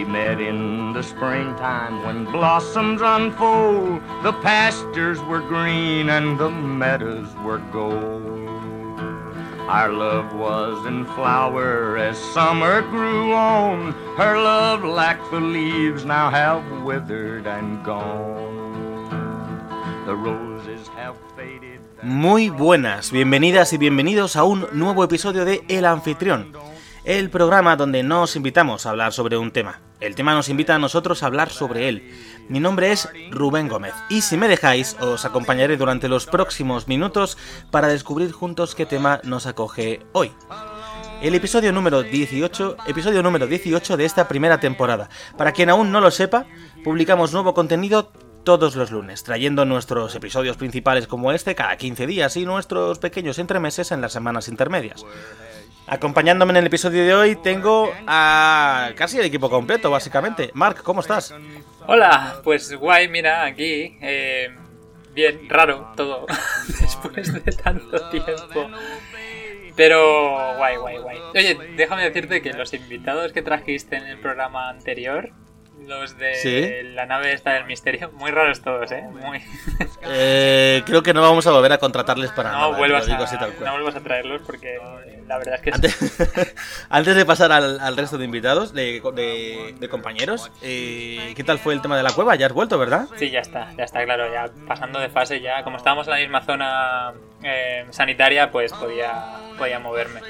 We met in the springtime when blossoms unfold. The pastures were green and the meadows were gold. Our love was in flower as summer grew on. Her love, like the leaves, now have withered and gone. The roses have faded. Muy buenas, bienvenidas y bienvenidos a un nuevo episodio de El Anfitrión, el programa donde nos invitamos a hablar sobre un tema. El tema nos invita a nosotros a hablar sobre él. Mi nombre es Rubén Gómez y si me dejáis os acompañaré durante los próximos minutos para descubrir juntos qué tema nos acoge hoy. El episodio número 18, episodio número 18 de esta primera temporada. Para quien aún no lo sepa, publicamos nuevo contenido todos los lunes, trayendo nuestros episodios principales como este cada 15 días y nuestros pequeños entremeses en las semanas intermedias. Acompañándome en el episodio de hoy tengo a casi el equipo completo, básicamente. Mark, ¿cómo estás? Hola, pues guay, mira, aquí. eh, bien, raro todo. Después de tanto tiempo. Pero guay, guay, guay. Oye, déjame decirte que los invitados que trajiste en el programa anterior, los de ¿Sí? la nave esta del misterio, muy raros todos, ¿eh? Muy... Eh, creo que no vamos a volver a contratarles para nada. No te vuelvas, a, así tal cual. no vuelvas a traerlos porque la verdad es que... Antes, antes de pasar al, al resto de invitados, de, de- de compañeros, eh, ¿qué tal fue el tema de la cueva? Ya has vuelto, ¿verdad? Sí, ya está, ya está claro, ya pasando de fase ya, como estábamos en la misma zona eh, sanitaria, pues podía, podía moverme.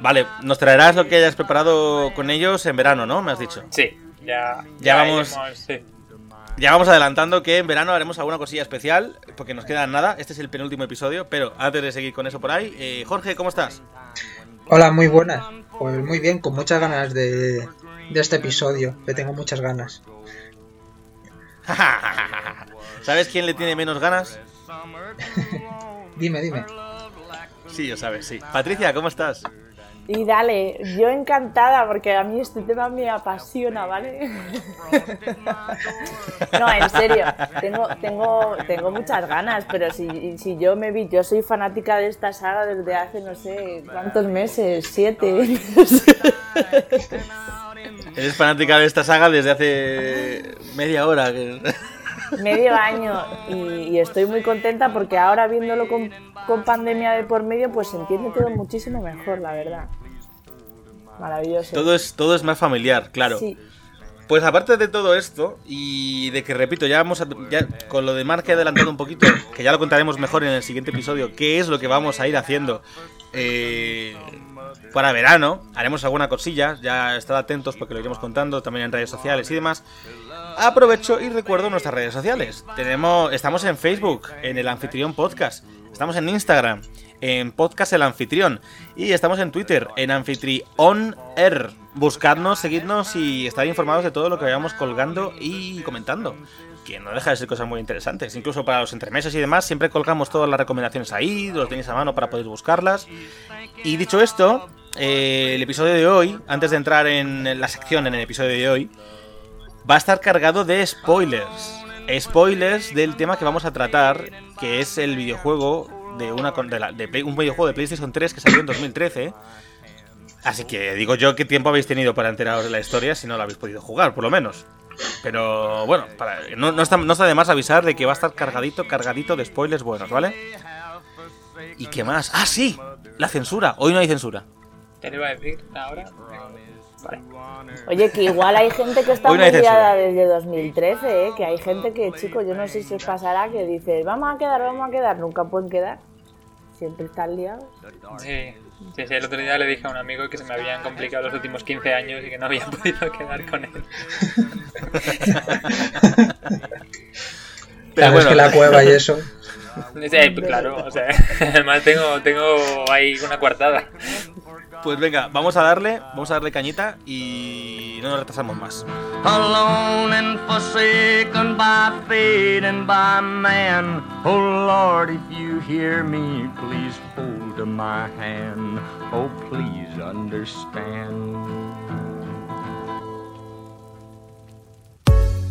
Vale, nos traerás lo que hayas preparado con ellos en verano, ¿no? Me has dicho. Sí, ya, Ya vamos- iremos, sí. Ya vamos adelantando que en verano haremos alguna cosilla especial, porque nos queda nada. Este es el penúltimo episodio, pero antes de seguir con eso por ahí, eh, Jorge, ¿cómo estás? Hola, muy buenas. Pues muy bien, con muchas ganas de, de este episodio, que tengo muchas ganas. ¿Sabes quién le tiene menos ganas? Dime, dime. Sí, lo sabes, sí. Patricia, ¿cómo estás? Y dale, yo encantada porque a mí este tema me apasiona, ¿vale? no, en serio, tengo, tengo, tengo muchas ganas, pero si, si yo me vi, yo soy fanática de esta saga desde hace no sé cuántos meses, siete. Eres fanática de esta saga desde hace media hora. Medio año y, y estoy muy contenta porque ahora viéndolo con, con pandemia de por medio, pues se entiende todo muchísimo mejor, la verdad. Maravilloso. Todo es, todo es más familiar, claro. Sí. Pues aparte de todo esto, y de que repito, ya vamos a, ya con lo de Mark he adelantado un poquito, que ya lo contaremos mejor en el siguiente episodio, qué es lo que vamos a ir haciendo eh, para verano. Haremos alguna cosilla, ya estad atentos porque lo iremos contando también en redes sociales y demás. Aprovecho y recuerdo nuestras redes sociales. Tenemos, estamos en Facebook, en el Anfitrión Podcast. Estamos en Instagram, en Podcast El Anfitrión. Y estamos en Twitter, en Anfitrión Air. Buscadnos, seguidnos y estar informados de todo lo que vayamos colgando y comentando. Que no deja de ser cosas muy interesantes. Incluso para los entremeses y demás, siempre colgamos todas las recomendaciones ahí, los tenéis a mano para poder buscarlas. Y dicho esto, eh, el episodio de hoy, antes de entrar en la sección en el episodio de hoy, va a estar cargado de spoilers. Spoilers del tema que vamos a tratar, que es el videojuego de una un videojuego de PlayStation 3 que salió en 2013. Así que digo yo qué tiempo habéis tenido para enteraros de la historia si no la habéis podido jugar, por lo menos. Pero bueno, para- no, no está, no está de más avisar de que va a estar cargadito, cargadito de spoilers buenos, ¿vale? ¿Y qué más? Ah, sí, la censura. Hoy no hay censura. ¿Qué te iba a decir ahora? Vale. Oye, que igual hay gente que está mediada censura. desde 2013, ¿eh? Que hay gente que, chicos, yo no sé si os pasará que dice, vamos a quedar, vamos a quedar, nunca pueden quedar. Siempre están liados. Sí, sí, sí, el otro día le dije a un amigo que se me habían complicado los últimos 15 años y que no había podido quedar con él. Pero Claro, es bueno. que la cueva y eso. Sí, pues claro, o sea, además tengo, tengo ahí una coartada. Pues venga, vamos a darle, vamos a darle cañita y no nos retrasamos más. Alone and forsaken by fate and by man. Oh Lord, if you hear me, please hold my hand. Oh, please understand.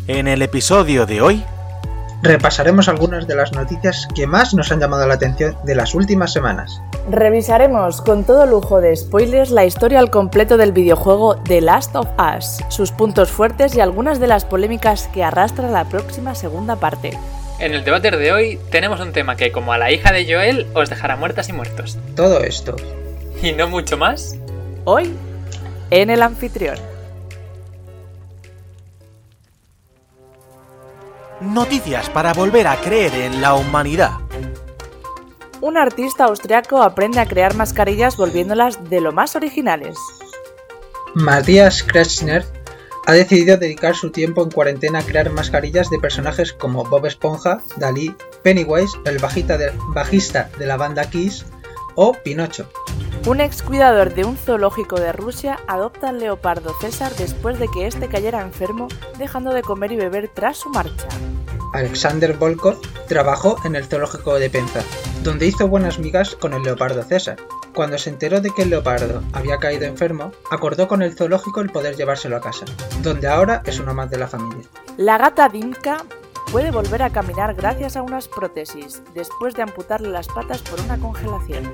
En el episodio de hoy repasaremos algunas de las noticias que más nos han llamado la atención de las últimas semanas. Revisaremos con todo lujo de spoilers la historia al completo del videojuego The Last of Us, sus puntos fuertes y algunas de las polémicas que arrastra la próxima segunda parte. En el debate de hoy tenemos un tema que, como a la hija de Joel, os dejará muertas y muertos. Todo esto. Y no mucho más. Hoy, en el anfitrión. Noticias para volver a creer en la humanidad. Un artista austriaco aprende a crear mascarillas volviéndolas de lo más originales. Matthias Kretschner ha decidido dedicar su tiempo en cuarentena a crear mascarillas de personajes como Bob Esponja, Dalí, Pennywise, el bajista de, bajista de la banda Kiss o Pinocho. Un ex cuidador de un zoológico de Rusia adopta al leopardo César después de que éste cayera enfermo, dejando de comer y beber tras su marcha. Alexander Volkov trabajó en el zoológico de Penza, donde hizo buenas migas con el leopardo César. Cuando se enteró de que el leopardo había caído enfermo, acordó con el zoológico el poder llevárselo a casa, donde ahora es uno más de la familia. La gata Dinka puede volver a caminar gracias a unas prótesis, después de amputarle las patas por una congelación.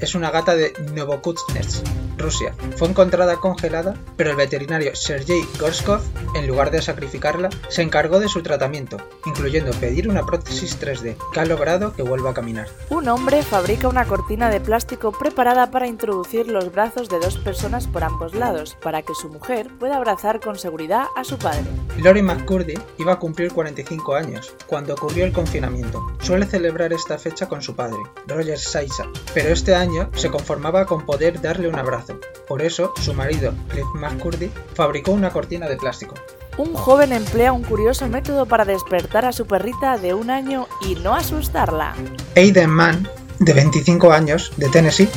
Es una gata de Novokuznetsk, Rusia. Fue encontrada congelada, pero el veterinario Sergei Gorskov, en lugar de sacrificarla, se encargó de su tratamiento, incluyendo pedir una prótesis 3D, que ha logrado que vuelva a caminar. Un hombre fabrica una cortina de plástico preparada para introducir los brazos de dos personas por ambos lados, para que su mujer pueda abrazar con seguridad a su padre. Lori McCurdy iba a cumplir 45 años cuando ocurrió el confinamiento. Suele celebrar esta fecha con su padre, Roger Saisa, pero este año se conformaba con poder darle un abrazo. Por eso, su marido, Cliff McCurdy, fabricó una cortina de plástico. Un joven emplea un curioso método para despertar a su perrita de un año y no asustarla. Aiden Mann, de 25 años, de Tennessee,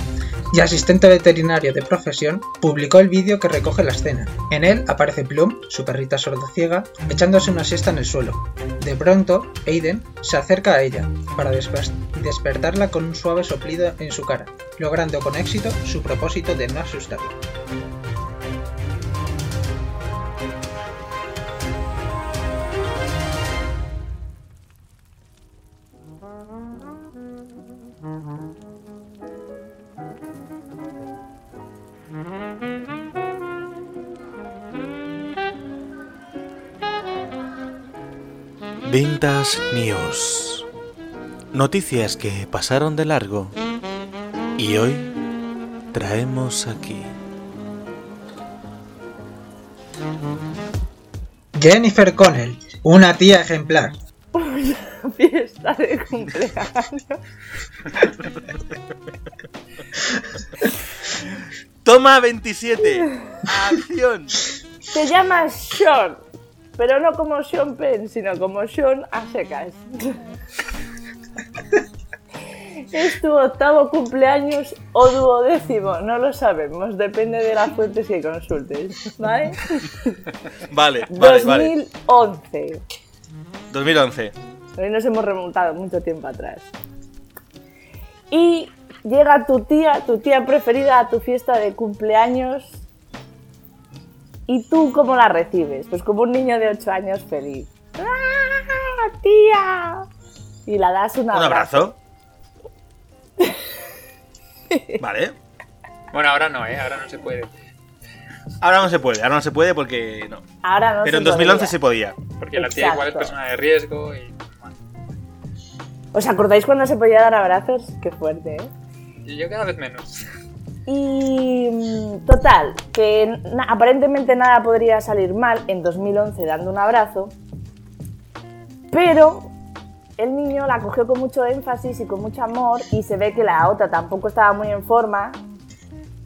y asistente veterinario de profesión, publicó el vídeo que recoge la escena. En él aparece Plum, su perrita sordociega, echándose una siesta en el suelo. De pronto, Aiden se acerca a ella para desper- despertarla con un suave soplido en su cara, logrando con éxito su propósito de no asustarla. Vintage News. Noticias que pasaron de largo y hoy traemos aquí. Jennifer Connell, una tía ejemplar. Fiesta de cumpleaños. Toma 27. Acción. Te llamas Sean, pero no como Sean Penn, sino como Sean a secas. Es tu octavo cumpleaños o duodécimo, no lo sabemos, depende de las fuentes que consultes, ¿vale? Vale, vale, vale. 2011. 2011. Hoy nos hemos remontado mucho tiempo atrás. Y llega tu tía, tu tía preferida a tu fiesta de cumpleaños. ¿Y tú cómo la recibes? Pues como un niño de 8 años feliz. ¡Ah, tía! Y la das un Un abrazo. Vale. Bueno, ahora no, ¿eh? Ahora no se puede. Ahora no se puede, ahora no se puede porque no. Ahora no Pero se en 2011 podía. se podía. Porque la tía igual es persona de riesgo y... bueno, ¿Os acordáis cuando se podía dar abrazos? Qué fuerte, ¿eh? y yo cada vez menos. Y total, que na- aparentemente nada podría salir mal en 2011 dando un abrazo, pero el niño la cogió con mucho énfasis y con mucho amor y se ve que la otra tampoco estaba muy en forma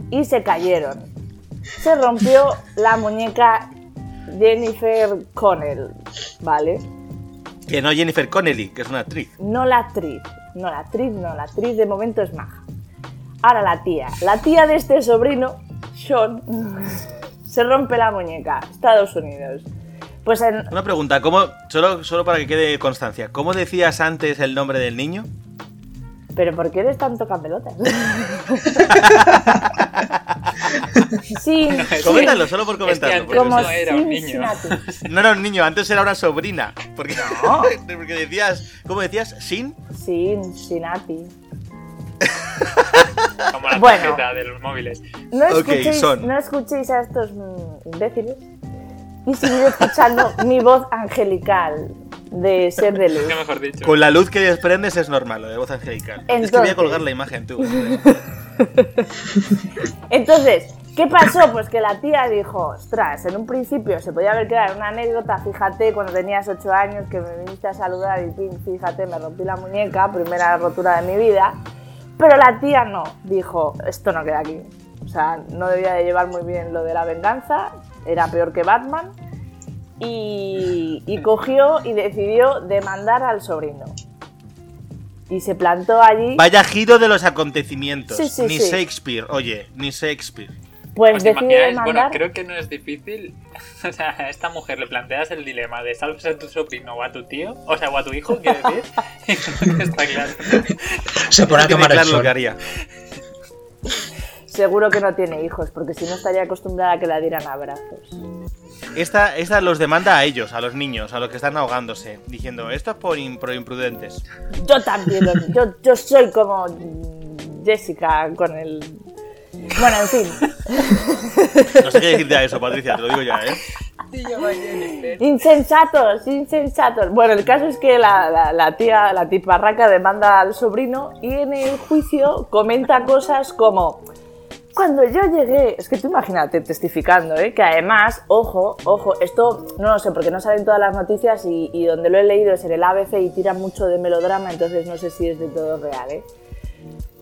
y se cayeron. Se rompió la muñeca Jennifer Connell, ¿vale? Que no Jennifer Connelly, que es una actriz. No la actriz, no la actriz, no, la actriz de momento es maja. Ahora la tía, la tía de este sobrino, Sean, se rompe la muñeca, Estados Unidos. Pues en, Una pregunta, ¿cómo, solo, solo para que quede constancia, ¿cómo decías antes el nombre del niño? ¿Pero por qué eres tan tocapelotas? Sin, Coméntalo, solo por Es que comentarlo. como no era un niño. No era un niño, antes era una sobrina. Porque, No. porque decías, ¿cómo decías? ¿Sin? Cincinnati. Como la Bueno. tarjeta de los móviles. No escuchéis, son. no escuchéis a estos imbéciles y seguid escuchando mi voz angelical de ser de luz. ¿Qué mejor dicho? Con la luz que desprendes es normal, lo de voz angelical. es que voy Entonces- a colgar la imagen, tú. Entonces, ¿qué pasó? Pues que la tía dijo, ostras, en un principio se podía haber quedado una anécdota, fíjate, cuando tenías 8 años que me viniste a saludar y pim, fíjate, me rompí la muñeca, primera rotura de mi vida. Pero la tía no, dijo, esto no queda aquí. O sea, no debía de llevar muy bien lo de la venganza, era peor que Batman. Y, y cogió y decidió demandar al sobrino. Y se plantó allí. Vaya giro de los acontecimientos. Sí, sí, ni sí. Shakespeare, oye, ni Shakespeare. Pues ¿Os decidió imagináis? Bueno, demandar. creo que no es difícil. O sea, a esta mujer le planteas el dilema de salvas a tu sobrino o a tu tío, o sea, o a tu hijo, quiero decir. Y está claro. Se pone a tomar el lo sol. que haría. Seguro que no tiene hijos, porque si no estaría acostumbrada a que la dieran abrazos. Esta, esta los demanda a ellos, a los niños, a los que están ahogándose, diciendo, esto es por, por imprudentes. Yo también, lo- yo, yo soy como Jessica con el... Bueno, en fin. No sé qué decirte a eso, Patricia, te lo digo ya, ¿eh? Insensatos, insensatos. Bueno, el caso es que la, la- la tía, la tiparraca demanda al sobrino y en el juicio comenta cosas como... Cuando yo llegué, es que tú imagínate testificando, ¿eh? que además, ojo, ojo, esto no lo sé porque no salen todas las noticias y, donde lo he leído es en el ABC y tira mucho de melodrama, entonces no sé si es de todo real, ¿eh?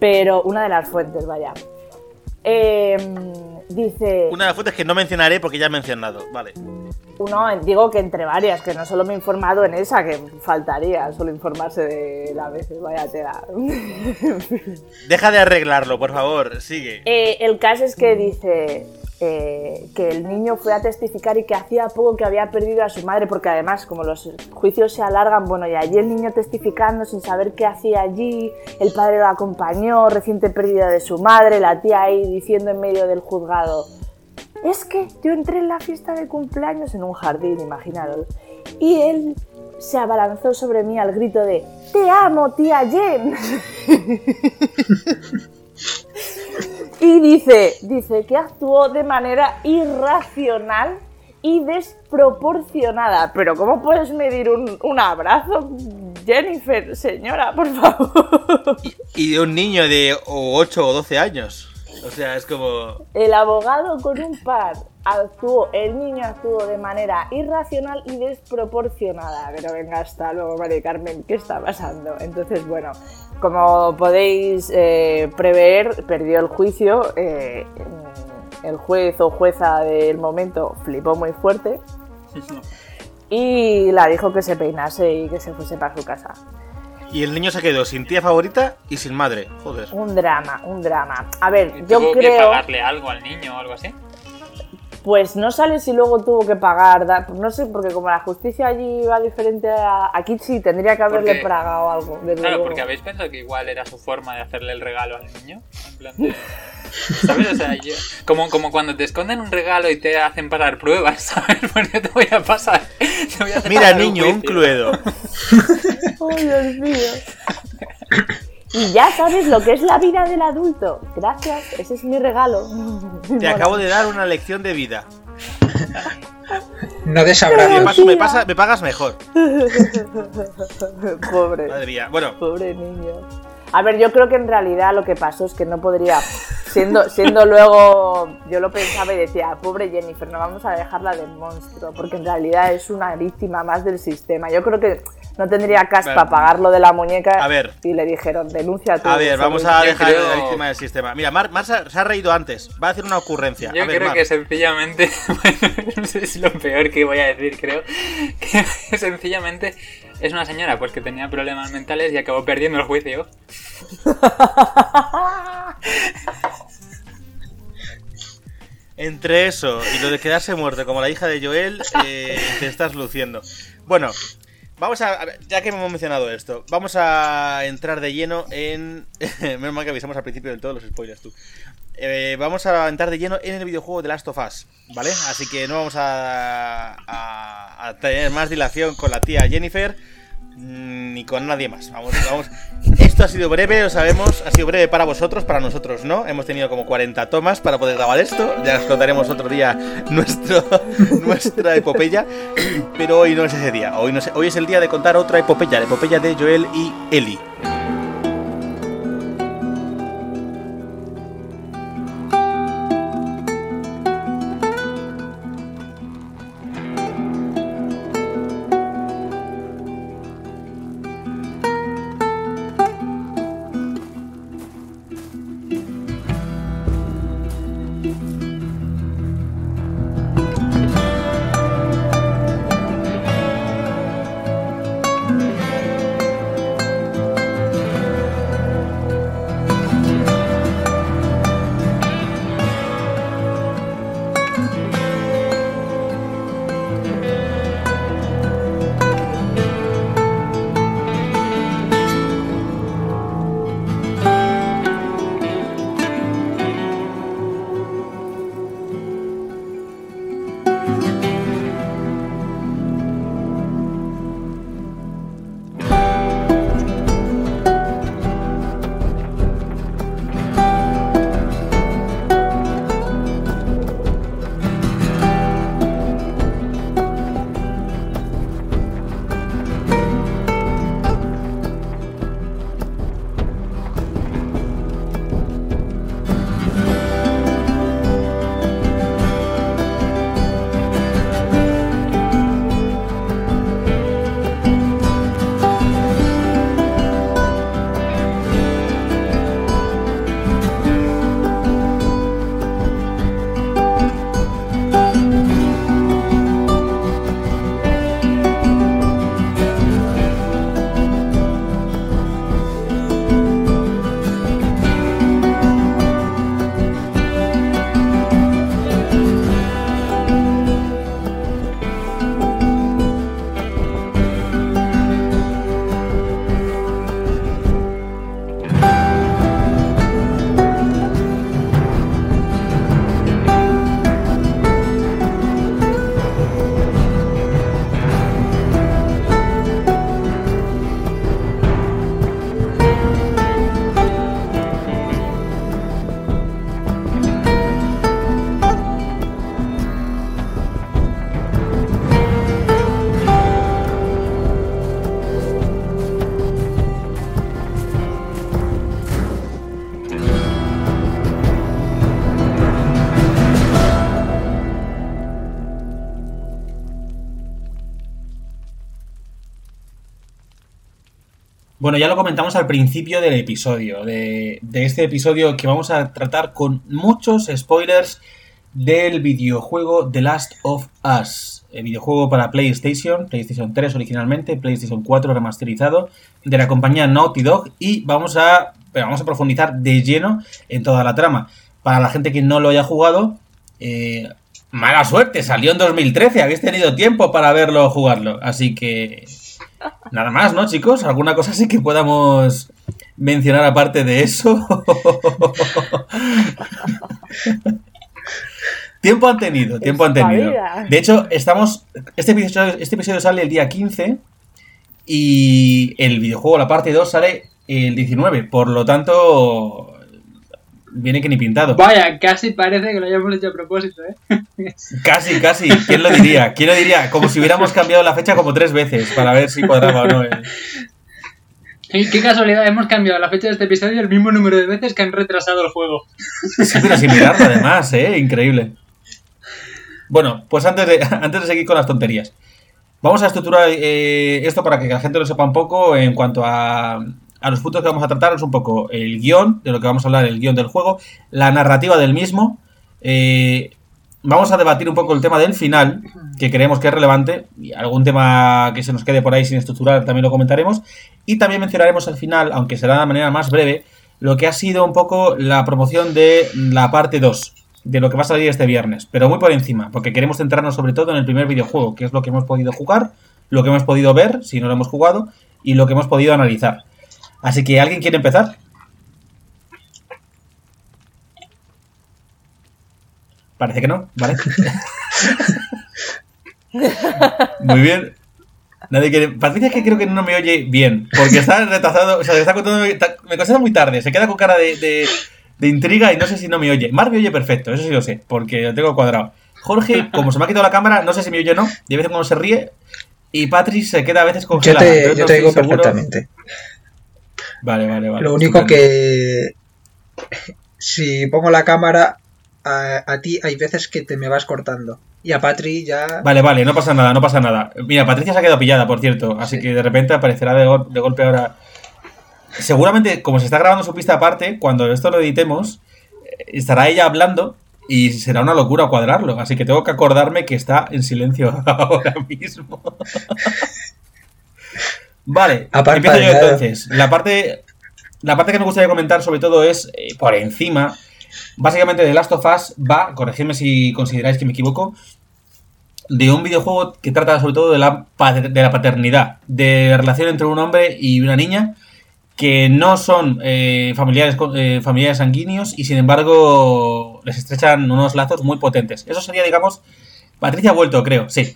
pero una de las fuentes, vaya. Eh, dice... Una de las fuentes que no mencionaré porque ya he mencionado, vale. Uno, digo que entre varias, que no solo me he informado en esa, que faltaría solo informarse de la veces, vaya tela. Deja de arreglarlo, por favor, sigue. Eh, el caso es que dice eh, que el niño fue a testificar y que hacía poco que había perdido a su madre, porque además, como los juicios se alargan, bueno, y allí el niño testificando sin saber qué hacía allí, el padre lo acompañó, reciente pérdida de su madre, la tía ahí diciendo en medio del juzgado. Es que yo entré en la fiesta de cumpleaños en un jardín, imaginaros, y él se abalanzó sobre mí al grito de ¡Te amo, tía Jen! Y dice, dice que actuó de manera irracional y desproporcionada. Pero ¿cómo puedes medir un, un abrazo, Jennifer, señora, por favor? Y de un niño de 8 o 12 años. O sea, es como... El abogado con un par actuó, el niño actuó de manera irracional y desproporcionada. Pero venga, hasta luego, María Carmen, ¿qué está pasando? Entonces, bueno, como podéis eh, prever, perdió el juicio. eh, el juez o jueza del momento flipó muy fuerte y la dijo que se peinase y que se fuese para su casa. Y el niño se quedó sin tía favorita y sin madre. Joder. Un drama, un drama. A ver, ¿Y yo ¿Tuvo que creo... pagarle algo al niño o algo así? Pues no sale si luego tuvo que pagar, da- no sé, porque como la justicia allí va diferente a aquí sí tendría que haberle Porque- pagado algo. desde Claro, luego. porque habéis pensado que igual era su forma de hacerle el regalo al niño. En plan de- ¿Sabes? O sea, yo- como, como cuando te esconden un regalo y te hacen pasar pruebas, ¿sabes? Pues yo te voy a pasar. te voy a hacer Mira, pasar niño, un cluedo. ¡Ay, Dios mío! Y ya sabes lo que es la vida del adulto. Gracias, ese es mi regalo. Te acabo de dar una lección de vida. No Me, abrazo. paso- me pasa- me pagas mejor. Pobre. Madre mía. Bueno, Pobre niño. A ver, yo creo que en realidad lo que pasó es que no podría, siendo, siendo luego, yo lo pensaba y decía, pobre Jennifer, no vamos a dejarla de monstruo, porque en realidad es una víctima más del sistema. Yo creo que no tendría caspa Claro. pagar lo de la muñeca A ver. y le dijeron, denuncia tú. a ver, vamos sobrino". a dejar creo- la víctima del sistema. Mira, Mar, Mar se ha- se ha reído antes. Va a hacer una ocurrencia. Yo a ver, creo Mar. que sencillamente, bueno, no sé si es lo peor que voy a decir, creo, que sencillamente es una señora pues que tenía problemas mentales y acabó perdiendo el juicio. Entre eso y lo de quedarse muerto como la hija de Joel, eh, te estás luciendo. Bueno, Vamos a, ya que hemos mencionado esto, vamos a entrar de lleno en. Menos mal que avisamos al principio de todos los spoilers, tú. Eh, vamos a entrar de lleno en el videojuego de Last of Us, ¿vale? Así que no vamos a, tener más dilación con la tía Jennifer ni con nadie más. Vamos, vamos. Esto ha sido breve, lo sabemos, ha sido breve para vosotros, para nosotros no. Hemos tenido como 40 tomas para poder grabar esto. Ya os contaremos otro día nuestro, nuestra epopeya. Pero hoy no es ese día. Hoy, no es, hoy es el día de contar otra epopeya, la epopeya de Joel y Ellie. Ya lo comentamos al principio del episodio, de, de este episodio que vamos a tratar con muchos spoilers del videojuego The Last of Us, el videojuego para PlayStation, PlayStation 3 originalmente, PlayStation 4 remasterizado, de la compañía Naughty Dog y vamos a, pero vamos a profundizar de lleno en toda la trama. Para la gente que no lo haya jugado, eh, mala suerte, salió en 2013, habéis tenido tiempo para verlo jugarlo, así que nada más, ¿no, chicos? ¿Alguna cosa así que podamos mencionar aparte de eso? tiempo han tenido, tiempo han tenido. De hecho, estamos. Este episodio, este episodio sale el día 15 y el videojuego, la parte 2, sale el 19. Por lo tanto, viene que ni pintado. Vaya, casi parece que lo hayamos hecho a propósito, ¿eh? Casi, casi. ¿Quién lo diría? ¿Quién lo diría? Como si hubiéramos cambiado la fecha como tres veces para ver si cuadraba o no. eh. Qué casualidad, hemos cambiado la fecha de este episodio el mismo número de veces que han retrasado el juego. Sí, pero sin mirarlo, además, ¿eh? Increíble. Bueno, pues antes de, antes de seguir con las tonterías, vamos a estructurar eh, esto para que la gente lo sepa un poco en cuanto a, a los puntos que vamos a tratar. Es un poco el guion, de lo que vamos a hablar, el guion del juego, la narrativa del mismo. eh, vamos a debatir un poco el tema del final, que creemos que es relevante, y algún tema que se nos quede por ahí sin estructurar también lo comentaremos. Y también mencionaremos al final, aunque será de manera más breve, lo que ha sido un poco la promoción de la parte 2, de lo que va a salir este viernes, pero muy por encima, porque queremos centrarnos sobre todo en el primer videojuego, que es lo que hemos podido jugar, lo que hemos podido ver, si no lo hemos jugado, y lo que hemos podido analizar. Así que, ¿alguien quiere empezar? Parece que no, ¿vale? Muy bien. Nadie quiere... Patricia es que creo que no me oye bien, porque está retrasado, o sea, está contando, me consta muy tarde, se queda con cara de, de, de intriga y no sé si no me oye. Mar me oye perfecto, eso sí lo sé, porque lo tengo cuadrado. Jorge, como se me ha quitado la cámara, no sé si me oye o no, de vez en cuando se ríe, y Patrick se queda a veces Yo congelada. te, yo te digo seguro. perfectamente. Vale, vale, vale. Lo único estupendo. que si pongo la cámara a, a ti hay veces que te me vas cortando y a Patri ya Vale, vale, no pasa nada, no pasa nada. Mira, Patricia se ha quedado pillada, por cierto, así Sí. que de repente aparecerá de, de golpe ahora. Seguramente, como se está grabando su pista aparte, cuando esto lo editemos, eh, estará ella hablando y será una locura cuadrarlo. Así que tengo que acordarme que está en silencio ahora mismo. vale, empiezo yo entonces. La parte, la parte que me gustaría comentar sobre todo es, eh, por encima, básicamente The Last of Us va, corregidme si consideráis que me equivoco, de un videojuego que trata sobre todo de la, de la paternidad, de la relación entre un hombre y una niña, que no son eh, familiares, eh, familiares sanguíneos y sin embargo les estrechan unos lazos muy potentes. Eso sería, digamos, Patricia ha vuelto, creo, sí.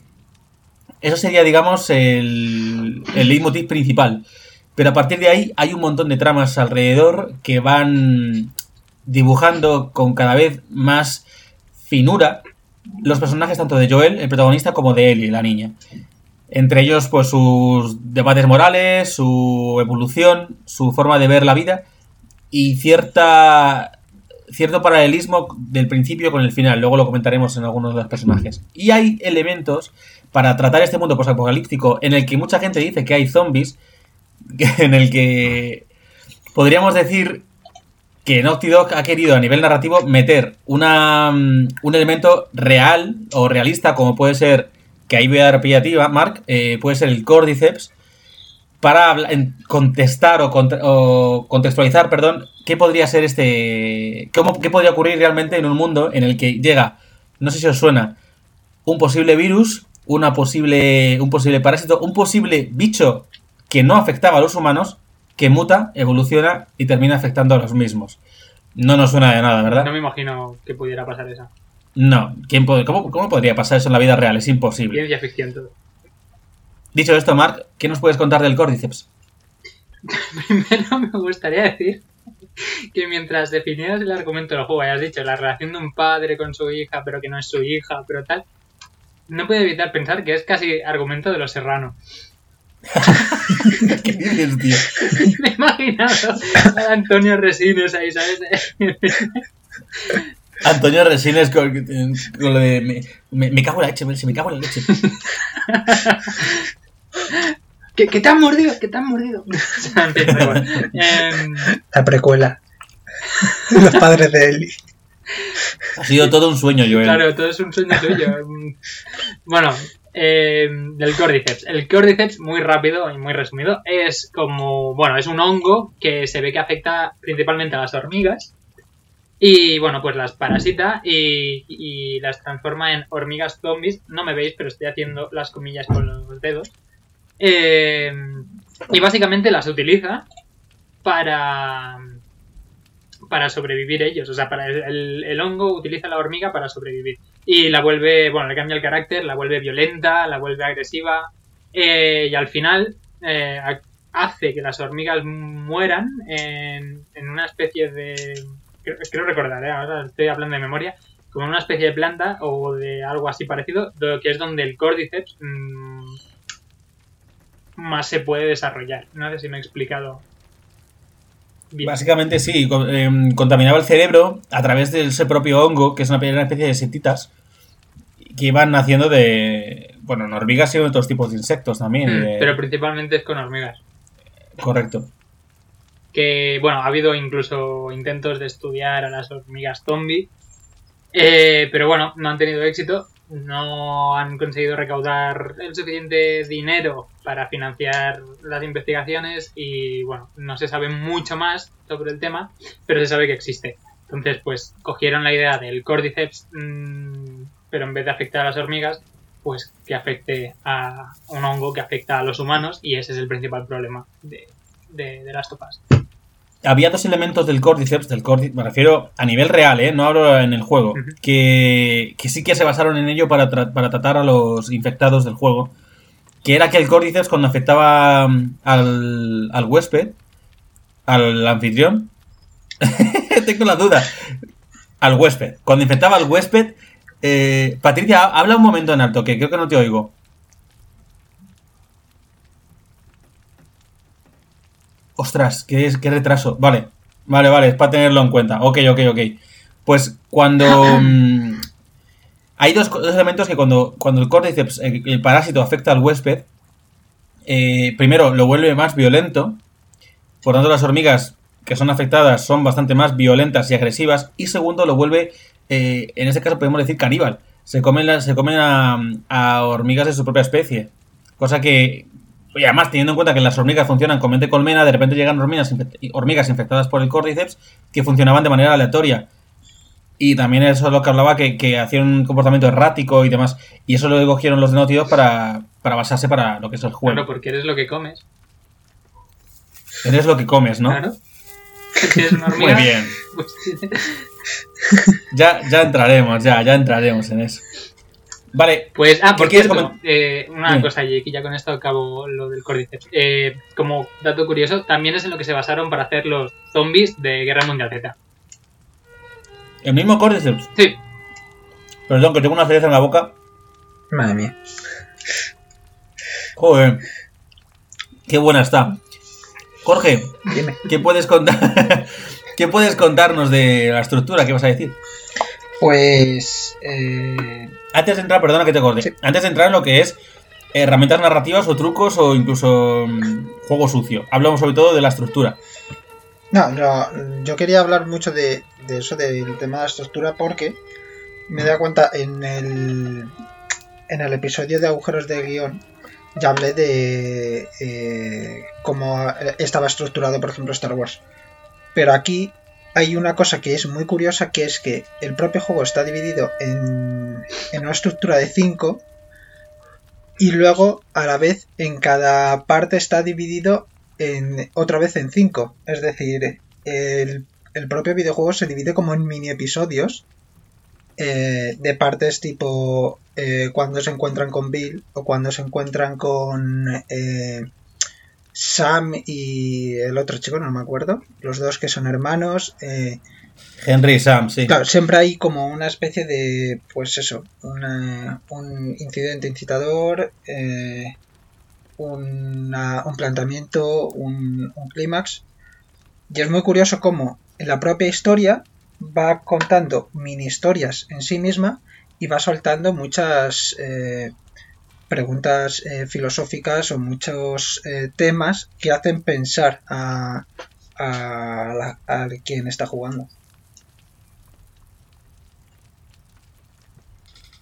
Eso sería, digamos, el, el leitmotiv principal. Pero a partir de ahí hay un montón de tramas alrededor que van dibujando con cada vez más finura los personajes tanto de Joel, el protagonista, como de Ellie, la niña. Entre ellos, pues sus debates morales, su evolución, su forma de ver la vida y cierta cierto paralelismo del principio con el final. Luego lo comentaremos en algunos de los personajes. Y hay elementos para tratar este mundo posapocalíptico en el que mucha gente dice que hay zombies, en el que podríamos decir que Naughty Dog ha querido a nivel narrativo meter una, mm, un elemento real o realista como puede ser, que ahí voy a dar pillativa, Mark, eh, puede ser el Cordyceps, para contestar o, o contextualizar, perdón, qué podría ser este, cómo, qué podría ocurrir realmente en un mundo en el que llega, no sé si os suena, un posible virus, una posible, un posible parásito, un posible bicho que no afectaba a los humanos, que muta, evoluciona y termina afectando a los mismos. No nos suena de nada, ¿verdad? No me imagino que pudiera pasar eso. No. ¿Quién pod- cómo, cómo podría pasar eso en la vida real? Es imposible. Ciencia ficción todo. Dicho esto, Mark, ¿qué nos puedes contar del Cordyceps? Primero me gustaría decir que mientras definieras el argumento del juego, hayas dicho la relación de un padre con su hija, pero que no es su hija, pero tal, no puedo evitar pensar que es casi argumento de los serranos. ¿Qué dices, tío? Me he imaginado a Antonio Resines ahí, ¿sabes? Antonio Resines con, con lo de me, me- me cago en la leche, se me cago en la leche. ¿Qué, qué te han mordido? ¿Qué te han mordido? Em, la precuela. Los padres de Ellie. Ha sido todo un sueño, Joel. Claro, todo es un sueño tuyo. Bueno, eh, del Cordyceps. El Cordyceps, muy rápido y muy resumido, es como, bueno, es un hongo que se ve que afecta principalmente a las hormigas. Y bueno, pues las parasita y, y las transforma en hormigas zombies. No me veis, pero estoy haciendo las comillas con los dedos. Eh, y básicamente las utiliza para para sobrevivir ellos. O sea, para el, hongo utiliza la hormiga para sobrevivir. Y la vuelve, bueno, le cambia el carácter, la vuelve violenta, la vuelve agresiva. eh, y al final eh, ha- hace que las hormigas mueran en, en una especie de... Creo, creo recordar, ¿eh? ahora estoy hablando de memoria. Como en una especie de planta o de algo así parecido, do- que es donde el Cordyceps mm, más se puede desarrollar. No sé si me he explicado. bien. Básicamente sí, em, contaminaba el cerebro a través de ese propio hongo, que es una, especie de setitas, que iban naciendo de, bueno, en hormigas y otros tipos de insectos también. Mm, de- Pero principalmente es con hormigas. Correcto. Que, bueno, ha habido incluso intentos de estudiar a las hormigas zombie. eh, pero bueno, no han tenido éxito. No han conseguido recaudar el suficiente dinero para financiar las investigaciones. Y bueno, no se sabe mucho más sobre el tema, pero se sabe que existe. Entonces, pues cogieron la idea del Cordyceps, mm, pero en vez de afectar a las hormigas, pues que afecte a un hongo que afecta a los humanos y ese es el principal problema de, de, de Last of Us. Había dos elementos del Cordyceps, del Cordy- me refiero a nivel real, ¿eh? no hablo en el juego, que, que sí que se basaron en ello para, tra- para tratar a los infectados del juego. Que era que el Cordyceps cuando afectaba mm, al, al huésped, al anfitrión, tengo la duda, al huésped, cuando infectaba al huésped, eh, Patricia, habla un momento en alto, que creo que no te oigo. Ostras, qué, es, qué retraso. Vale, vale, vale, es para tenerlo en cuenta. Ok, ok, ok. Pues cuando... mm, hay dos, dos elementos que cuando, cuando el Cordyceps, el, el parásito, afecta al huésped, eh, primero lo vuelve más violento. Por tanto, las hormigas que son afectadas son bastante más violentas y agresivas. Y segundo, lo vuelve, eh, en este caso podemos decir caníbal. Se comen, las- se comen a, a hormigas de su propia especie. Cosa que, y además, teniendo en cuenta que las hormigas funcionan con mente colmena, de repente llegan hormigas, hormigas infectadas por el Cordyceps que funcionaban de manera aleatoria. Y también eso es lo que hablaba, que, que hacían un comportamiento errático y demás. Y eso lo cogieron los de Naughty Dog para, para basarse para lo que es el juego. Claro, porque eres lo que comes. Eres lo que comes, ¿no? Claro. Si eres una Muy bien. pues, Ya, ya entraremos, ya, ya entraremos en eso. Vale, Pues, ah, ¿Qué por cierto, eh, una cosa, y que ya con esto acabo lo del Cordyceps. Eh, como dato curioso, también es en lo que se basaron para hacer los zombies de Guerra Mundial Z. el mismo Cordyceps. Sí, Perdón, que tengo una cereza en la boca. Madre mía. Joder. Qué buena está. Jorge, Dime. ¿qué puedes contar? ¿Qué puedes contarnos de la estructura? ¿Qué vas a decir? Pues. eh, Antes de entrar, perdona que te corte. Sí. Antes de entrar en lo que es herramientas narrativas o trucos o incluso mm, juego sucio. Hablamos sobre todo de la estructura. No, no, yo quería hablar mucho de, de eso, del tema de la estructura, porque me da cuenta en el, en el episodio de agujeros de guion, ya hablé de eh, cómo estaba estructurado, por ejemplo, Star Wars. Pero aquí hay una cosa que es muy curiosa, que es que el propio juego está dividido en, una estructura de 5 y luego a la vez en cada parte está dividido en, otra vez en 5. Es decir, el, el propio videojuego se divide como en mini episodios eh, de partes tipo eh, cuando se encuentran con Bill o cuando se encuentran con eh, Sam y el otro chico, no me acuerdo. Los dos que son hermanos. eh, Henry y Sam, sí. Claro, siempre hay como una especie de, pues eso, una- un incidente incitador, eh, una- un planteamiento, un, un clímax. Y es muy curioso cómo en la propia historia va contando mini historias en sí misma y va soltando muchas eh, preguntas eh, filosóficas o muchos eh, temas que hacen pensar a, a, la- a quien está jugando.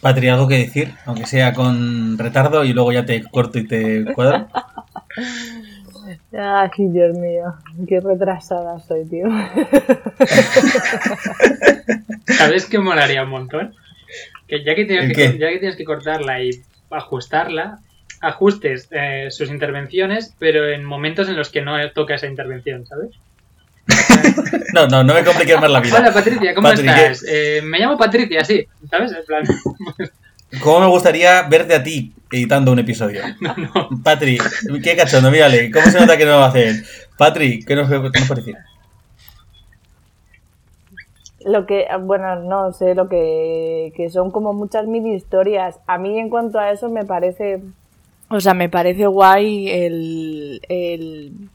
Patri, ¿algo que decir? Aunque sea con retardo y luego ya te corto y te cuadro. Ay, Dios mío, qué retrasada soy, tío. ¿sabes qué molaría un montón? Que ya que tienes, ¿El que, ya que tienes que cortarla y ajustarla, ajustes eh, sus intervenciones, pero en momentos en los que no toca esa intervención, ¿sabes? No, no, no me compliques más la vida. Hola Patricia, ¿cómo Patri, estás? Eh, me llamo Patricia, sí, ¿sabes? En plan, ¿Cómo me gustaría verte a ti editando un episodio? no, no. Patri, qué cachondo, mírale, ¿cómo se nota que no lo hace él? Patri, ¿qué nos, qué nos puedes decir? Lo que, bueno, no sé, lo que, que son como muchas mini historias. A mí en cuanto a eso me parece, o sea, me parece guay el, el,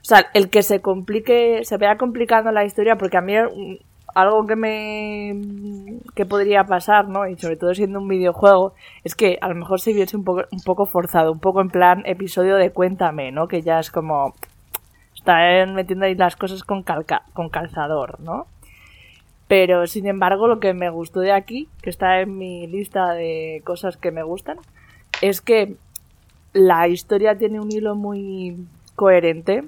o sea, el que se complique, se vaya complicando la historia, porque a mí mm, algo que me, que podría pasar, ¿no? Y sobre todo siendo un videojuego, es que a lo mejor se viese un poco, un poco forzado, un poco en plan episodio de Cuéntame, ¿no? Que ya es como, están metiendo ahí las cosas con, calca, con calzador, ¿no? Pero sin embargo, lo que me gustó de aquí, que está en mi lista de cosas que me gustan, es que la historia tiene un hilo muy coherente.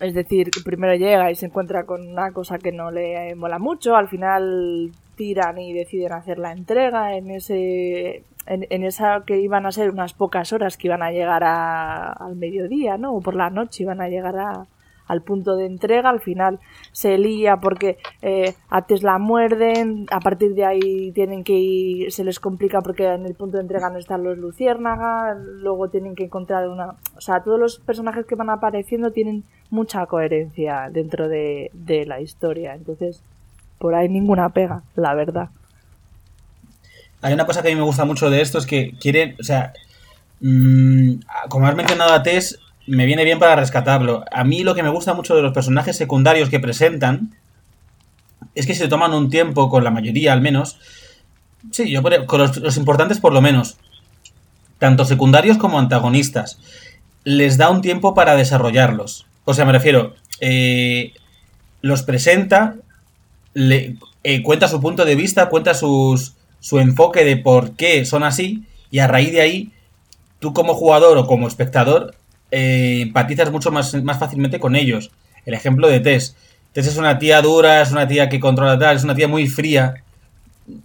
Es decir, primero llega y se encuentra con una cosa que no le mola mucho, al final tiran y deciden hacer la entrega en ese en, esa que iban a ser unas pocas horas que iban a llegar a- al mediodía, ¿no? O por la noche iban a llegar a- al punto de entrega, al final se lía porque eh, a Tesla muerden, a partir de ahí tienen que ir, se les complica porque en el punto de entrega no están los luciérnagas, luego tienen que encontrar una... O sea, todos los personajes que van apareciendo tienen mucha coherencia dentro de, de la historia, entonces por ahí ninguna pega, la verdad. Hay una cosa que a mí me gusta mucho de esto, es que quieren, o sea, mm, como has mencionado a Tess, me viene bien para rescatarlo. A mí lo que me gusta mucho de los personajes secundarios que presentan es que se toman un tiempo, con la mayoría al menos, sí, yo con los, importantes por lo menos, tanto secundarios como antagonistas, les da un tiempo para desarrollarlos. O sea, me refiero, eh, los presenta, eh, cuenta su punto de vista, cuenta sus, su enfoque de por qué son así, y a raíz de ahí, tú como jugador o como espectador, eh, empatizas mucho más, más fácilmente con ellos. El ejemplo de Tess. Tess es una tía dura, es una tía que controla tal, es una tía muy fría,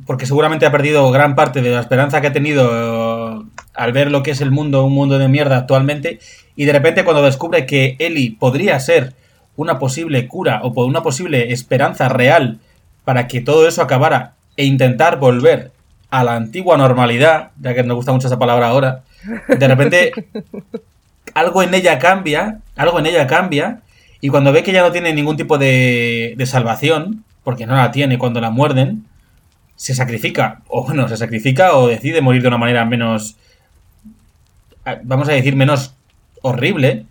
porque seguramente ha perdido gran parte de la esperanza que ha tenido eh, al ver lo que es el mundo, un mundo de mierda actualmente, y de repente cuando descubre que Ellie podría ser una posible cura o una posible esperanza real para que todo eso acabara e intentar volver a la antigua normalidad, ya que nos gusta mucho esa palabra ahora, de repente algo en ella cambia, algo en ella cambia, y cuando ve que ya no tiene ningún tipo de, de salvación, porque no la tiene cuando la muerden, se sacrifica, o bueno, se sacrifica o decide morir de una manera menos, vamos a decir, menos horrible,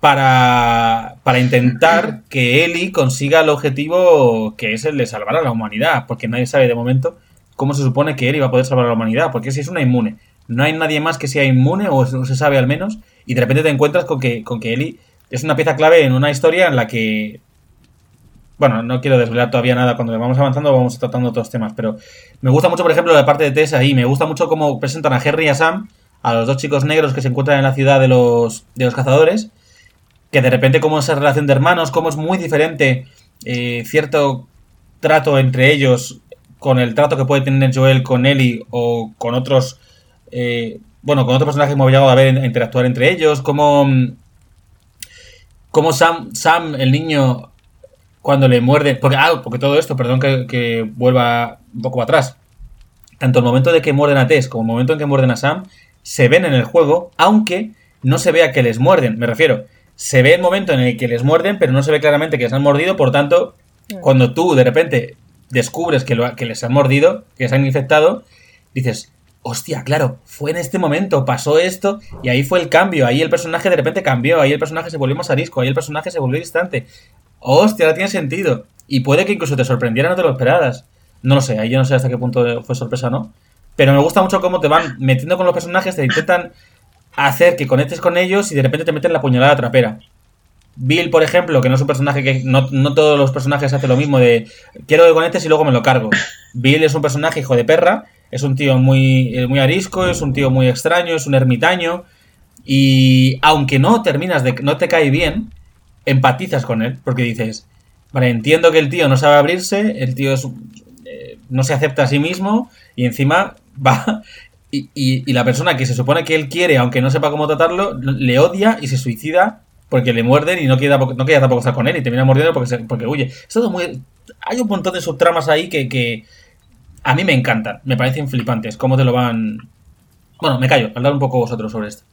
para, para intentar que Ellie consiga el objetivo que es el de salvar a la humanidad, porque nadie sabe de momento cómo se supone que Ellie va a poder salvar a la humanidad, porque si es una inmune, no hay nadie más que sea inmune, o se sabe al menos, y de repente te encuentras con que, con que Ellie es una pieza clave en una historia en la que bueno, no quiero desvelar todavía nada, cuando vamos avanzando vamos tratando otros temas, pero me gusta mucho, por ejemplo, la parte de Tess ahí, me gusta mucho cómo presentan a Henry y a Sam, a los dos chicos negros que se encuentran en la ciudad de los, de los cazadores, que de repente como esa relación de hermanos, cómo es muy diferente eh, cierto trato entre ellos con el trato que puede tener Joel con Ellie o con otros, eh, bueno, con otros personajes hemos llegado a ver a interactuar entre ellos, como, como Sam, Sam, el niño, cuando le muerde, porque, ah, porque todo esto, perdón que, que vuelva un poco atrás, tanto el momento de que muerden a Tess como el momento en que muerden a Sam, se ven en el juego, aunque no se vea que les muerden, me refiero, se ve el momento en el que les muerden, pero no se ve claramente que les han mordido, por tanto, cuando tú de repente descubres que, lo, que les han mordido, que les han infectado, dices, hostia, claro, fue en este momento, pasó esto, y ahí fue el cambio, ahí el personaje de repente cambió, ahí el personaje se volvió más arisco, ahí el personaje se volvió distante. Hostia, ahora tiene sentido. Y puede que incluso te sorprendiera, no te lo esperaras. No lo sé, ahí yo no sé hasta qué punto fue sorpresa o no. Pero me gusta mucho cómo te van metiendo con los personajes, te intentan hacer que conectes con ellos y de repente te meten la puñalada trapera. Bill, por ejemplo, que no es un personaje que no, no todos los personajes hacen lo mismo de quiero que conectes y luego me lo cargo. Bill es un personaje hijo de perra, es un tío muy, eh, muy arisco, es un tío muy extraño, es un ermitaño y aunque no terminas de no te cae bien, empatizas con él porque dices, vale, entiendo que el tío no sabe abrirse, el tío es, eh, no se acepta a sí mismo y encima va y, y, y, la persona que se supone que él quiere, aunque no sepa cómo tratarlo, le odia y se suicida porque le muerden y no quiere, no tampoco estar con él y termina mordiendo porque, se, porque huye. Es todo muy, hay un montón de subtramas ahí que a mí me encantan, me parecen flipantes. Cómo te lo van. Bueno, me callo, hablar un poco vosotros sobre esto.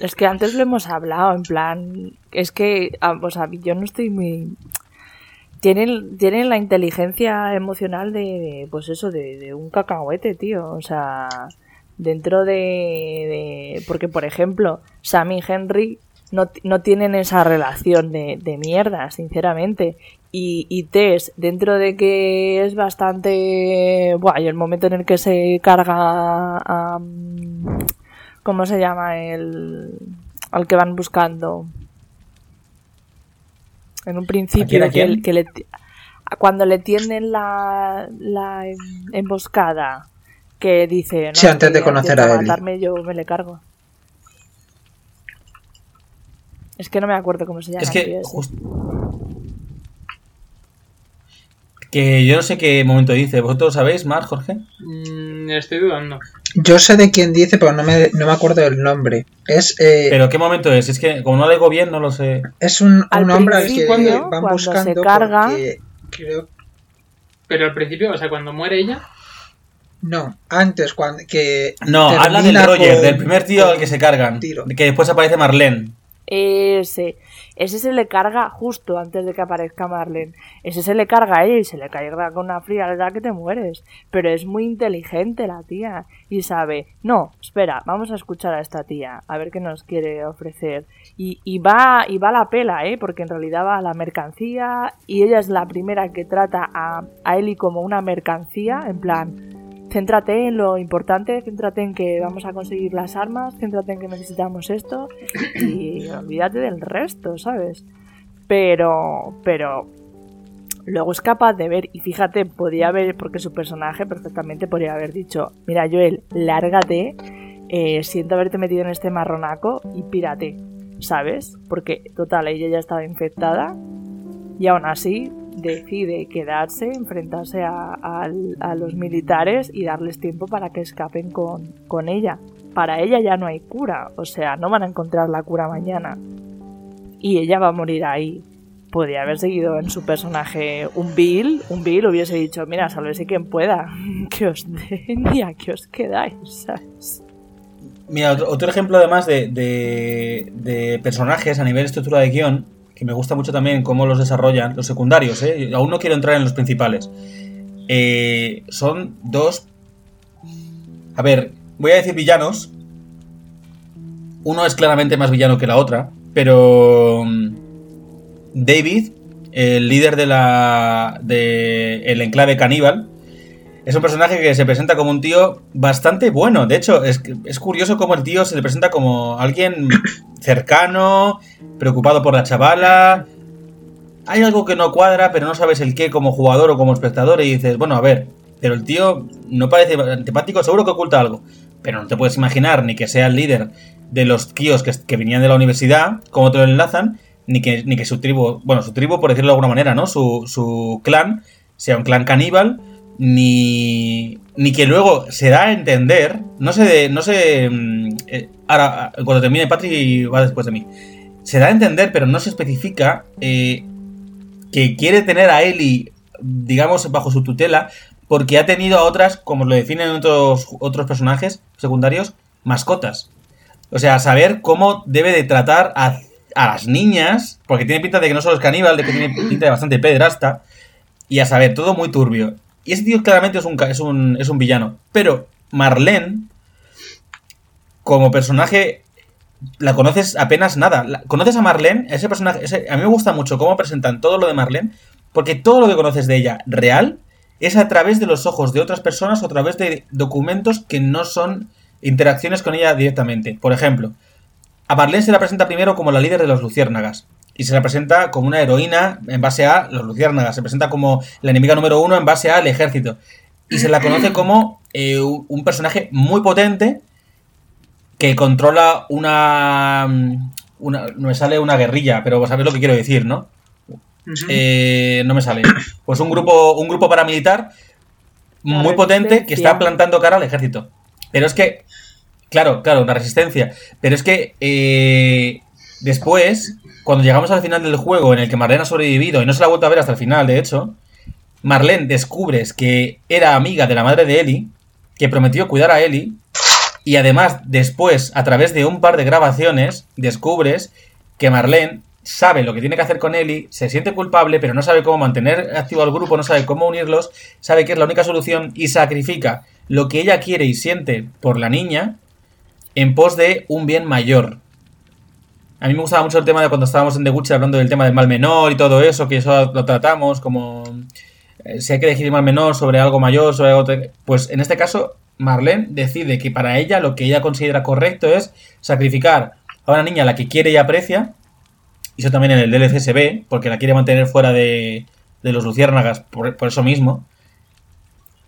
Es que antes lo hemos hablado, en plan. Es que, o sea, yo no estoy muy. Tienen, tienen la inteligencia emocional de, pues eso, de, un cacahuete, tío. O sea, dentro de, de. Porque, por ejemplo, Sam y Henry no, no tienen esa relación de, de mierda, sinceramente. Y, y, Tess, dentro de que es bastante. Y el momento en el que se carga a. ¿Cómo se llama? El. al que van buscando. En un principio, ¿A quién, a quién? Que, que, le. Cuando le tienden la, la emboscada, que dice. No, sí, antes de conocer a él. matarme, yo me le cargo. Es que no me acuerdo cómo se llama. Es que. Just... Que yo no sé qué momento dice. ¿Vosotros sabéis, Mar, Jorge? Mm, Estoy dudando. Yo sé de quién dice, pero no me, no me acuerdo del nombre. Es, eh, Pero ¿qué momento es? Es que como no lo digo bien, no lo sé. es un, Al un hombre al que principio, van cuando se buscando carga- porque creo Pero al principio, o sea, cuando muere ella. no, antes cuando que No, habla del Roger, con- del primer tío al que se cargan. tiro. Que después aparece Marlene. Ese. Ese se le carga justo antes de que aparezca Marlene. Ese se le carga a ella y se le carga con una frialdad que te mueres. Pero es muy inteligente la tía. Y sabe, no, espera, vamos a escuchar a esta tía, a ver qué nos quiere ofrecer. Y, y va, y va la pela, ¿eh? Porque en realidad va a la mercancía y ella es la primera que trata a, a Ellie como una mercancía, en plan, céntrate en lo importante, céntrate en que vamos a conseguir las armas, céntrate en que necesitamos esto y olvídate del resto, ¿sabes? Pero, pero luego es capaz de ver, y fíjate, podía haber, porque su personaje perfectamente podría haber dicho, mira Joel, lárgate, eh, siento haberte metido en este marronaco y pírate, ¿sabes? Porque total, ella ya estaba infectada y aún así decide quedarse, enfrentarse a, los militares y darles tiempo para que escapen con, ella. Para ella ya no hay cura, o sea, no van a encontrar la cura mañana. Y ella va a morir ahí. Podría haber seguido en su personaje un Bill, un Bill hubiese dicho, mira, sálvese quien pueda, que os den y a que os quedáis, ¿sabes? Mira, otro, ejemplo además de, de, de personajes a nivel estructura de guion, que me gusta mucho también cómo los desarrollan, los secundarios, ¿eh? aún no quiero entrar en los principales. Eh, son dos... A ver, voy a decir villanos. Uno es claramente más villano que la otra, pero... mm, David, el líder de la... de el enclave caníbal, es un personaje que se presenta como un tío bastante bueno. De hecho, es, es curioso cómo el tío se le presenta como alguien cercano, preocupado por la chavala. Hay algo que no cuadra, pero no sabes el qué como jugador o como espectador. Y dices, bueno, a ver, pero el tío no parece antipático, seguro que oculta algo. Pero no te puedes imaginar ni que sea el líder de los tíos que, que venían de la universidad, cómo te lo enlazan, ni que, ni que su tribu, bueno, su tribu, por decirlo de alguna manera, ¿no? Su, su clan sea un clan caníbal ni, ni que luego se da a entender, no sé, no sé, mm, eh, ahora cuando termine Patri va después de mí, se da a entender, pero no se especifica eh, que quiere tener a Ellie, digamos, bajo su tutela, porque ha tenido a otras, como lo definen otros, otros personajes secundarios, mascotas. O sea, saber cómo debe de tratar a, a las niñas, porque tiene pinta de que no solo es caníbal, de que tiene pinta de bastante pederasta, y a saber, todo muy turbio. Y ese tío claramente es un, es un, es un villano. Pero Marlene, como personaje, la conoces apenas nada. Conoces a Marlene, ese personaje, a mí me gusta mucho cómo presentan todo lo de Marlene, porque todo lo que conoces de ella real es a través de los ojos de otras personas o a través de documentos que no son interacciones con ella directamente. Por ejemplo, a Marlene se la presenta primero como la líder de los luciérnagas. Y se la presenta como una heroína en base a los luciérnagas. Se presenta como la enemiga número uno en base al ejército. Y se la conoce como eh, un personaje muy potente que controla una, mm, una... No me sale una guerrilla, pero sabéis lo que quiero decir, ¿no? Eh, no me sale. Pues un grupo, un grupo paramilitar muy potente que está plantando cara al ejército. Pero es que, claro, claro, una resistencia. Pero es que eh, después, cuando llegamos al final del juego en el que Marlene ha sobrevivido y no se la ha vuelto a ver hasta el final, de hecho, Marlene descubres que era amiga de la madre de Ellie, que prometió cuidar a Ellie, y además después, a través de un par de grabaciones, descubres que Marlene sabe lo que tiene que hacer con Ellie, se siente culpable, pero no sabe cómo mantener activo al grupo, no sabe cómo unirlos, sabe que es la única solución y sacrifica lo que ella quiere y siente por la niña en pos de un bien mayor. A mí me gustaba mucho el tema de cuando estábamos en The Witcher hablando del tema del mal menor y todo eso, que eso lo tratamos como eh, si hay que elegir mal menor sobre algo mayor, sobre algo... Pues en este caso, Marlene decide que para ella lo que ella considera correcto es sacrificar a una niña a la que quiere y aprecia, y eso también en el DLC se ve, porque la quiere mantener fuera de, de los luciérnagas por eso mismo,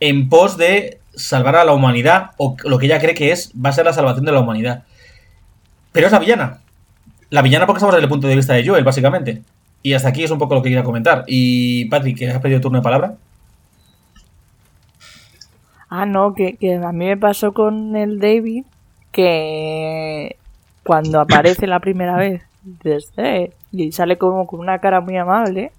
en pos de salvar a la humanidad, o lo que ella cree que es, va a ser la salvación de la humanidad. Pero es la villana. La villana porque estamos desde el punto de vista de Joel, básicamente. Y hasta aquí es un poco lo que quería comentar. Y Patrick, ¿que has pedido turno de palabra? Ah, no, que, que a mí me pasó con el David que cuando aparece la primera vez desde y sale como con una cara muy amable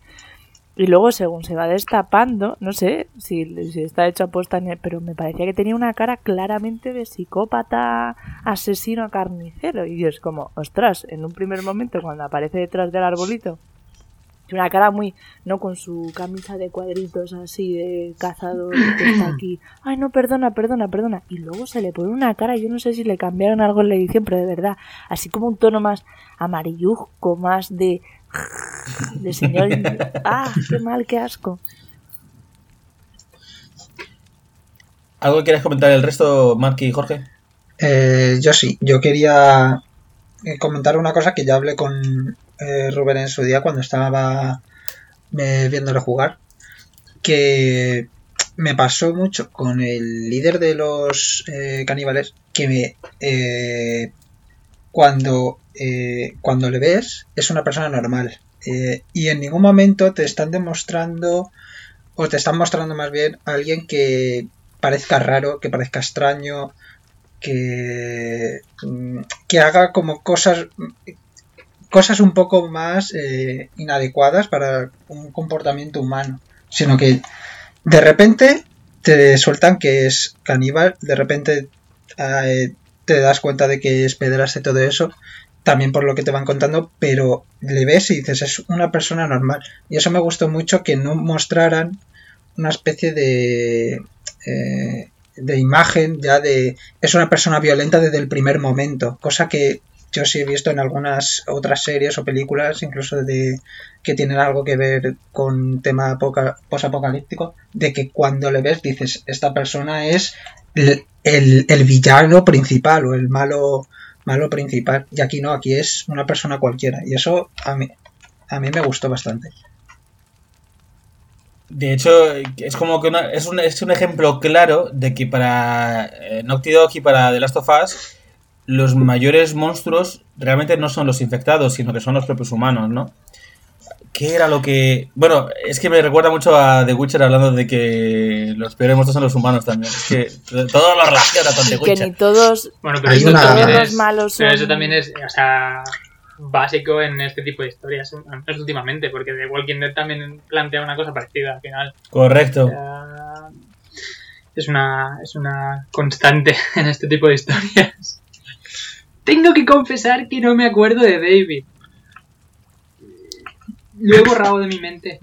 y luego según se va destapando, no sé si, si está hecho apuesta en él, pero me parecía que tenía una cara claramente de psicópata, asesino, carnicero y es como, ostras, en un primer momento cuando aparece detrás del arbolito una cara muy, ¿no? Con su camisa de cuadritos así de cazador que está aquí. Ay, no, perdona, perdona, perdona. Y luego se le pone una cara, yo no sé si le cambiaron algo en la edición, pero de verdad, así como un tono más amarilluzco, más de... de señor... Ah, qué mal, qué asco. ¿Algo que quieras comentar el resto, Mark y Jorge? Eh, yo sí, yo quería eh, comentar una cosa que ya hablé con eh, Rubén en su día cuando estaba eh, viéndole jugar, que me pasó mucho con el líder de los eh, caníbales, que me, eh, cuando, eh, cuando le ves es una persona normal. Eh, y en ningún momento te están demostrando, o te están mostrando más bien alguien que parezca raro, que parezca extraño, que, mm, que haga como cosas cosas un poco más eh, inadecuadas para un comportamiento humano, sino que de repente te sueltan que es caníbal, de repente eh, te das cuenta de que es pederasta y todo eso, también por lo que te van contando, pero le ves y dices, es una persona normal. Y eso me gustó mucho que no mostraran una especie de... eh, de imagen ya de es una persona violenta desde el primer momento cosa que yo sí he visto en algunas otras series o películas, incluso de que tienen algo que ver con tema apoca- posapocalíptico, de que cuando le ves dices, esta persona es el- el villano principal o el malo malo principal. Y aquí no, aquí es una persona cualquiera. Y eso a mí, a mí me gustó bastante. De hecho, es como que una- es, un, es un ejemplo claro de que para eh, Naughty y para The Last of Us, los mayores monstruos realmente no son los infectados, sino que son los propios humanos, ¿no? ¿Qué era lo que...? Bueno, es que me recuerda mucho a The Witcher hablando de que los peores monstruos son los humanos también. Es que todo lo relaciona con The Que Witcher. ni todos, Bueno, pero Hay eso, una- también todos es, los malos pero son... eso también es, o sea, básico en este tipo de historias, al menos últimamente, porque The Walking Dead también plantea una cosa parecida al final. O Correcto. sea, es una, es una constante en este tipo de historias. Tengo que confesar que no me acuerdo de David. Lo he borrado de mi mente.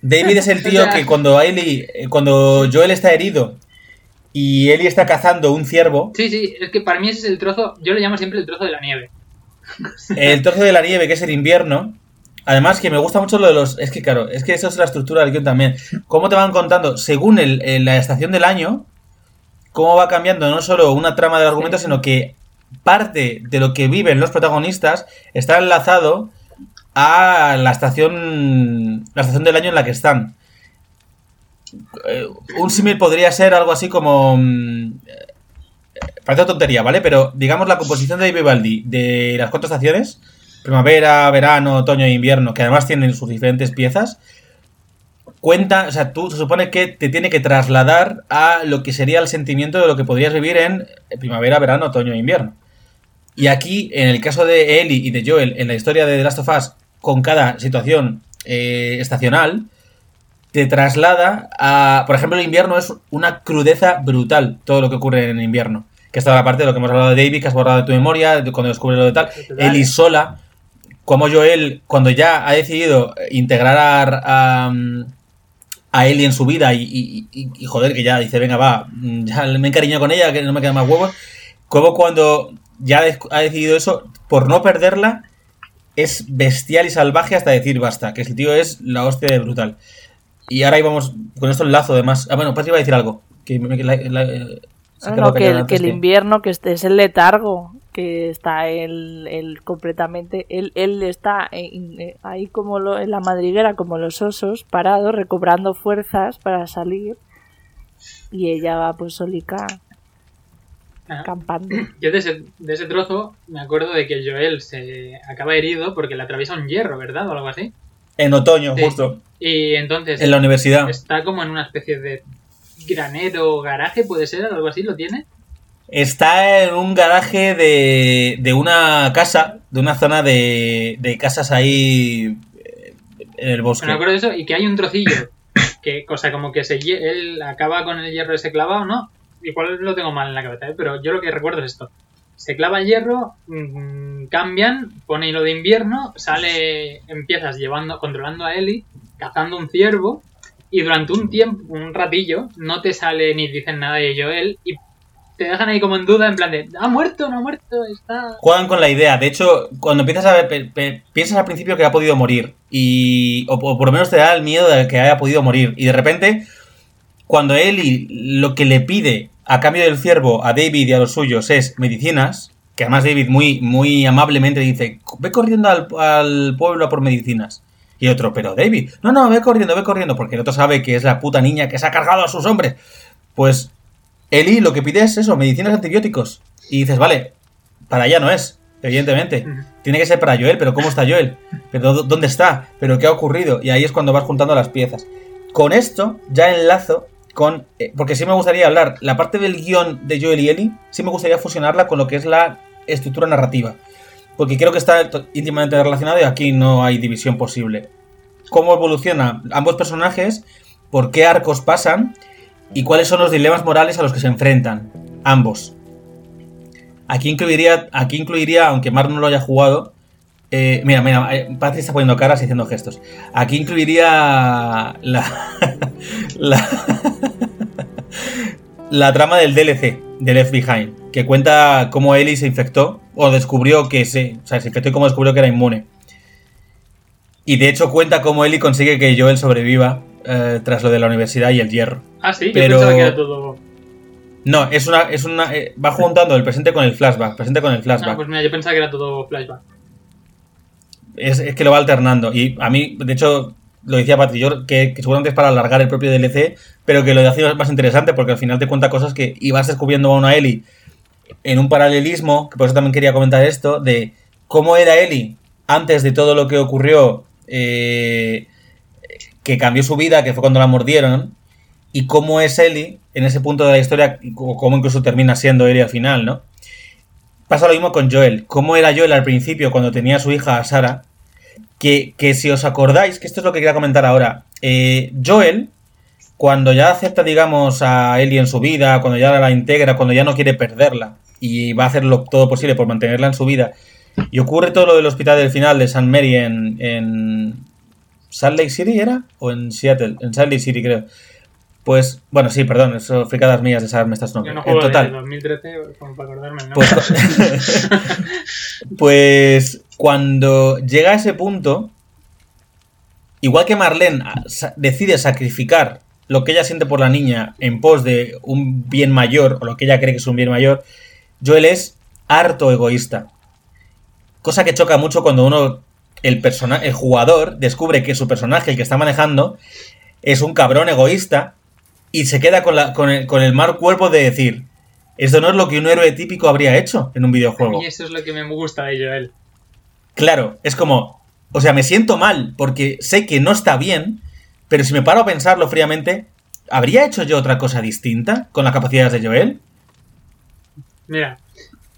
David es el tío que cuando Ellie, eh, cuando Joel está herido y Ellie está cazando un ciervo, Sí, sí, es que para mí ese es el trozo, yo lo llamo siempre el trozo de la nieve. el trozo de la nieve que es el invierno. Además que me gusta mucho lo de los... Es que claro, es que eso es la estructura del guion también. Cómo te van contando, según el- el- la estación del año, cómo va cambiando no solo una trama del argumento, sino que parte de lo que viven los protagonistas está enlazado a la estación la estación del año en la que están. Eh, un símil podría ser algo así como mm, eh, parece tontería, ¿vale? Pero digamos la composición de Vivaldi de las cuatro estaciones, primavera, verano, otoño e invierno, que además tienen sus diferentes piezas, cuenta, o sea, tú se supone que te tiene que trasladar a lo que sería el sentimiento de lo que podrías vivir en primavera, verano, otoño e invierno. Y aquí, en el caso de Ellie y de Joel, en la historia de The Last of Us, con cada situación eh, estacional, te traslada a. Por ejemplo, el invierno es una crudeza brutal, todo lo que ocurre en invierno. Que está la parte de lo que hemos hablado de David, que has borrado de tu memoria, de cuando descubre lo de tal. Ellie sola, como Joel, cuando ya ha decidido integrar a, a, a Ellie en su vida y, y- y- y, joder, que ya dice, venga, va, ya me encariño con ella, que no me quedan más huevos. Como cuando ya ha decidido eso, por no perderla, es bestial y salvaje hasta decir basta, que el tío es la hostia de brutal. Y ahora íbamos, con esto enlazo además. Ah, bueno, Patri iba a decir algo. Que, me- que la- la- se ha No, que, el- que el invierno, que este es el letargo, que está él, él completamente, él, él está en- eh, ahí como lo- en la madriguera, como los osos, parado, recobrando fuerzas para salir, y ella va pues solica, Ajá. campando. Yo de ese, de ese trozo me acuerdo de que Joel se acaba herido porque le atraviesa un hierro, ¿verdad? O algo así. En otoño, Sí. justo. Y entonces En la universidad. está como en una especie de granero o garaje, puede ser, algo así, ¿lo tiene? Está en un garaje de, de una casa, de una zona de, de casas ahí eh, en el bosque. Me acuerdo de eso y que hay un trocillo que, cosa como que se, él acaba con el hierro ese clavado, ¿no? Igual lo tengo mal en la cabeza, ¿eh? pero yo lo que recuerdo es esto. Se clava el hierro, mm, cambian, pone hilo de invierno, sale, empiezas llevando, controlando a Ellie, cazando un ciervo, y durante un tiempo, un ratillo, no te sale ni dicen nada de Joel, y te dejan ahí como en duda, en plan de, ¿ha muerto? ¿No ha muerto? Está... Juegan con la idea. De hecho, cuando empiezas a ver, piensas al principio que ha podido morir. Y, o, o por lo menos te da el miedo de que haya podido morir. Y de repente, cuando Ellie lo que le pide a cambio del ciervo a David y a los suyos es medicinas, que además David muy, muy amablemente dice, ve corriendo al, al pueblo a por medicinas. Y otro, pero David, no, no, ve corriendo, ve corriendo, porque el otro sabe que es la puta niña que se ha cargado a sus hombres. Pues Eli lo que pide es eso, medicinas antibióticos. Y dices, vale, para allá no es, evidentemente. Tiene que ser para Joel, pero ¿cómo está Joel? ¿Pero dó- dónde está? ¿Pero qué ha ocurrido? Y ahí es cuando vas juntando las piezas. Con esto ya enlazo con... eh, porque sí me gustaría hablar, la parte del guion de Joel y Eli, sí me gustaría fusionarla con lo que es la estructura narrativa. Porque creo que está íntimamente relacionado y aquí no hay división posible. Cómo evolucionan ambos personajes, por qué arcos pasan y cuáles son los dilemas morales a los que se enfrentan. Ambos. Aquí incluiría, aquí incluiría aunque Mark no lo haya jugado, eh, mira, mira, eh, Patrick está poniendo caras y haciendo gestos. Aquí incluiría la, la, la trama del DLC, de Left Behind, que cuenta cómo Ellie se infectó, o descubrió que se, o sea, se infectó y cómo descubrió que era inmune. Y de hecho cuenta cómo Ellie consigue que Joel sobreviva eh, tras lo de la universidad y el hierro. Ah, sí, yo Pero- pensaba que era todo... No, es una, es una, eh, va juntando el presente con el flashback, presente con el Ah, flashback. pues mira, yo pensaba que era todo flashback. Es, es que lo va alternando. Y a mí, de hecho, lo decía Patri, yo que, que seguramente es para alargar el propio DLC, pero que lo hace más interesante porque al final te cuenta cosas que y vas descubriendo a una Ellie en un paralelismo, que por eso también quería comentar esto, de cómo era Ellie antes de todo lo que ocurrió, eh, que cambió su vida, que fue cuando la mordieron, y cómo es Ellie en ese punto de la historia, o cómo incluso termina siendo Ellie al final, ¿no? Pasa lo mismo con Joel. ¿Cómo era Joel al principio cuando tenía a su hija Sara? Que, que si os acordáis, que esto es lo que quería comentar ahora. eh, Joel, cuando ya acepta, digamos, a Ellie en su vida, cuando ya la integra, cuando ya no quiere perderla y va a hacer lo, todo posible por mantenerla en su vida, y ocurre todo lo del hospital del final de San Mary en, en Salt Lake City, ¿era? ¿O en Seattle? En Salt Lake City, creo. Pues, bueno, sí, perdón, eso fricadas mías de saberme estas Yo nombres. no en juego total. de 2013 como para acordarme nombre. Pues, pues cuando llega a ese punto, igual que Marlene a- sa- decide sacrificar lo que ella siente por la niña en pos de un bien mayor, o lo que ella cree que es un bien mayor, Joel es harto egoísta. Cosa que choca mucho cuando uno, el, persona, el jugador, descubre que su personaje, el que está manejando, es un cabrón egoísta y se queda con, la, con, el, con el mal cuerpo de decir, esto no es lo que un héroe típico habría hecho en un videojuego. Y eso es lo que me gusta de Joel. Claro, es como, o sea, me siento mal porque sé que no está bien, pero si me paro a pensarlo fríamente, ¿habría hecho yo otra cosa distinta con las capacidades de Joel? Mira,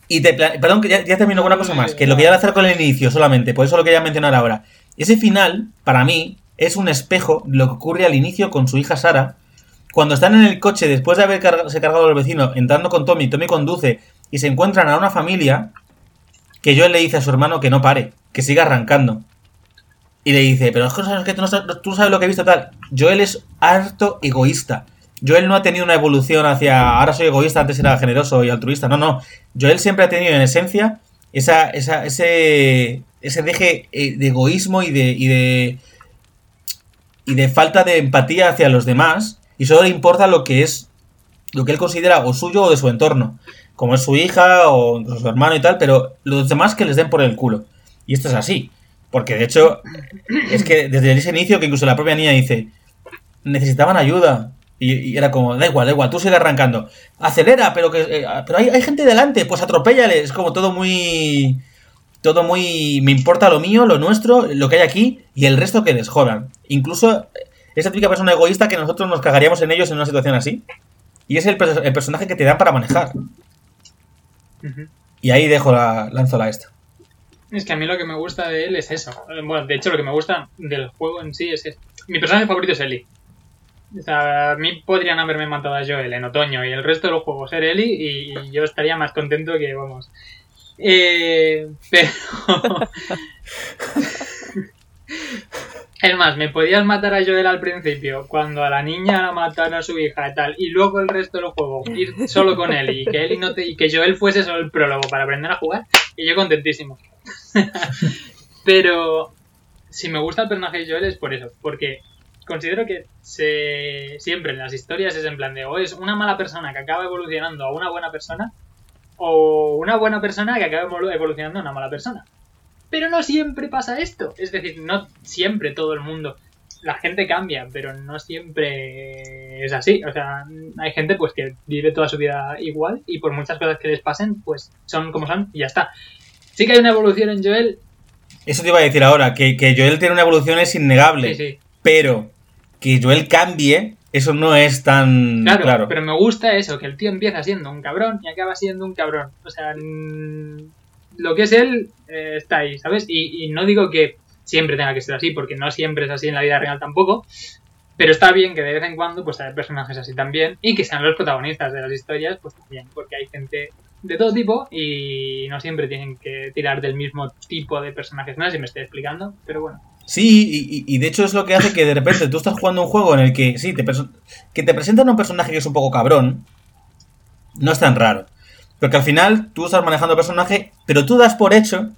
Y te perdón, que ya, ya termino con una cosa más, que lo que voy a hacer con el inicio solamente, por eso lo quería mencionar ahora. Ese final, para mí, es un espejo de lo que ocurre al inicio con su hija Sara, cuando están en el coche después de haberse cargado el vecino, entrando con Tommy, Tommy conduce y se encuentran a una familia que Joel le dice a su hermano que no pare, que siga arrancando. Y le dice, pero es que, tú, no tú sabes lo que he visto tal. Joel es harto egoísta. Joel no ha tenido una evolución hacia ahora soy egoísta, antes era generoso y altruista. No, no. Joel siempre ha tenido en esencia esa, esa, ese, ese deje eh, de egoísmo y de, y de y de falta de empatía hacia los demás y solo le importa lo que es lo que él considera o suyo o de su entorno, como es su hija o su hermano y tal, pero los demás que les den por el culo. Y esto es así, porque de hecho es que desde ese inicio que incluso la propia niña dice, necesitaban ayuda. Y, era como, da igual, da igual, tú sigue arrancando. Acelera, pero que eh, pero hay, hay gente delante, pues atropéllale. Es como todo muy todo muy. Me importa lo mío, lo nuestro, lo que hay aquí y el resto que les jodan. Incluso esa típica persona egoísta que nosotros nos cagaríamos en ellos en una situación así. Y es el, pers- el personaje que te dan para manejar. Y ahí dejo la, lanzo la esta. Es que a mí lo que me gusta de él es eso. Eh, Bueno, de hecho, lo que me gusta del juego en sí es que mi personaje favorito es Ellie. O sea, a mí podrían haberme matado a Joel en otoño y el resto de los juegos ser Ellie y yo estaría más contento que, vamos. Eh, pero. Es más, me podías matar a Joel al principio, cuando a la niña la mataron a su hija y tal, y luego el resto del juego ir solo con Ellie y que Ellie no te, y que Joel fuese solo el prólogo para aprender a jugar, y yo contentísimo. Pero si me gusta el personaje de Joel es por eso, porque considero que se, siempre en las historias es en plan de o es una mala persona que acaba evolucionando a una buena persona, o una buena persona que acaba evolu- evolucionando a una mala persona. Pero no siempre pasa esto. Es decir, no siempre todo el mundo. La gente cambia, pero no siempre es así. O sea, hay gente pues que vive toda su vida igual y por muchas cosas que les pasen, pues son como son y ya está. Sí que hay una evolución en Joel. Eso te iba a decir ahora, que, que Joel tiene una evolución es innegable. Sí, sí. Pero que Joel cambie, eso no es tan Claro, claro. pero me gusta eso, que el tío empieza siendo un cabrón y acaba siendo un cabrón. O sea, lo que es él eh, está ahí, ¿sabes? Y, no digo que siempre tenga que ser así, porque no siempre es así en la vida real tampoco. Pero está bien que de vez en cuando pues haya personajes así también y que sean los protagonistas de las historias, pues también, porque hay gente de todo tipo y no siempre tienen que tirar del mismo tipo de personajes. No sé si me estoy explicando, pero bueno. Sí, y, de hecho es lo que hace que de repente tú estás jugando un juego en el que sí, que te presentan un personaje que es un poco cabrón, no es tan raro. Porque al final tú estás manejando el personaje, pero tú das por hecho,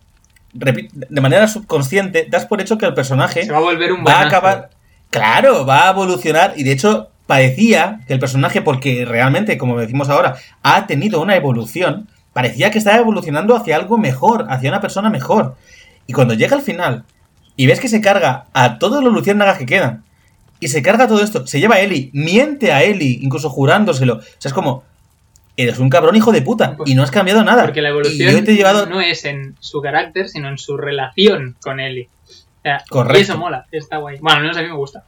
de manera subconsciente, das por hecho que el personaje Se va a volver un va a acabar. Claro, va a evolucionar. Y de hecho, parecía que el personaje, porque realmente, como decimos ahora, ha tenido una evolución, parecía que estaba evolucionando hacia algo mejor, hacia una persona mejor. Y cuando llega al final y ves que se carga a todos los luciérnagas que quedan, y se carga todo esto, se lleva a Eli, miente a Eli, incluso jurándoselo. O sea, es como. Eres un cabrón hijo de puta y no has cambiado nada. Porque la Y evolución yo te he llevado. no es en su carácter, sino en su relación con Ellie. O sea, Correcto. Y eso mola, está guay. Bueno, al menos a mí me gusta.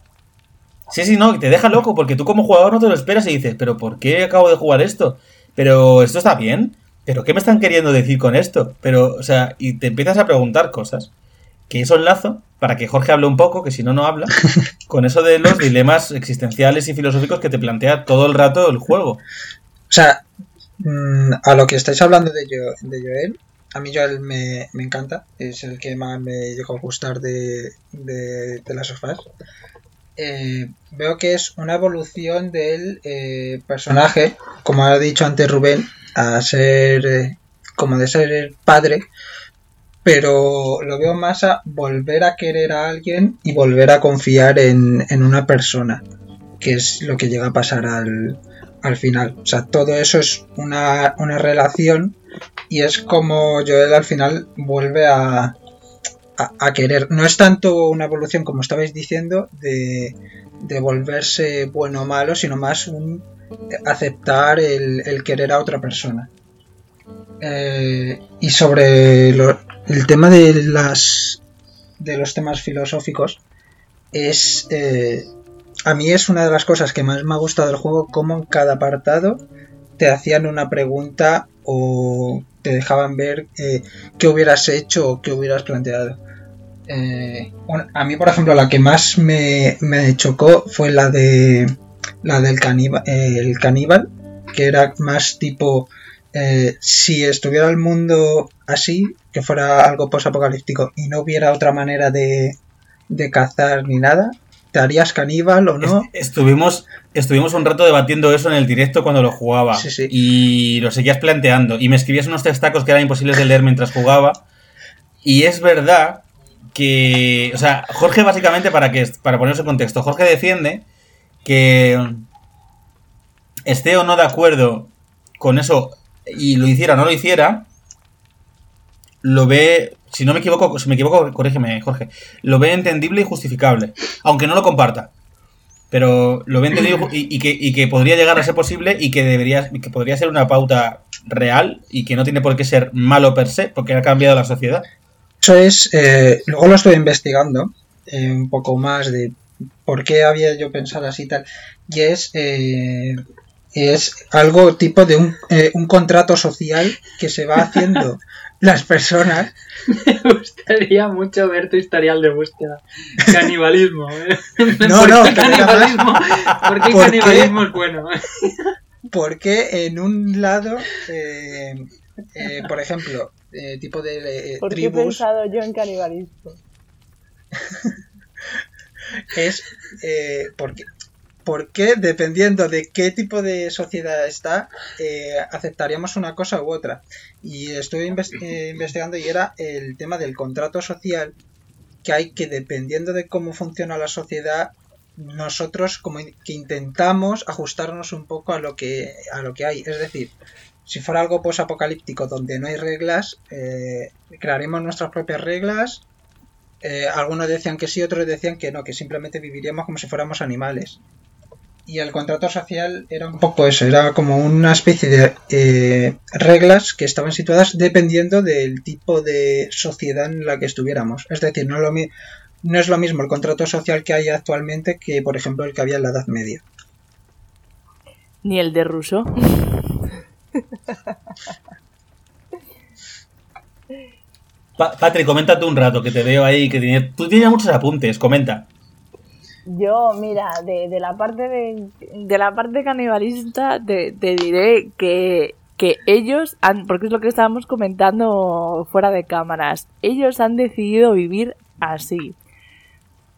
Sí, sí, no, te deja loco porque tú como jugador no te lo esperas y dices, pero ¿por qué acabo de jugar esto? Pero esto está bien, pero ¿qué me están queriendo decir con esto? Pero, o sea, y te empiezas a preguntar cosas. Que eso enlazo, para que Jorge hable un poco, que si no, no habla, con eso de los dilemas existenciales y filosóficos que te plantea todo el rato el juego. O sea, mm, a lo que estáis hablando de, Jo- de Joel, a mí Joel me, me encanta, es el que más me llegó a gustar de, de, de las sofás. Eh, veo que es una evolución del eh, personaje, como ha dicho antes Rubén, a ser eh, como de ser padre, pero lo veo más a volver a querer a alguien y volver a confiar en, en una persona, que es lo que llega a pasar al, al final. O sea, todo eso es una, una relación y es como Joel al final vuelve a, a, querer. No es tanto una evolución como estabais diciendo de, de volverse bueno o malo, sino más un aceptar el, el querer a otra persona. Eh, y sobre lo- el tema de las de los temas filosóficos es eh, a mí es una de las cosas que más me ha gustado del juego como en cada apartado te hacían una pregunta o te dejaban ver eh, qué hubieras hecho o qué hubieras planteado. Eh, a mí por ejemplo la que más me, chocó fue la de la del caníbal, el caníbal que era más tipo eh, si estuviera el mundo así, que fuera algo posapocalíptico y no hubiera otra manera de cazar ni nada, ¿te harías caníbal o no? Est- Estuvimos, estuvimos un rato debatiendo eso en el directo cuando lo jugaba. Sí, sí. Y lo seguías planteando. Y me escribías unos textacos que eran imposibles de leer mientras jugaba. Y es verdad que. O sea, Jorge, básicamente, para que para ponerse en contexto, Jorge defiende que esté o no de acuerdo con eso y lo hiciera o no lo hiciera, lo ve. Si no me equivoco, si me equivoco, corrígeme, Jorge. Lo ve entendible y justificable. Aunque no lo comparta. Pero lo ve entendible y, y que, y que podría llegar a ser posible y que debería que podría ser una pauta real y que no tiene por qué ser malo per se, porque ha cambiado la sociedad. Eso es, eh, luego lo estoy investigando eh, un poco más de por qué había yo pensado así y tal. Y es, eh, es algo tipo de un, un contrato social que se va haciendo las personas. Me gustaría mucho ver tu historial de búsqueda. Canibalismo. ¿eh? No, ¿Por no, qué canibalismo? ¿Por qué ¿Por canibalismo es bueno? Porque en un lado, eh, eh, por ejemplo, eh, tipo de eh, ¿Por qué he tribus, pensado yo en canibalismo? es eh, porque, porque dependiendo de qué tipo de sociedad está, eh, aceptaríamos una cosa u otra. Y estuve eh, investigando y era el tema del contrato social, que hay que dependiendo de cómo funciona la sociedad, nosotros como in- que intentamos ajustarnos un poco a lo que, a lo que hay. Es decir, si fuera algo posapocalíptico donde no hay reglas, eh, crearemos nuestras propias reglas eh, algunos decían que sí, otros decían que no, que simplemente viviríamos como si fuéramos animales. Y el contrato social era un poco eso, era como una especie de eh, reglas que estaban situadas dependiendo del tipo de sociedad en la que estuviéramos. Es decir, no es lo, mi- no es lo mismo el contrato social que hay actualmente que, por ejemplo, el que había en la Edad Media. Ni el de Rousseau. Pa- Patri, comenta tú un rato, que te veo ahí, que tiene- tú tienes muchos apuntes, comenta. Yo, mira, de, de la parte de, de la parte canibalista te, te diré que, que ellos han, porque es lo que estábamos comentando fuera de cámaras, ellos han decidido vivir así.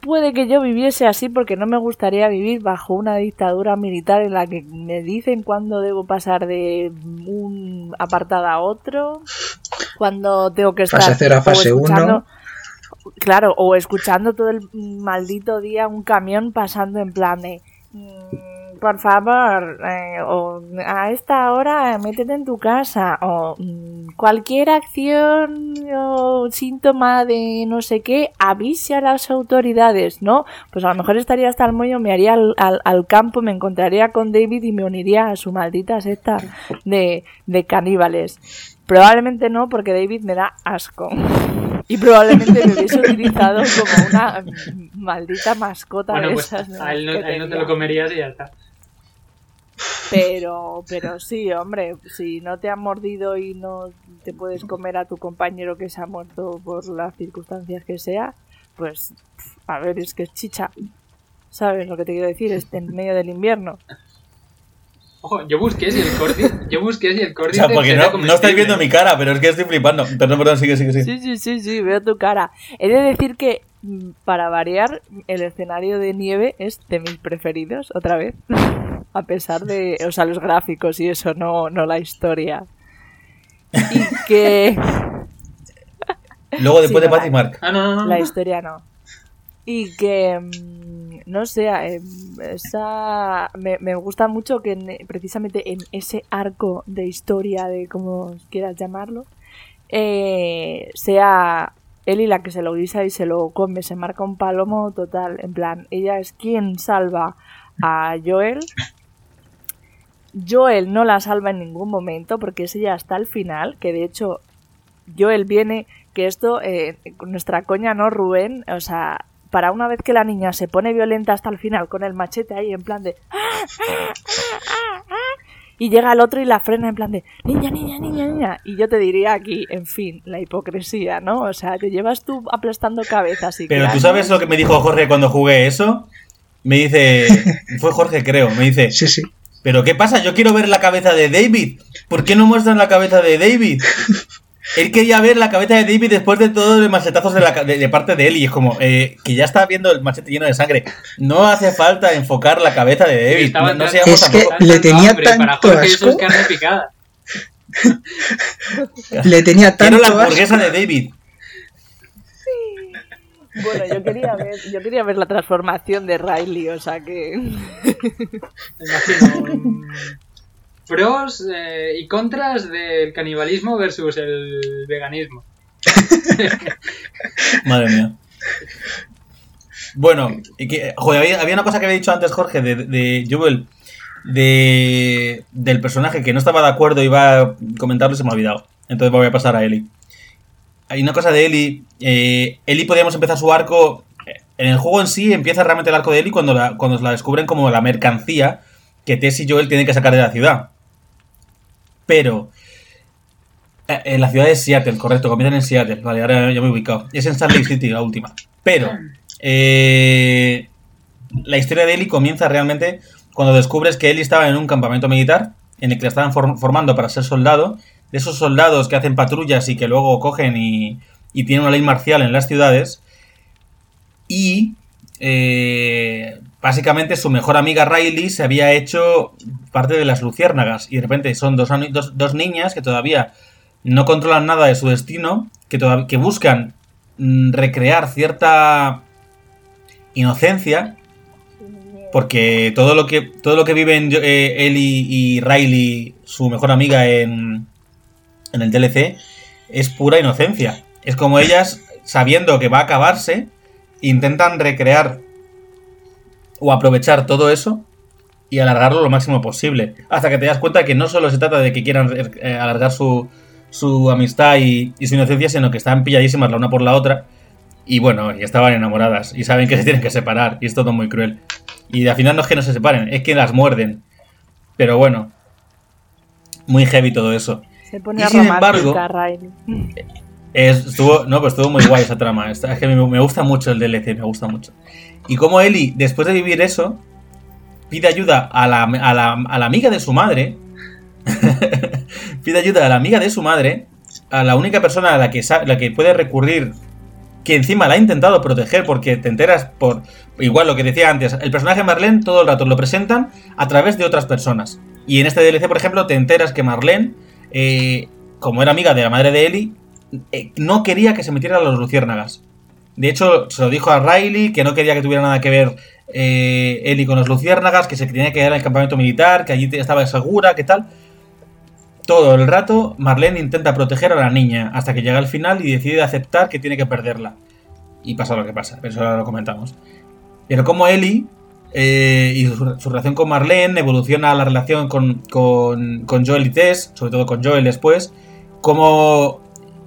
Puede que yo viviese así porque no me gustaría vivir bajo una dictadura militar en la que me dicen cuándo debo pasar de un apartado a otro, cuando tengo que estar Fase cero a o fase escuchando- uno. Claro, o escuchando todo el maldito día un camión pasando en plan de... "Mm, Por favor, eh, o a esta hora métete en tu casa, o mm, cualquier acción o síntoma de no sé qué, avise a las autoridades, ¿no? Pues a lo mejor estaría hasta el moño, me haría al, al- al campo, me encontraría con David y me uniría a su maldita secta de, de caníbales. Probablemente no, porque David me da asco. Y probablemente me hubiese utilizado como una maldita mascota Bueno, de pues esas. a él no, a él no te lo comerías y ya está. Pero, pero sí, hombre, si no te han mordido y no te puedes comer a tu compañero que se ha muerto por las circunstancias que sea, pues, a ver, es que es chicha. ¿Sabes lo que te quiero decir? Es en medio del invierno. Ojo, yo busqué si el cordi, yo busqué si el O cordi sea, porque no, no estáis viendo mi cara, pero es que estoy flipando. Perdón, perdón, sigue, sigue, sigue. Sí, sí, sí, sí, veo tu cara. He de decir que, mm, para variar, el escenario de nieve es de mis preferidos, otra vez. A pesar de, o sea, los gráficos y eso, no, no la historia. Y que... Luego después Sí, de Patty Mark. Ah, no, no, no. La historia no. Y que, mm, no sé, eh, esa, me, gusta mucho que en- precisamente en ese arco de historia, de como quieras llamarlo, eh, sea Ellie la que se lo guisa y se lo come, se marca un palomo total, en plan, ella es quien salva a Joel. Joel no la salva en ningún momento porque es ella hasta el final, que de hecho Joel viene, que esto, eh, nuestra coña, ¿no, Rubén? O sea, para una vez que la niña se pone violenta hasta el final con el machete ahí en plan de... Y llega el otro y la frena en plan de niña, niña, niña, niña. Y yo te diría aquí, en fin, la hipocresía, ¿no? O sea, te llevas tú aplastando cabezas y Pero tú sabes lo que me dijo Jorge cuando jugué eso. Me dice. Fue Jorge, creo. Me dice. Sí, sí. ¿Pero qué pasa? Yo quiero ver la cabeza de David. ¿Por qué no muestran la cabeza de David? Él quería ver la cabeza de David después de todos los machetazos de, la de- de parte de él. Y es como eh, que ya está viendo el machete lleno de sangre. No hace falta enfocar la cabeza de David. Estaba No, no seamos Es que tampoco- le tenía hambre, tanto Jorge eso es asco. carne picada. Le tenía Quiero tanto la asco. hamburguesa de David. Bueno, yo quería ver, yo quería ver la transformación de Riley, o sea que... Me imagino. Pros eh, y contras del canibalismo versus el veganismo. Madre mía. Bueno, había, una cosa que había dicho antes Jorge de, de Joel, de, del personaje que no estaba de acuerdo y iba a comentarlo y se me ha olvidado. Entonces voy a pasar a Eli. Hay una cosa de Eli. Eh, Eli podíamos empezar su arco. En el juego en sí empieza realmente el arco de Ellie cuando cuando la descubren como la mercancía que Tess y Joel tienen que sacar de la ciudad. Pero eh, en la ciudad de Seattle, correcto, comienzan en Seattle. Vale, ahora ya me he ubicado. Es en Salt Lake City la última. Pero eh, la historia de Ellie comienza realmente cuando descubres que Ellie estaba en un campamento militar en el que la estaban form- formando para ser soldado. De esos soldados que hacen patrullas y que luego cogen y, y tienen una ley marcial en las ciudades. Y eh, básicamente su mejor amiga Riley se había hecho parte de las luciérnagas. Y de repente son dos, dos, dos niñas que todavía no controlan nada de su destino, que, todav- que buscan mm, recrear cierta inocencia, porque todo lo que todo lo que viven eh, Ellie y Riley, su mejor amiga en, en el DLC, es pura inocencia. Es como ellas, sabiendo que va a acabarse, intentan recrear o aprovechar todo eso y alargarlo lo máximo posible. Hasta que te das cuenta que no solo se trata de que quieran eh, alargar su, su amistad y, y su inocencia, sino que están pilladísimas la una por la otra. Y bueno, y estaban enamoradas. Y saben que se tienen que separar. Y es todo muy cruel. Y al final no es que no se separen, es que las muerden. Pero bueno. Muy heavy todo eso. Se pone Y sin embargo-. Es- estuvo, no, pues estuvo muy guay esa trama. Es que me, me gusta mucho el DLC, me gusta mucho. Y como Ellie, después de vivir eso, pide ayuda a la, a la, a la amiga de su madre. pide ayuda a la amiga de su madre, a la única persona a la que, la que puede recurrir, que encima la ha intentado proteger, porque te enteras por. Igual lo que decía antes, el personaje Marlene todo el rato lo presentan a través de otras personas. Y en este DLC, por ejemplo, te enteras que Marlene, eh, como era amiga de la madre de Ellie, eh, no quería que se metieran los luciérnagas. De hecho, se lo dijo a Riley que no quería que tuviera nada que ver eh, Ellie con los luciérnagas, que se tenía que quedar en el campamento militar, que allí estaba segura, que tal. Todo el rato, Marlene intenta proteger a la niña hasta que llega al final y decide aceptar que tiene que perderla. Y pasa lo que pasa, pero eso ahora lo comentamos. Pero como Ellie eh, y su, su relación con Marlene evoluciona la relación con, con, con Joel y Tess, sobre todo con Joel después, como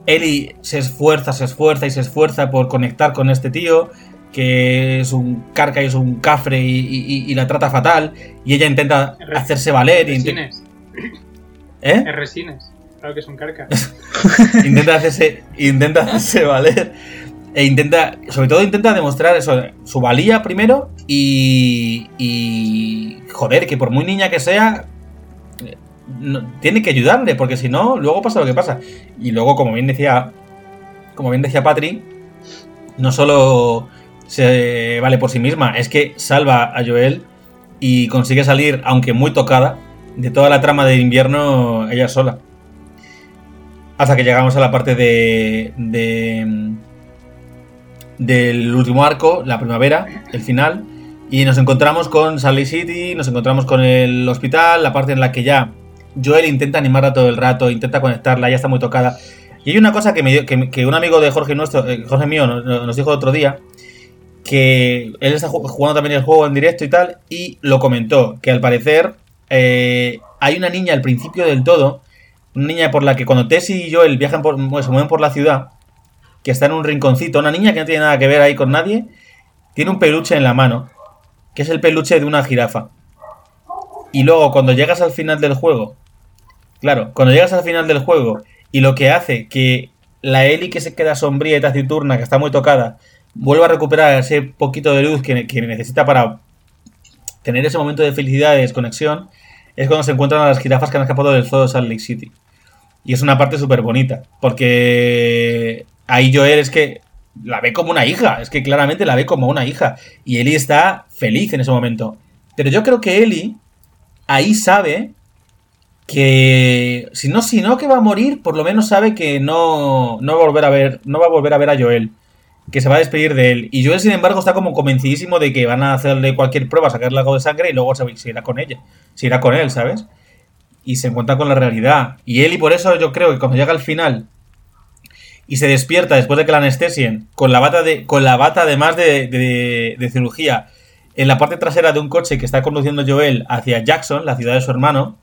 Ellie se esfuerza, se esfuerza y se esfuerza por conectar con este tío, que es un carca y es un cafre y, y- y la trata fatal, y ella intenta hacerse valer. Resines. ¿Eh? Es resines. Claro que es un carca. intenta hacerse intenta hacerse valer e intenta sobre todo intenta demostrar eso su valía primero y y joder que por muy niña que sea no- tiene que ayudarle porque si no luego pasa lo que pasa. Y luego como bien decía como bien decía Patri no solo se vale por sí misma es que salva a Joel y consigue salir aunque muy tocada de toda la trama de invierno ella sola. Hasta que llegamos a la parte de, de- del último arco, la primavera, el final, y nos encontramos con Sally City, nos encontramos con el hospital, la parte en la que ya Joel intenta animarla todo el rato, intenta conectarla, ya está muy tocada. Y hay una cosa que, me que, que un amigo de Jorge nuestro, eh, Jorge mío, nos, dijo otro día, que él está ju- jugando también el juego en directo y tal, y lo comentó, que al parecer eh, hay una niña al principio del todo, una niña por la que cuando Tessie y Joel viajan por, se mueven por la ciudad, que está en un rinconcito, una niña que no tiene nada que ver ahí con nadie, tiene un peluche en la mano, que es el peluche de una jirafa. Y luego cuando llegas al final del juego, claro, cuando llegas al final del juego y lo que hace que la Ellie que se queda sombría y taciturna, que está muy tocada, vuelva a recuperar ese poquito de luz que, necesita para tener ese momento de felicidad y desconexión, es cuando se encuentran las jirafas que han escapado del zoo de Salt Lake City. Y es una parte súper bonita, porque ahí Joel es que la ve como una hija, es que claramente la ve como una hija. Y Ellie está feliz en ese momento. Pero yo creo que Ellie ahí sabe que si no, si no que va a morir, por lo menos sabe que no, no va a volver a ver, no va a volver a ver a Joel. Que se va a despedir de él. Y Joel, sin embargo, está como convencidísimo de que van a hacerle cualquier prueba, sacarle algo de sangre y luego se, se irá con ella. Se irá con él, ¿sabes? Y se encuentra con la realidad. Y Ellie, por eso yo creo que cuando llega al final y se despierta después de que la anestesien, con la bata de. con la bata además de, de, de cirugía, en la parte trasera de un coche que está conduciendo Joel hacia Jackson, la ciudad de su hermano,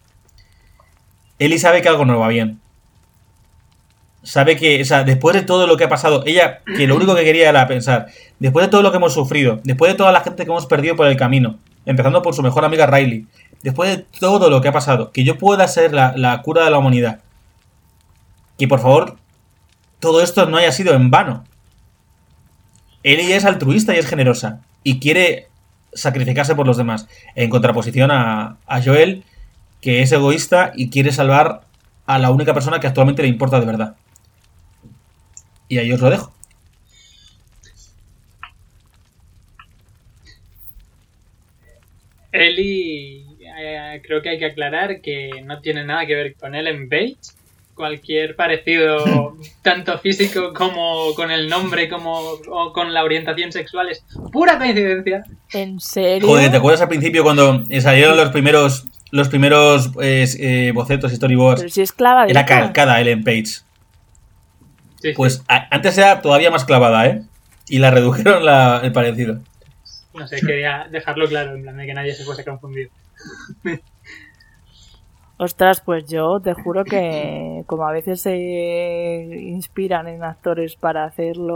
Ellie sabe que algo no va bien. sabe que, o sea, después de todo lo que ha pasado, ella, que lo único que quería era pensar, después de todo lo que hemos sufrido, después de toda la gente que hemos perdido por el camino, empezando por su mejor amiga Riley, después de todo lo que ha pasado, que yo pueda ser la, la cura de la humanidad, que por favor, todo esto no haya sido en vano. Ellie es altruista y es generosa, y quiere sacrificarse por los demás, en contraposición a, a Joel, que es egoísta y quiere salvar a la única persona que actualmente le importa de verdad. Y ahí os lo dejo. Ellie, eh, creo que hay que aclarar que no tiene nada que ver con Ellen Page. Cualquier parecido, tanto físico como con el nombre, como o con la orientación sexual, es pura coincidencia. ¿En serio? Joder, ¿te acuerdas al principio cuando salieron los primeros los primeros eh, eh, bocetos, storyboards? Pero si es clavadita. Era calcada Ellen Page. Sí, sí. Pues a- antes era todavía más clavada, ¿eh? Y la redujeron la- el parecido. No sé, quería dejarlo claro, en plan de que nadie se fuese confundido. Ostras, pues yo te juro que como a veces se inspiran en actores para hacerlo,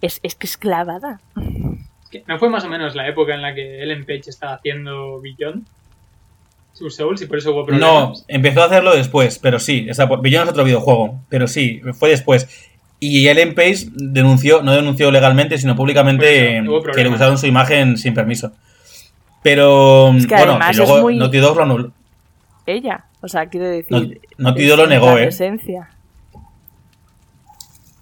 es, es que es clavada. ¿No fue más o menos la época en la que Ellen Page estaba haciendo Beyond? Sus Souls y por eso hubo No, empezó a hacerlo después, pero sí. Esa, Beyond es otro videojuego, pero sí, fue después. Y Ellen Page denunció, no denunció legalmente, sino públicamente eso, que le usaron su imagen sin permiso. Pero, Es que bueno, y luego muy- Naughty Dog lo anuló. Ella, o sea, quiere decir... No- Naughty Dog lo negó, la ¿eh? esencia.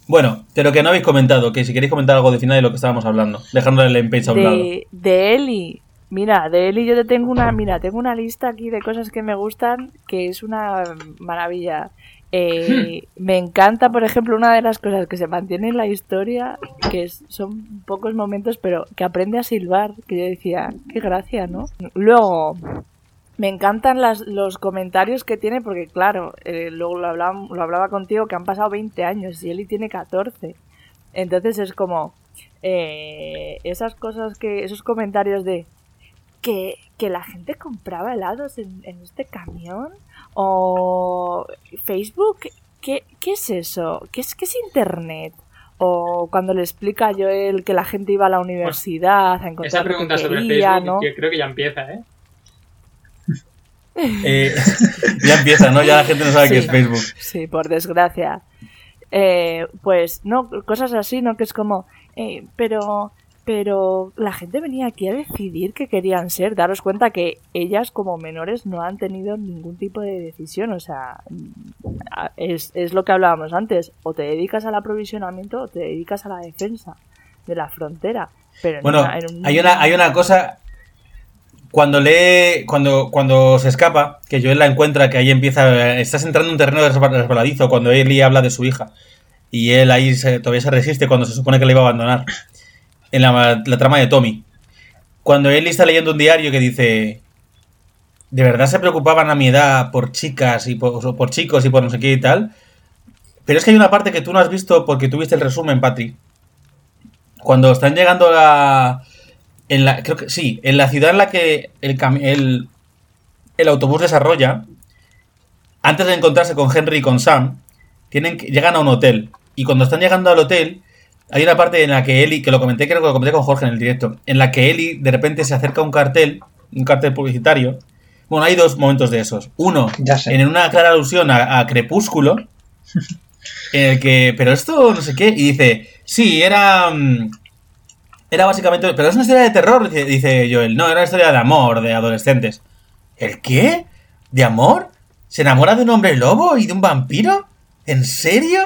Bueno, pero que no habéis comentado, que si queréis comentar algo de final de lo que estábamos hablando, dejando a Ellen Page a un lado. De, de Eli. Mira, de Eli yo te tengo una, mira, tengo una lista aquí de cosas que me gustan que es una maravilla. Eh, me encanta, por ejemplo, una de las cosas que se mantiene en la historia, que es- son pocos momentos, pero que aprende a silbar, que yo decía, qué gracia, ¿no? Luego, me encantan las, los comentarios que tiene, porque claro, eh, luego lo hablaba, lo hablaba contigo, que han pasado 20 años y Eli tiene 14. Entonces es como eh, esas cosas que, esos comentarios de que, que la gente compraba helados en, en este camión o Facebook, ¿qué, qué es eso? ¿Qué es, ¿Qué es Internet? O cuando le explica a Joel que la gente iba a la universidad a encontrar Esa lo que pregunta sobre quería, Facebook, ¿no? que creo que ya empieza, ¿eh? Eh, ya empieza, ¿no? Ya la gente no sabe qué es Sí. Facebook. Sí, por desgracia. Eh, pues no, cosas así, ¿no? Que es como, eh, pero, pero la gente venía aquí a decidir qué querían ser. Daros cuenta que ellas como menores no han tenido ningún tipo de decisión. O sea, es, es lo que hablábamos antes. O te dedicas al aprovisionamiento o te dedicas a la defensa de la frontera. Pero en Bueno, una- en un- hay una, hay una cosa. Cuando lee. Cuando, cuando se escapa, que Joel la encuentra, que ahí empieza. Estás entrando en un terreno resbal- resbaladizo cuando Ellie habla de su hija. Y él ahí se- todavía se resiste cuando se supone que le iba a abandonar. En la, trama de Tommy. Cuando Ellie está leyendo un diario que dice. ¿De verdad se preocupaban a mi edad por chicas y por, por chicos y por no sé qué y tal? Pero es que hay una parte que tú no has visto porque tuviste el resumen, Patri. Cuando están llegando a la. En la creo que sí, en la ciudad en la que el, el, autobús desarrolla, antes de encontrarse con Henry y con Sam, tienen llegan a un hotel. Y cuando están llegando al hotel, hay una parte en la que Eli, que lo comenté, creo que lo comenté con Jorge en el directo, en la que Eli de repente se acerca a un cartel, un cartel publicitario. Bueno, hay dos momentos de esos. Uno, Ya sé. en una clara alusión a, a Crepúsculo, en el que, pero esto no sé qué, y dice, sí, era... mm, Era básicamente... Pero es una historia de terror, dice, dice Joel. No, era una historia de amor, de adolescentes. ¿El qué? ¿De amor? ¿Se enamora de un hombre lobo y de un vampiro? ¿En serio?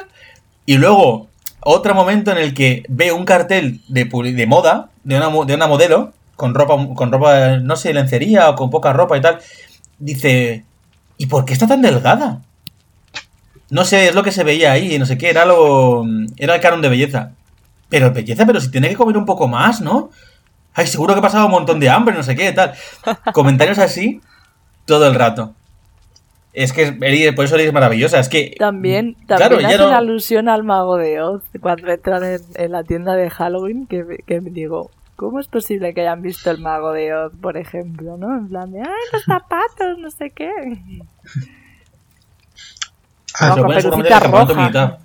Y luego, otro momento en el que ve un cartel de, de moda, de una, mo- de una modelo, con ropa, con ropa, no sé, lencería o con poca ropa y tal. Dice, ¿y por qué está tan delgada? No sé, es lo que se veía ahí, no sé qué, era lo. Era el canon de belleza. Pero belleza, pero si tiene que comer un poco más, ¿no? Ay, seguro que ha pasado un montón de hambre, no sé qué, tal. Comentarios así todo el rato. Es que Eli- por eso Eli es maravillosa, es que. También, Claro, también no- alusión al mago de Oz cuando entran en, en la tienda de Halloween, que, que me digo, ¿cómo es posible que hayan visto el mago de Oz, por ejemplo, no? En plan de, ¡ay, los zapatos, no sé qué! Roja. militar.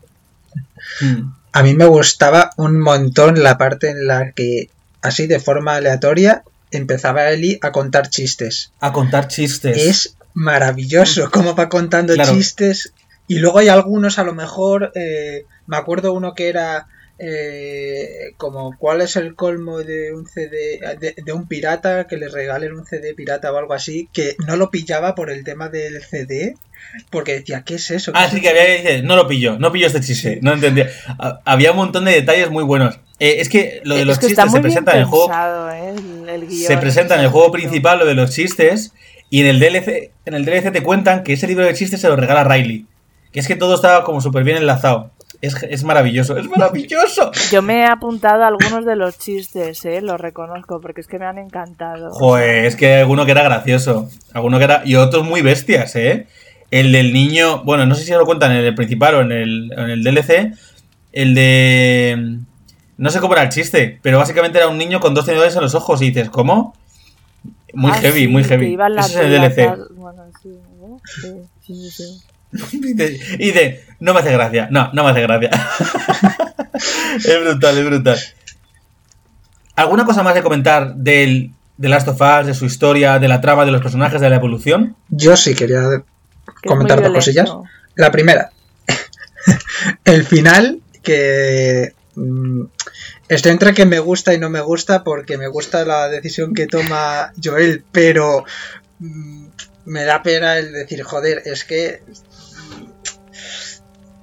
Mm. A mí me gustaba un montón la parte en la que, así de forma aleatoria, empezaba Eli a contar chistes. A contar chistes. Es maravilloso cómo va contando Claro. chistes. Y luego hay algunos, a lo mejor, eh, me acuerdo uno que era eh, como cuál es el colmo de un CD, de, de un pirata, que le regalen un CD pirata o algo así, que no lo pillaba por el tema del CD, porque decía, ¿qué es eso? ¿Qué Ah, es sí, eso?". que había no lo pillo, no pillo este chiste, no entendía. Ha- Había un montón de detalles muy buenos. Eh, es que lo de Es los chistes se bien presenta en el juego, pensado, ¿eh? el, el guion. se presenta en el juego principal lo de los chistes y en el DLC, en el DLC te cuentan que ese libro de chistes se lo regala Riley. Que es que todo estaba como súper bien enlazado. Es, es maravilloso, es maravilloso. Yo me he apuntado a algunos de los chistes, ¿eh? Los reconozco, porque es que me han encantado. Joder, es que hay alguno que era gracioso, alguno que era y otros muy bestias, ¿eh? El del niño, bueno, no sé si se lo cuentan en el principal o en el, en el DLC, el de no sé cómo era el chiste, pero básicamente era un niño con dos tenedores en los ojos y dices, ¿cómo? Muy Ah, heavy, sí, muy heavy. Ese las es el DLC. Bueno, sí, ¿no? sí, sí, sí. Y de, y de, no me hace gracia, no, no me hace gracia. es brutal, es brutal. ¿Alguna cosa más de comentar del, de Last of Us, de su historia, de la trama, de los personajes, de la evolución? Yo sí quería comentar dos cosillas. La primera, el final que mm, estoy entre que me gusta y no me gusta porque me gusta la decisión que toma Joel, pero mm, me da pena el decir, joder, es que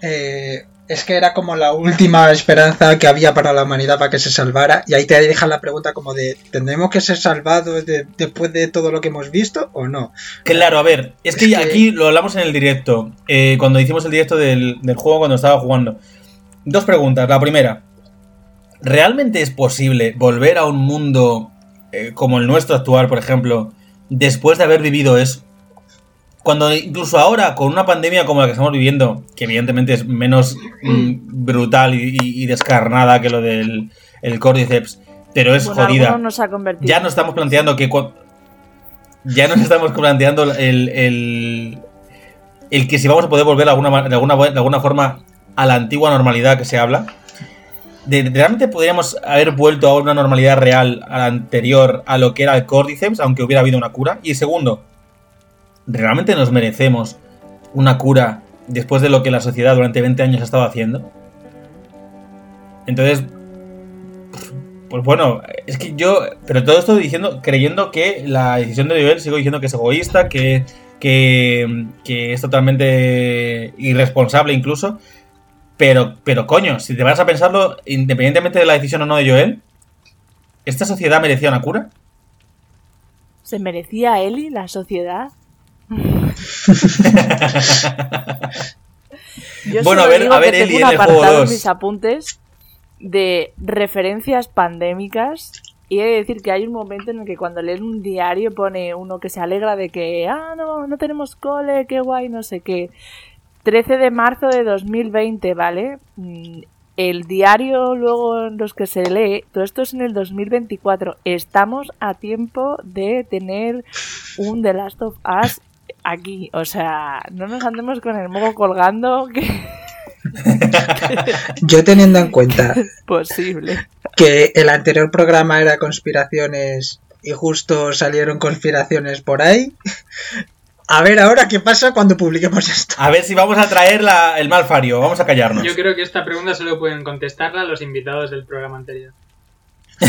eh, es que era como la última esperanza que había para la humanidad para que se salvara y ahí te dejan la pregunta como de ¿tendremos que ser salvados de- después de todo lo que hemos visto o no? Claro, a ver, es que, Es que- aquí lo hablamos en el directo, eh, cuando hicimos el directo del, del juego cuando estaba jugando. Dos preguntas. La primera, ¿realmente es posible volver a un mundo eh, como el nuestro actual, por ejemplo, después de haber vivido eso? Cuando incluso ahora, con una pandemia como la que estamos viviendo, que evidentemente es menos mm, brutal y, descarnada que lo del el Cordyceps, pero es Bueno, jodida nos ha ya nos estamos planteando que ya nos estamos planteando el, el, el que si vamos a poder volver de alguna, de alguna, de alguna forma a la antigua normalidad que se habla. De, ¿Realmente podríamos haber vuelto a una normalidad real, a la anterior, a lo que era el Cordyceps, aunque hubiera habido una cura? Y segundo, ¿realmente nos merecemos una cura después de lo que la sociedad durante 20 años ha estado haciendo? Entonces, pues bueno, es que yo, pero todo esto diciendo, creyendo que la decisión de Joel, sigo diciendo que es egoísta, que, que, que es totalmente irresponsable incluso, pero, pero coño, si te vas a pensarlo, independientemente de la decisión o no de Joel, ¿esta sociedad merecía una cura? ¿Se merecía Eli, la sociedad? Yo Bueno, a ver- digo a ver, que Eli, tengo en un el juego apartado en mis apuntes de referencias pandémicas y he de decir que hay un momento en el que cuando lees un diario pone uno que se alegra de que, ah, no, no tenemos cole, qué guay, no sé qué. 13 de marzo de 2020, ¿vale? Mm, El diario luego en los que se lee, todo esto es en el 2024. Estamos a tiempo de tener un The Last of Us aquí. O sea, no nos andemos con el moco colgando, que Yo teniendo en cuenta es posible. que el anterior programa era conspiraciones y justo salieron conspiraciones por ahí. A ver ahora qué pasa cuando publiquemos esto. A ver si vamos a traer la- el malfario, vamos a callarnos. Yo creo que esta pregunta solo pueden contestarla los invitados del programa anterior.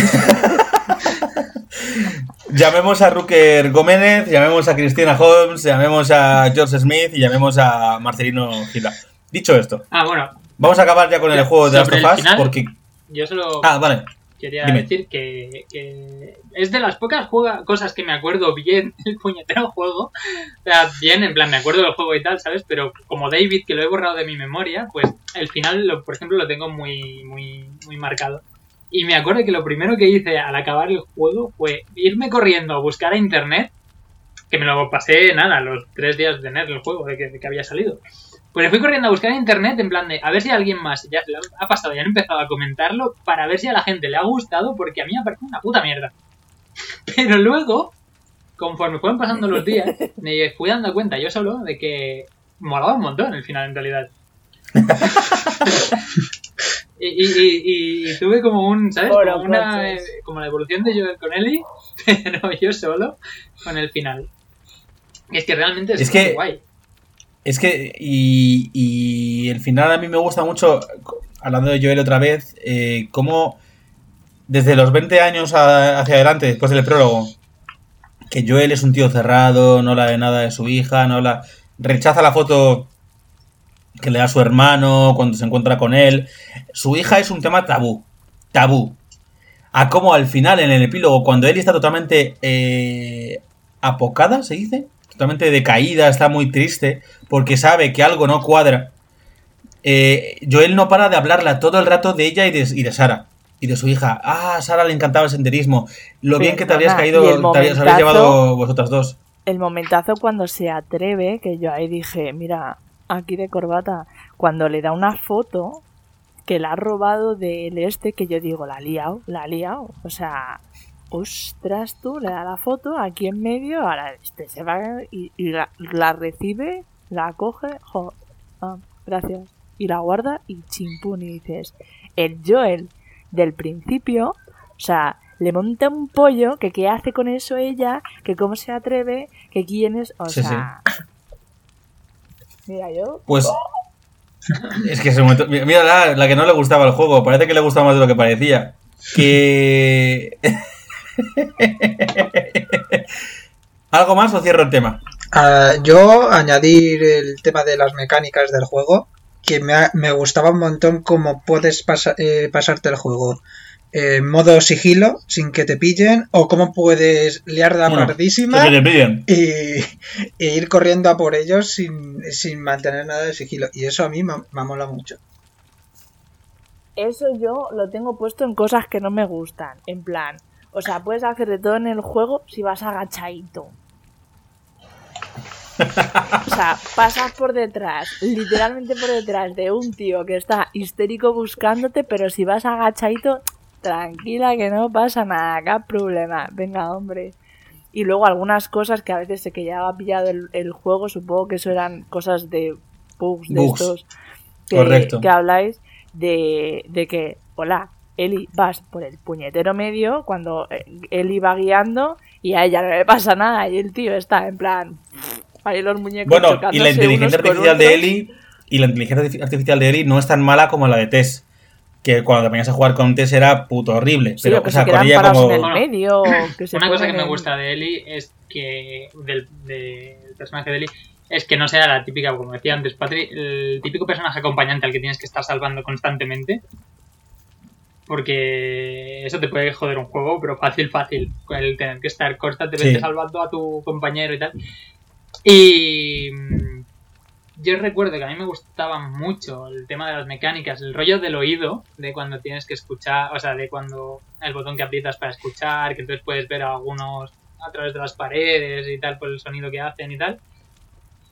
Llamemos a Rucker Gómez, llamemos a Cristina Holmes, llamemos a George Smith y llamemos a Marcelino Gila. Dicho esto, Ah, bueno, vamos a acabar ya con el juego de Last of Us porque... yo solo Ah, vale. Quería dime. decir que, que es de las pocas juega- cosas que me acuerdo bien del puñetero juego. O sea, bien, en plan, me acuerdo del juego y tal, ¿sabes? Pero como David, que lo he borrado de mi memoria, pues el final, lo- por ejemplo, lo tengo muy, muy, muy marcado. Y me acuerdo que lo primero que hice al acabar el juego fue irme corriendo a buscar a internet, que me lo pasé, nada, los tres días de tener el juego, de que, de que había salido. Pues me fui corriendo a buscar en internet en plan de a ver si alguien más ya se lo ha pasado y han empezado a comentarlo para ver si a la gente le ha gustado porque a mí me parece una puta mierda. Pero luego, conforme fueron pasando los días, me fui dando cuenta yo solo de que molaba un montón el final en realidad. y, y, y, y tuve como un, ¿sabes? Como, una, eh, como la evolución de Joel con Ellie, pero yo solo con el final. Y es que realmente es, Es muy que- guay. Es que, y, y el final a mí me gusta mucho, hablando de Joel otra vez, eh, cómo desde los 20 años hacia adelante, después del prólogo, que Joel es un tío cerrado, no habla de nada de su hija, no habla, rechaza la foto que le da su hermano cuando se encuentra con él. Su hija es un tema tabú, tabú. A cómo al final, en el epílogo, cuando Ellie está totalmente eh, apocada, ¿se dice? Totalmente decaída, está muy triste, porque sabe que algo no cuadra. Eh, Joel no para de hablarla todo el rato de ella y de, y de Sara. Y de su hija. Ah, a Sara le encantaba el senderismo. Lo bien que te Perdona, caído, te habrías, habéis llevado vosotras dos. El momentazo cuando se atreve, que yo ahí dije, mira, aquí de corbata, cuando le da una foto que la ha robado del este, que yo digo, la ha liado, la ha liado. O sea, ostras tú, le da la foto aquí en medio, ahora este se va y, y la, la recibe, la coge, jo, ah, gracias, y la guarda y chimpún y dices, el Joel del principio, o sea, le monta un pollo, que qué hace con eso ella, que cómo se atreve, que quién es, o Sí, sea... Mira, yo... Pues. Es que ese momento. Mira, mira la, la que no le gustaba el juego. Parece que le gustaba más de lo que parecía. Que. ¿Algo más o cierro el tema? Ah, yo añadir el tema de las mecánicas del juego, que me, ha- me gustaba un montón cómo puedes pasa- eh, pasarte el juego en modo sigilo, sin que te pillen, o cómo puedes liar la Bueno, pardísima y, e ir corriendo a por ellos sin, sin mantener nada de sigilo. Y eso a mí me, me mola mucho. Eso yo lo tengo puesto en cosas que no me gustan. En plan, o sea, puedes hacer de todo en el juego si vas agachadito. O sea, pasas por detrás, literalmente por detrás de un tío que está histérico buscándote, pero si vas agachadito, tranquila que no pasa nada, qué problema. Venga, hombre. Y luego algunas cosas que a veces sé que ya ha pillado el, el juego, supongo que eso eran cosas de bugs de estos que, Correcto. que habláis de, de que, hola, Eli, vas por el puñetero medio cuando eh, Eli va guiando y a ella no le pasa nada y el tío está en plan, ahí los muñecos Bueno, y la inteligencia artificial de. Eli. Y la inteligencia artificial de Eli no es tan mala como la de Tess. Que cuando te ponías a jugar con Tess era puto horrible. Sí, pero, o que o sea, se con ella como. en el Bueno, medio. o que se Una cosa que me gusta de Ellie es que. del, del personaje de Ellie. Es que no sea la típica, como decía antes Patri, el típico personaje acompañante al que tienes que estar salvando constantemente. Porque eso te puede joder un juego, pero fácil, fácil. con El tener que estar constantemente Sí. salvando a tu compañero y tal. Y. mm, Yo recuerdo que a mí me gustaba mucho el tema de las mecánicas, el rollo del oído, de cuando tienes que escuchar, o sea, de cuando el botón que aprietas para escuchar, que entonces puedes ver a algunos a través de las paredes y tal, por el sonido que hacen y tal.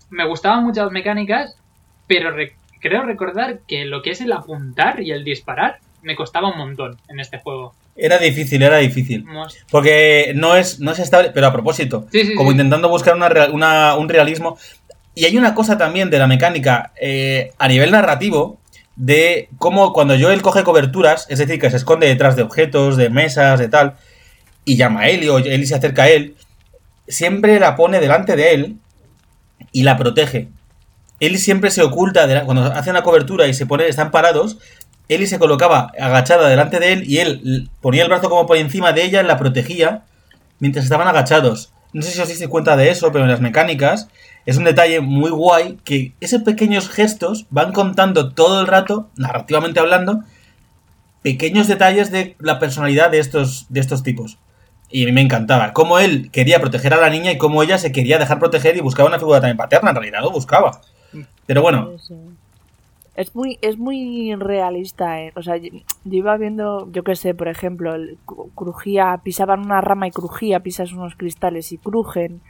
Me gustaban mucho las mecánicas, pero re- creo recordar que lo que es el apuntar y el disparar me costaba un montón en este juego. Era difícil, era difícil. Porque no es, no es estable, pero a propósito, Sí, sí, como sí. intentando buscar una, un realismo. Y hay una cosa también de la mecánica eh, a nivel narrativo, de cómo cuando Joel coge coberturas, es decir, que se esconde detrás de objetos, de mesas, de tal, y llama a Ellie o Ellie se acerca a él, siempre la pone delante de él y la protege. Ellie siempre se oculta, de la- cuando hace una cobertura y se pone, están parados, Ellie se colocaba agachada delante de él y él ponía el brazo como por encima de ella, la protegía mientras estaban agachados. No sé si os diste cuenta de eso, pero en las mecánicas es un detalle muy guay que esos pequeños gestos van contando todo el rato, narrativamente hablando, pequeños detalles de la personalidad de estos, de estos tipos. Y a mí me encantaba. Cómo él quería proteger a la niña y cómo ella se quería dejar proteger y buscaba una figura también paterna. En realidad lo buscaba. Pero bueno. Es muy, es muy realista, ¿eh? O sea, yo, iba viendo, yo qué sé, por ejemplo, el cru- crujía, pisaban una rama y crujía, pisas unos cristales y crujen,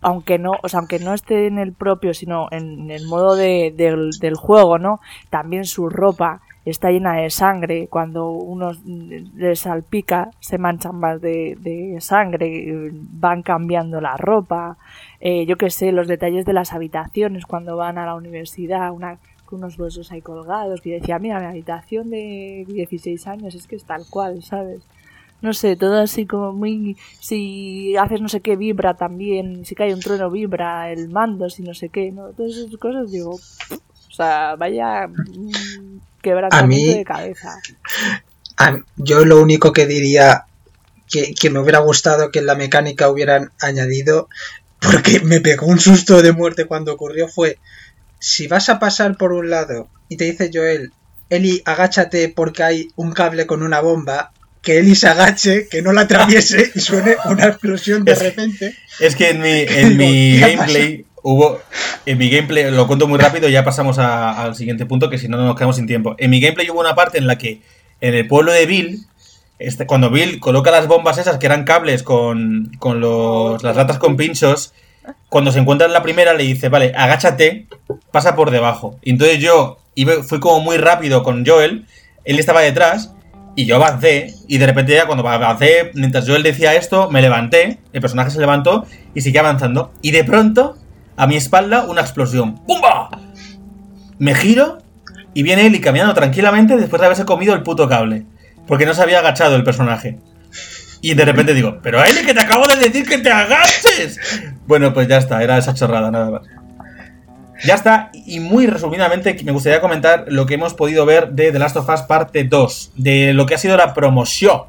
aunque no, o sea, aunque no esté en el propio, sino en el modo de, del, del juego, ¿no? También su ropa está llena de sangre, cuando unos les salpica se manchan más de, de sangre, van cambiando la ropa, eh, yo qué sé, los detalles de las habitaciones cuando van a la universidad, una, con unos huesos ahí colgados, que yo decía, mira, mi habitación de 16 años es que es tal cual, ¿sabes? No sé, todo así como muy... Si haces no sé qué, vibra también, si cae un trueno, vibra el mando, si no sé qué, ¿no? Todas esas cosas, digo, o sea, vaya mm, quebrantamiento mí- de cabeza. A- yo lo único que diría que, que me hubiera gustado que en la mecánica hubieran añadido, porque me pegó un susto de muerte cuando ocurrió, fue, si vas a pasar por un lado y te dice Joel, Eli, agáchate porque hay un cable con una bomba, que Eli se agache, que no la atraviese y suene una explosión de Es- repente. Es que en mi, en mi Digo, ¿qué gameplay hubo. En mi gameplay, lo cuento muy rápido y ya pasamos a- al siguiente punto, que si no, no nos quedamos sin tiempo. En mi gameplay hubo una parte en la que en el pueblo de Bill, este, cuando Bill coloca las bombas esas que eran cables con, con los, las latas con pinchos, cuando se encuentra en la primera le dice, vale, agáchate, pasa por debajo. Y entonces yo fui como muy rápido con Joel, él estaba detrás. Y yo avancé, y de repente ya cuando avancé, mientras Joel decía esto, me levanté, el personaje se levantó y seguía avanzando. Y de pronto, a mi espalda, una explosión. ¡Pumba! Me giro y viene Eli caminando tranquilamente después de haberse comido el puto cable. Porque no se había agachado el personaje. Y de repente digo, pero Eli, que te acabo de decir que te agaches. Bueno, pues ya está, era esa chorrada, nada más. Ya está, y muy resumidamente me gustaría comentar lo que hemos podido ver de The Last of Us parte 2, de lo que ha sido la promoción.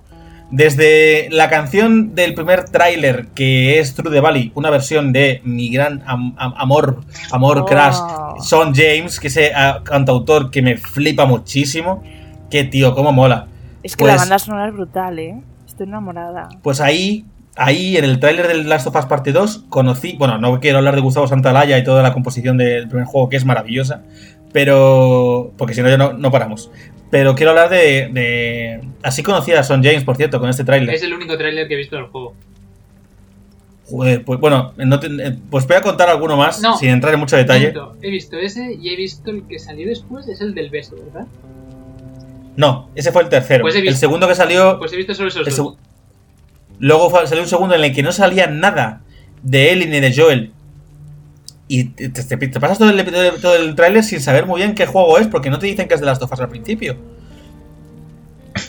Desde la canción del primer tráiler, que es True the Valley, una versión de mi gran am- am- amor, amor Oh. crash, Son James, que ese ah, cantautor que me flipa muchísimo. Que tío, cómo mola. Es que la Pues- banda sonora es brutal, ¿eh? Estoy enamorada. Pues ahí, ahí en el tráiler del Last of Us Parte 2 conocí, bueno, no quiero hablar de Gustavo Santaolalla y toda la composición del primer juego que es maravillosa, pero porque si no ya no, no paramos. Pero quiero hablar de, de- así conocí a Son James, por cierto, con este tráiler. Es el único tráiler que he visto del juego. Joder, pues bueno, no te- eh, pues voy a contar alguno más No. sin entrar en mucho detalle. He visto ese y he visto el que salió después, es el del beso, ¿verdad? No, ese fue el tercero. Pues el segundo que salió Pues he visto solo esos dos. Luego fue- salió un segundo en el que no salía nada de Ellie ni de Joel. Y te, te- te pasas todo el, todo el tráiler sin saber muy bien qué juego es, porque no te dicen que es de las tofas al principio.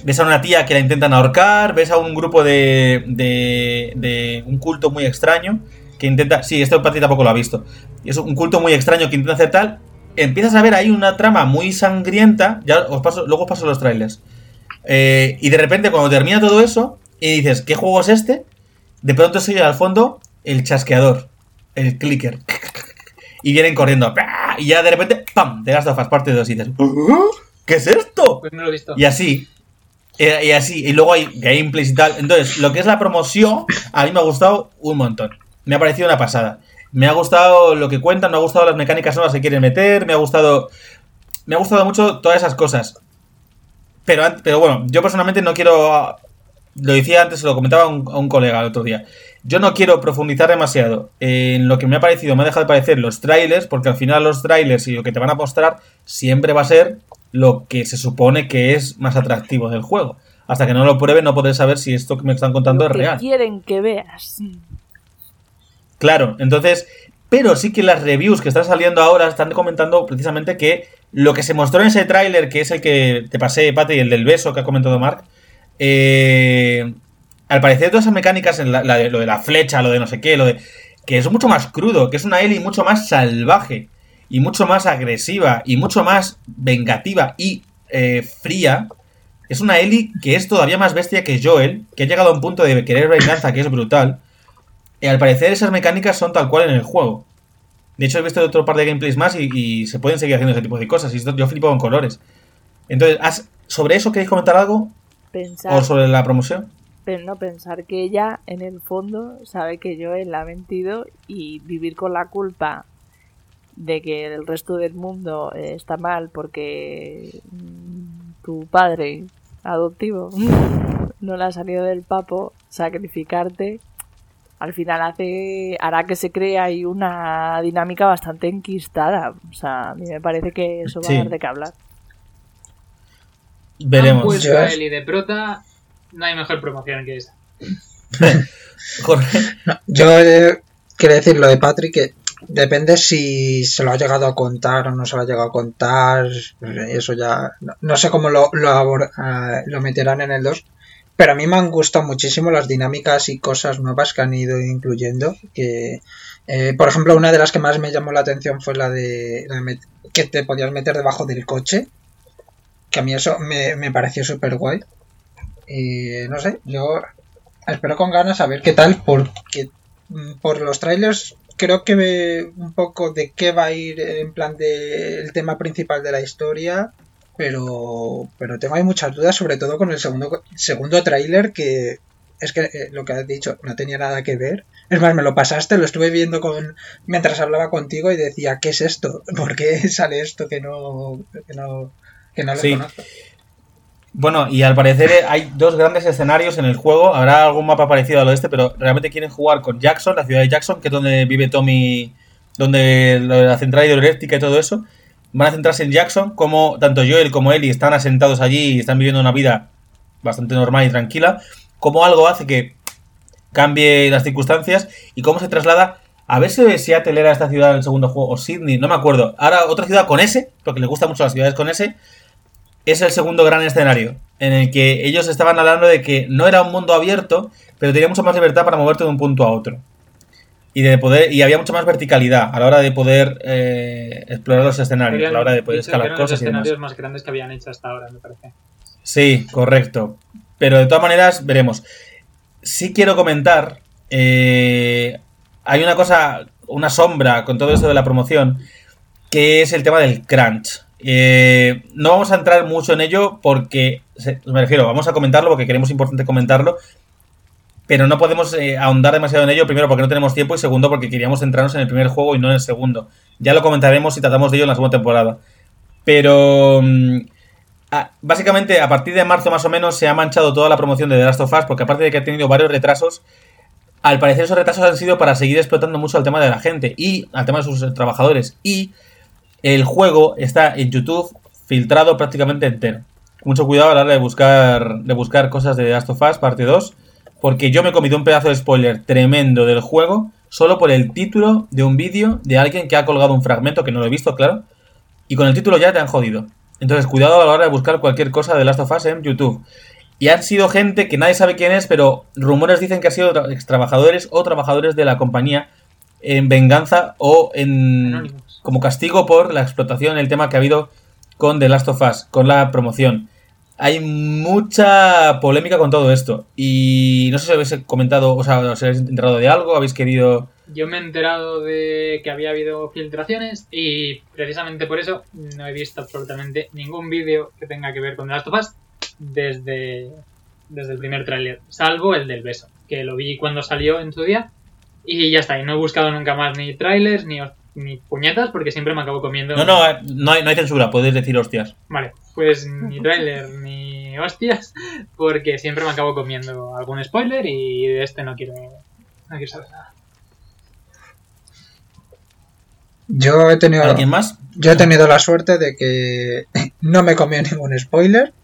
Ves a una tía que la intentan ahorcar, ves a un grupo de, de, de un culto muy extraño que intenta... Sí, esto Pati tampoco lo ha visto. Y es un culto muy extraño que intenta hacer tal. Empiezas a ver ahí una trama muy sangrienta. Ya os paso, luego os paso los trailers. Eh, y de repente, cuando termina todo eso, y dices, ¿qué juego es este? De pronto se oye al fondo el chasqueador, el clicker. Y vienen corriendo. Y ya de repente, ¡pam! Te das of parte 2 y dices, "¿Ah? ¿qué es esto? Pues no lo he visto. Y así. Y así. Y luego hay gameplays y tal. Entonces, lo que es la promoción, a mí me ha gustado un montón. Me ha parecido una pasada. Me ha gustado lo que cuentan, me ha gustado las mecánicas nuevas que quieren meter, me ha gustado. Me ha gustado mucho todas esas cosas. Pero, pero bueno, yo personalmente no quiero. Lo decía antes, se lo comentaba a un, a un colega el otro día. Yo no quiero profundizar demasiado en lo que me ha parecido, me ha dejado de parecer los trailers, porque al final los trailers y lo que te van a mostrar siempre va a ser lo que se supone que es más atractivo del juego. Hasta que no lo pruebe, no podré saber si esto que me están contando Lo es que real. quieren que veas. Claro, entonces, pero sí que las reviews que están saliendo ahora están comentando precisamente que lo que se mostró en ese tráiler, que es el que te pasé, Pate, y el del beso que ha comentado Mark, eh, al parecer todas esas mecánicas, la- la lo de la flecha, lo de no sé qué, lo de... que es mucho más crudo, que es una Ellie mucho más salvaje, y mucho más agresiva, y mucho más vengativa y eh, fría. Es una Ellie que es todavía más bestia que Joel, que ha llegado a un punto de querer venganza que es brutal. Y al parecer esas mecánicas son tal cual en el juego. De hecho, he visto otro par de gameplays más y, y se pueden seguir haciendo ese tipo de cosas. Y yo flipo con colores. Entonces, ¿has- ¿sobre eso queréis comentar algo? Pensar, ¿O sobre la promoción? pero no pensar que ella, en el fondo, sabe que yo la ha mentido y vivir con la culpa de que el resto del mundo eh, está mal porque mm, tu padre adoptivo no le ha salido del papo, sacrificarte, al final hace hará que se cree ahí una dinámica bastante enquistada. O sea, a mí me parece que eso va Sí. a dar de qué hablar. Veremos. Han puesto Yo a es- Eli de prota, no hay mejor promoción que esa. Jorge. Yo eh, quiero decir lo de Patrick que depende si se lo ha llegado a contar o no se lo ha llegado a contar. Eso ya. No, no sé cómo lo, lo, abor- ah, lo meterán en el 2. Pero a mí me han gustado muchísimo las dinámicas y cosas nuevas que han ido incluyendo. Que, eh, por ejemplo, una de las que más me llamó la atención fue la de, la de que te podías meter debajo del coche. Que a mí eso me, me pareció súper guay. Y no sé, yo espero con ganas a ver qué tal, porque mm, por los trailers creo que ve un poco de qué va a ir en plan de el tema principal de la historia, pero pero tengo ahí muchas dudas, sobre todo con el segundo segundo tráiler que es que eh, lo que has dicho no tenía nada que ver. Es más, me lo pasaste, lo estuve viendo con mientras hablaba contigo y decía, ¿qué es esto? ¿Por qué sale esto que no que no que no lo Sí. conozco? Bueno, y al parecer eh, hay dos grandes escenarios en el juego. Habrá algún mapa parecido a lo de este, pero realmente quieren jugar con Jackson, la ciudad de Jackson, que es donde vive Tommy, donde la central hidroeléctrica y todo eso. Van a centrarse en Jackson, como tanto Joel como Ellie están asentados allí y están viviendo una vida bastante normal y tranquila. Como algo hace que cambie las circunstancias y cómo se traslada. A ver si Seattle era esta ciudad en el segundo juego, o Sydney, no me acuerdo. Ahora otra ciudad con S, porque les gustan mucho las ciudades con S, es el segundo gran escenario, en el que ellos estaban hablando de que no era un mundo abierto, pero tenía mucha más libertad para moverte de un punto a otro. Y de poder y había mucha más verticalidad a la hora de poder eh, explorar los escenarios, a la hora de poder escalar los cosas y demás. escenarios más grandes que habían hecho hasta ahora, me parece. Sí, correcto. Pero de todas maneras, veremos. Sí quiero comentar. eh, hay una cosa, una sombra con todo esto de la promoción, que es el tema del crunch. Eh, no vamos a entrar mucho en ello porque, me refiero, vamos a comentarlo porque queremos importante comentarlo, pero no podemos eh, ahondar demasiado en ello, primero porque no tenemos tiempo y segundo porque queríamos centrarnos en el primer juego y no en el segundo. Ya lo comentaremos si tratamos de ello en la segunda temporada. Pero... mm, básicamente, a partir de marzo más o menos se ha manchado toda la promoción de The Last of Us, porque aparte de que ha tenido varios retrasos, al parecer esos retrasos han sido para seguir explotando mucho al tema de la gente y al tema de sus eh, trabajadores. Y el juego está en YouTube filtrado prácticamente entero. Mucho cuidado a la hora de buscar, de buscar cosas de The Last of Us, parte 2, porque yo me he comido un pedazo de spoiler tremendo del juego solo por el título de un vídeo de alguien que ha colgado un fragmento, que no lo he visto, claro, y con el título ya te han jodido. Entonces, cuidado a la hora de buscar cualquier cosa de Last of Us en YouTube. Y han sido gente que nadie sabe quién es, pero rumores dicen que han sido tra- ex trabajadores o trabajadores de la compañía en venganza o en como castigo por la explotación, el tema que ha habido con The Last of Us, con la promoción. Hay mucha polémica con todo esto. Y no sé si habéis comentado, o sea, os habéis enterado de algo, habéis querido... Yo me he enterado de que había habido filtraciones y precisamente por eso no he visto absolutamente ningún vídeo que tenga que ver con The Last of Us desde, desde el primer tráiler, salvo el del beso, que lo vi cuando salió en su día y ya está, y no he buscado nunca más ni trailers ni, ni puñetas porque siempre me acabo comiendo... No, no, eh, no hay, no hay censura, podéis decir hostias. Vale, pues ni trailer ni hostias porque siempre me acabo comiendo algún spoiler y de este no quiero, no quiero saber nada. Yo he tenido ¿Alguien más? Yo he tenido la suerte de que no me comió ningún spoiler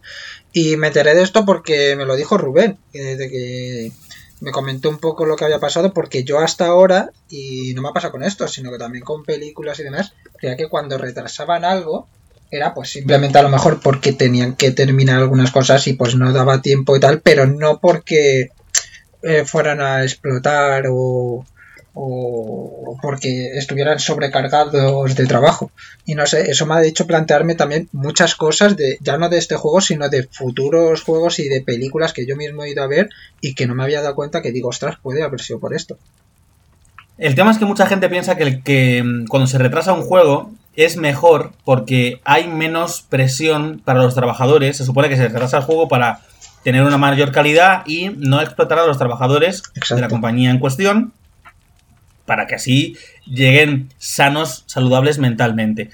y me enteré de esto porque me lo dijo Rubén, que de que me comentó un poco lo que había pasado porque yo hasta ahora, y no me ha pasado con esto, sino que también con películas y demás, creía que cuando retrasaban algo era pues simplemente a lo mejor porque tenían que terminar algunas cosas y pues no daba tiempo y tal, pero no porque eh, fueran a explotar o, o porque estuvieran sobrecargados de trabajo. Y no sé, eso me ha hecho plantearme también muchas cosas de, ya no de este juego, sino de futuros juegos y de películas que yo mismo he ido a ver y que no me había dado cuenta que digo, ostras, puede haber sido por esto. El tema es que mucha gente piensa que, el- que mm, cuando se retrasa un juego es mejor porque hay menos presión para los trabajadores. Se supone que se retrasa el juego para tener una mayor calidad y no explotar a los trabajadores de la compañía en cuestión para que así lleguen sanos, saludables mentalmente.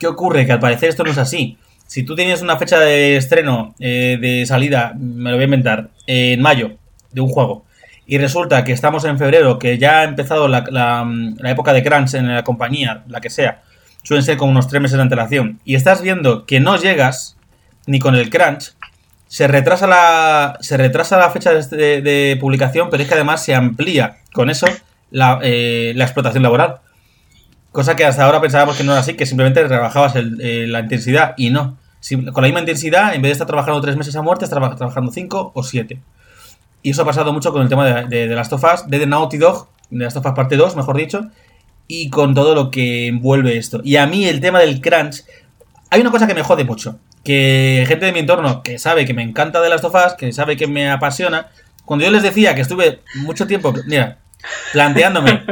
¿Qué ocurre? Que al parecer esto no es así. Si tú tienes una fecha de estreno, eh, de salida, me lo voy a inventar, en mayo, de un juego, y resulta que estamos en febrero, que ya ha empezado la, época de crunch en la compañía, la que sea, suelen ser como unos tres meses de antelación, y estás viendo que no llegas ni con el crunch, se retrasa la, se retrasa la fecha de- de publicación, pero es que además se amplía con eso la, eh, la explotación laboral. Cosa que hasta ahora pensábamos que no era así, que simplemente rebajabas el- eh, la intensidad y no. Con la misma intensidad, en vez de estar trabajando tres meses a muerte, estás traba- trabajando cinco o siete. Y eso ha pasado mucho con el tema de, de, de Last of Us, de The Naughty Dog, de Last of Us parte 2, mejor dicho, y con todo lo que envuelve esto. Y a mí el tema del crunch, hay una cosa que me jode mucho, que gente de mi entorno que sabe que me encanta The Last of Us, que sabe que me apasiona, cuando yo les decía que estuve mucho tiempo, mira, planteándome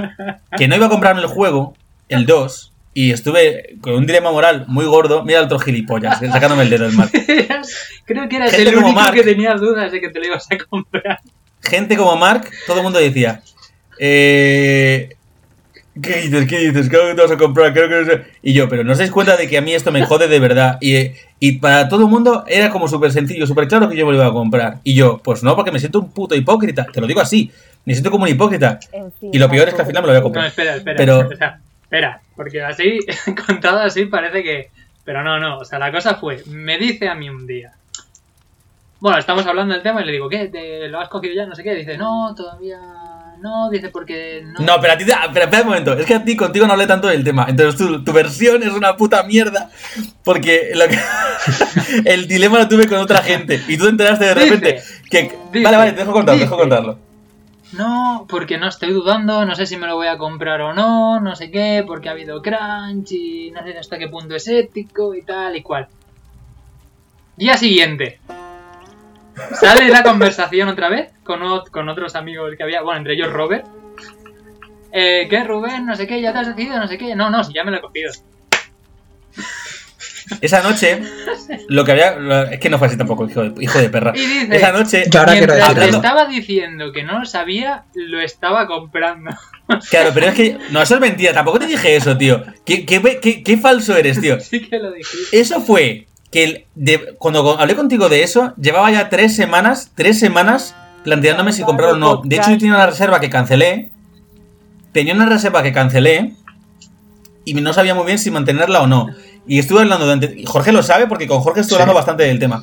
que no iba a comprarme el juego, el 2, y estuve con un dilema moral muy gordo, mira el otro gilipollas, sacándome el dedo del mal. Creo que eras Gente el único Mark. que tenía dudas de que te lo ibas a comprar. gente como Mark, todo el mundo decía, eh, ¿qué dices? ¿Qué dices? Creo que te vas a comprar, creo que no sé". Y yo, pero no os dais cuenta de que a mí esto me jode de verdad. Y, y para todo el mundo era como súper sencillo, súper claro que yo me lo iba a comprar. Y yo, pues no, porque me siento un puto hipócrita. Te lo digo así, me siento como un hipócrita. Y lo peor es que al final me lo voy a No, comprar. espera, espera. Pero- Espera, espera, porque así, contado así, parece que. Pero no, no. O sea, la cosa fue: me dice a mí un día. Bueno, estamos hablando del tema y le digo, ¿qué? ¿Te lo has cogido ya? No sé qué. Dice, no, todavía no. Dice, porque no. No, pero a ti, te- pero espera un momento, es que a ti contigo no hablé tanto del tema. Entonces tu, tu versión es una puta mierda. Porque lo que- el dilema lo tuve con otra gente. Y tú te enteraste de Dice, repente que. dice, vale, vale, te dejo contarlo, te dejo contarlo. No, porque no estoy dudando, no sé si me lo voy a comprar o no, no sé qué, porque ha habido crunch y no sé hasta qué punto es ético y tal y cual. Día siguiente. Sale la conversación otra vez con, ot- con otros amigos que había, bueno, entre ellos Robert. Eh, ¿Qué, Rubén? No sé qué, ya te has decidido, no sé qué. No, no, si ya me lo he cogido. Esa noche, lo que había. lo- es que no fue así tampoco, hijo de, hijo de perra. Y dice, Esa noche. Yo ahora mientras algo. estaba diciendo que no lo sabía, lo estaba comprando. Claro, pero es que. No, eso es mentira, tampoco te dije eso, tío. ¿Qué, qué, qué- qué falso eres, tío? sí que lo dijiste. Eso fue que el- de- cuando hablé contigo de eso, llevaba ya tres semanas, tres semanas planteándome si comprar o no. De hecho, yo tenía una reserva que cancelé. Tenía una reserva que cancelé y no sabía muy bien si mantenerla o no. Y estuve hablando durante. y Jorge lo sabe porque con Jorge estuve Sí. hablando bastante del tema.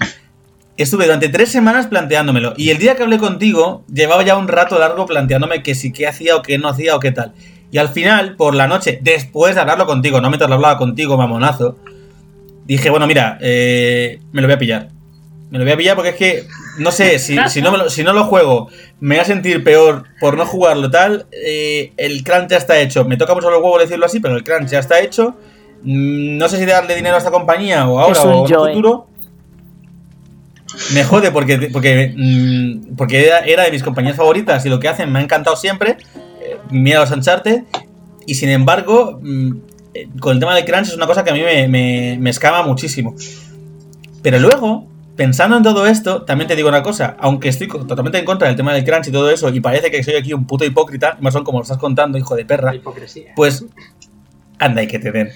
Estuve durante tres semanas planteándomelo. Y el día que hablé contigo, llevaba ya un rato largo planteándome que si qué hacía o qué no hacía o qué tal. Y al final, por la noche, después de hablarlo contigo, no mientras lo hablaba contigo, mamonazo, dije, bueno, mira, eh, me lo voy a pillar. Me lo voy a pillar porque es que, no sé, si, si, no, me lo, si no lo juego, me voy a sentir peor por no jugarlo tal. eh, el crunch ya está hecho. Me toca mucho los huevos decirlo así, pero el crunch ya está hecho. Mm, No sé si darle dinero a esta compañía o ahora o en joy. futuro. Me jode porque, porque, mm, porque era, era de mis compañías favoritas y lo que hacen me ha encantado siempre. Eh, mira los Uncharted. Y sin embargo, mm, con el tema del crunch es una cosa que a mí me, me, me escama muchísimo. Pero luego, pensando en todo esto, también te digo una cosa. Aunque estoy totalmente en contra del tema del crunch y todo eso, y parece que soy aquí un puto hipócrita, más son como lo estás contando, hijo de perra. Hipocresía. Pues, anda y que te den.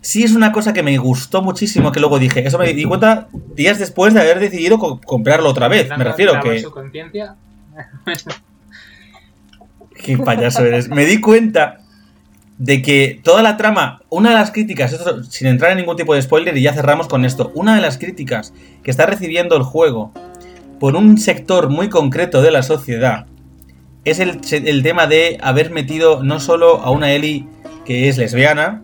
Sí es una cosa que me gustó muchísimo que luego dije. Eso me di cuenta días después de haber decidido co- comprarlo otra vez. Me refiero que... su conciencia. Qué payaso eres. Me di cuenta de que toda la trama, una de las críticas, esto sin entrar en ningún tipo de spoiler y ya cerramos con esto, una de las críticas que está recibiendo el juego por un sector muy concreto de la sociedad es el, el tema de haber metido no solo a una Ellie que es lesbiana,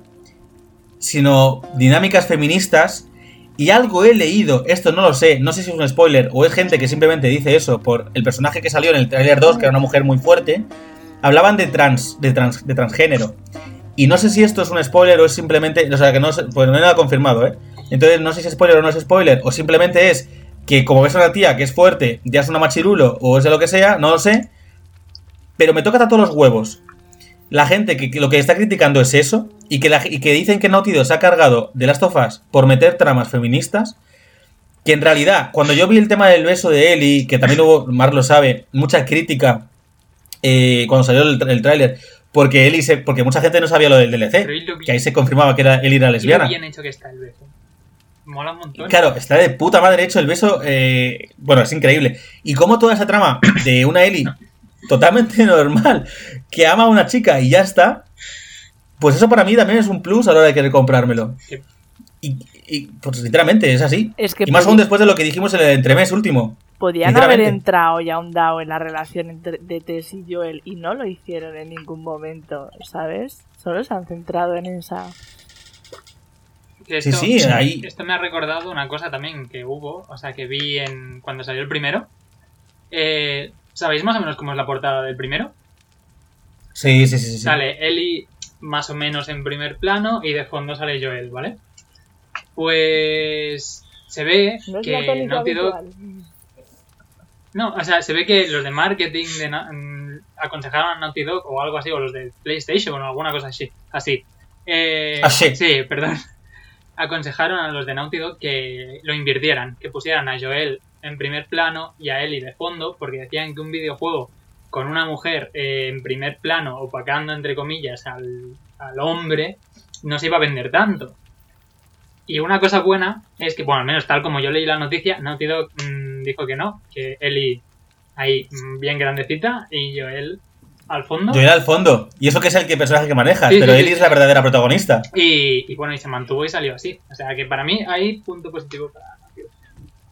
sino dinámicas feministas. Y algo he leído, esto no lo sé, no sé si es un spoiler o es gente que simplemente dice eso por el personaje que salió en el trailer 2, que era una mujer muy fuerte. Hablaban de trans, de trans, de transgénero. Y no sé si esto es un spoiler o es simplemente. O sea, que no, pues no hay nada confirmado, ¿eh? Entonces no sé si es spoiler o no es spoiler, o simplemente es que como ves a una tía que es fuerte, ya es una machirulo o es de lo que sea, no lo sé. Pero me toca a todos los huevos. La gente que, lo que está criticando es eso, y que, dicen que Naughty Dog se ha cargado de las tofas por meter tramas feministas, que en realidad, cuando yo vi el tema del beso de Ellie, que también hubo, Mar lo sabe, mucha crítica eh, cuando salió el, el tráiler, porque Ellie se, porque mucha gente no sabía lo del DLC, lo que ahí se confirmaba que era Ellie era lesbiana. bien hecho que está el beso. Mola un montón. Claro, está de puta madre hecho el beso. eh, bueno, es increíble. Y como toda esa trama de una Ellie totalmente normal, que ama a una chica y ya está, pues eso para mí también es un plus a la hora de querer comprármelo. Sí. Y, y, pues literalmente, es así. Es que y más aún después de lo que dijimos en el entremés último. Podían haber entrado y ahondado en la relación entre, de Tess y Joel y no lo hicieron en ningún momento, ¿sabes? Solo se han centrado en esa. Que Sí, sí, ahí- Esto me ha recordado una cosa también que hubo, o sea, que vi en cuando salió el primero. Eh, ¿Sabéis más o menos cómo es la portada del primero? Sí, sí, sí. sí. Sale Ellie más o menos en primer plano y de fondo sale Joel, ¿vale? Pues se ve No es que Naughty Dog. No, o sea, se ve que los de marketing de Na- mm, aconsejaron a Naughty Dog o algo así, o los de PlayStation o alguna cosa así. Así. Eh, Así. Sí, perdón. Aconsejaron a los de Naughty Dog que lo invirtieran, que pusieran a Joel en primer plano y a Ellie de fondo, porque decían que un videojuego con una mujer eh, en primer plano, opacando entre comillas al, al hombre, no se iba a vender tanto. Y una cosa buena es que, bueno, al menos tal como yo leí la noticia, Naughty Dog mm, dijo que no, que Ellie ahí mm, bien grandecita y Joel al fondo. Joel al fondo. Y eso que es el que personaje que manejas, Sí, pero sí, Ellie sí. es la verdadera protagonista. Y, y bueno, y se mantuvo y salió así. O sea que para mí hay punto positivo para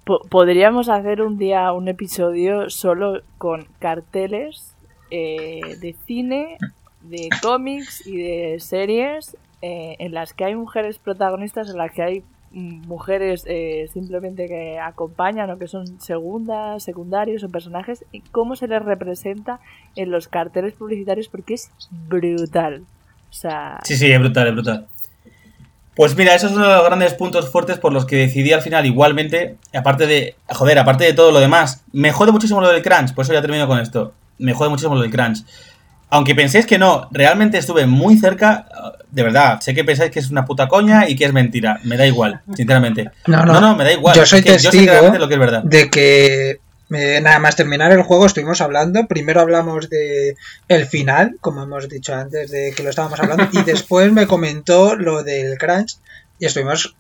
Podríamos hacer un día un episodio solo con carteles eh, de cine, de cómics y de series eh, en las que hay mujeres protagonistas, en las que hay mujeres eh, simplemente que acompañan o que son segundas, secundarios o personajes y cómo se les representa en los carteles publicitarios porque es brutal. O sea, Sí, sí, es brutal, es brutal. Pues mira, eso es uno de los grandes puntos fuertes por los que decidí al final igualmente, aparte de, joder, aparte de todo lo demás, me jode muchísimo lo del crunch, por eso ya termino con esto, me jode muchísimo lo del crunch. Aunque penséis que no, realmente estuve muy cerca, de verdad, sé que pensáis que es una puta coña y que es mentira, me da igual, sinceramente. No, no. No, no, me da igual. Yo soy es que yo sé testigo realmente lo que es verdad. de que eh, nada más terminar el juego estuvimos hablando. Primero hablamos de el final, como hemos dicho antes, de que lo estábamos hablando, y después me comentó lo del crunch y estuvimos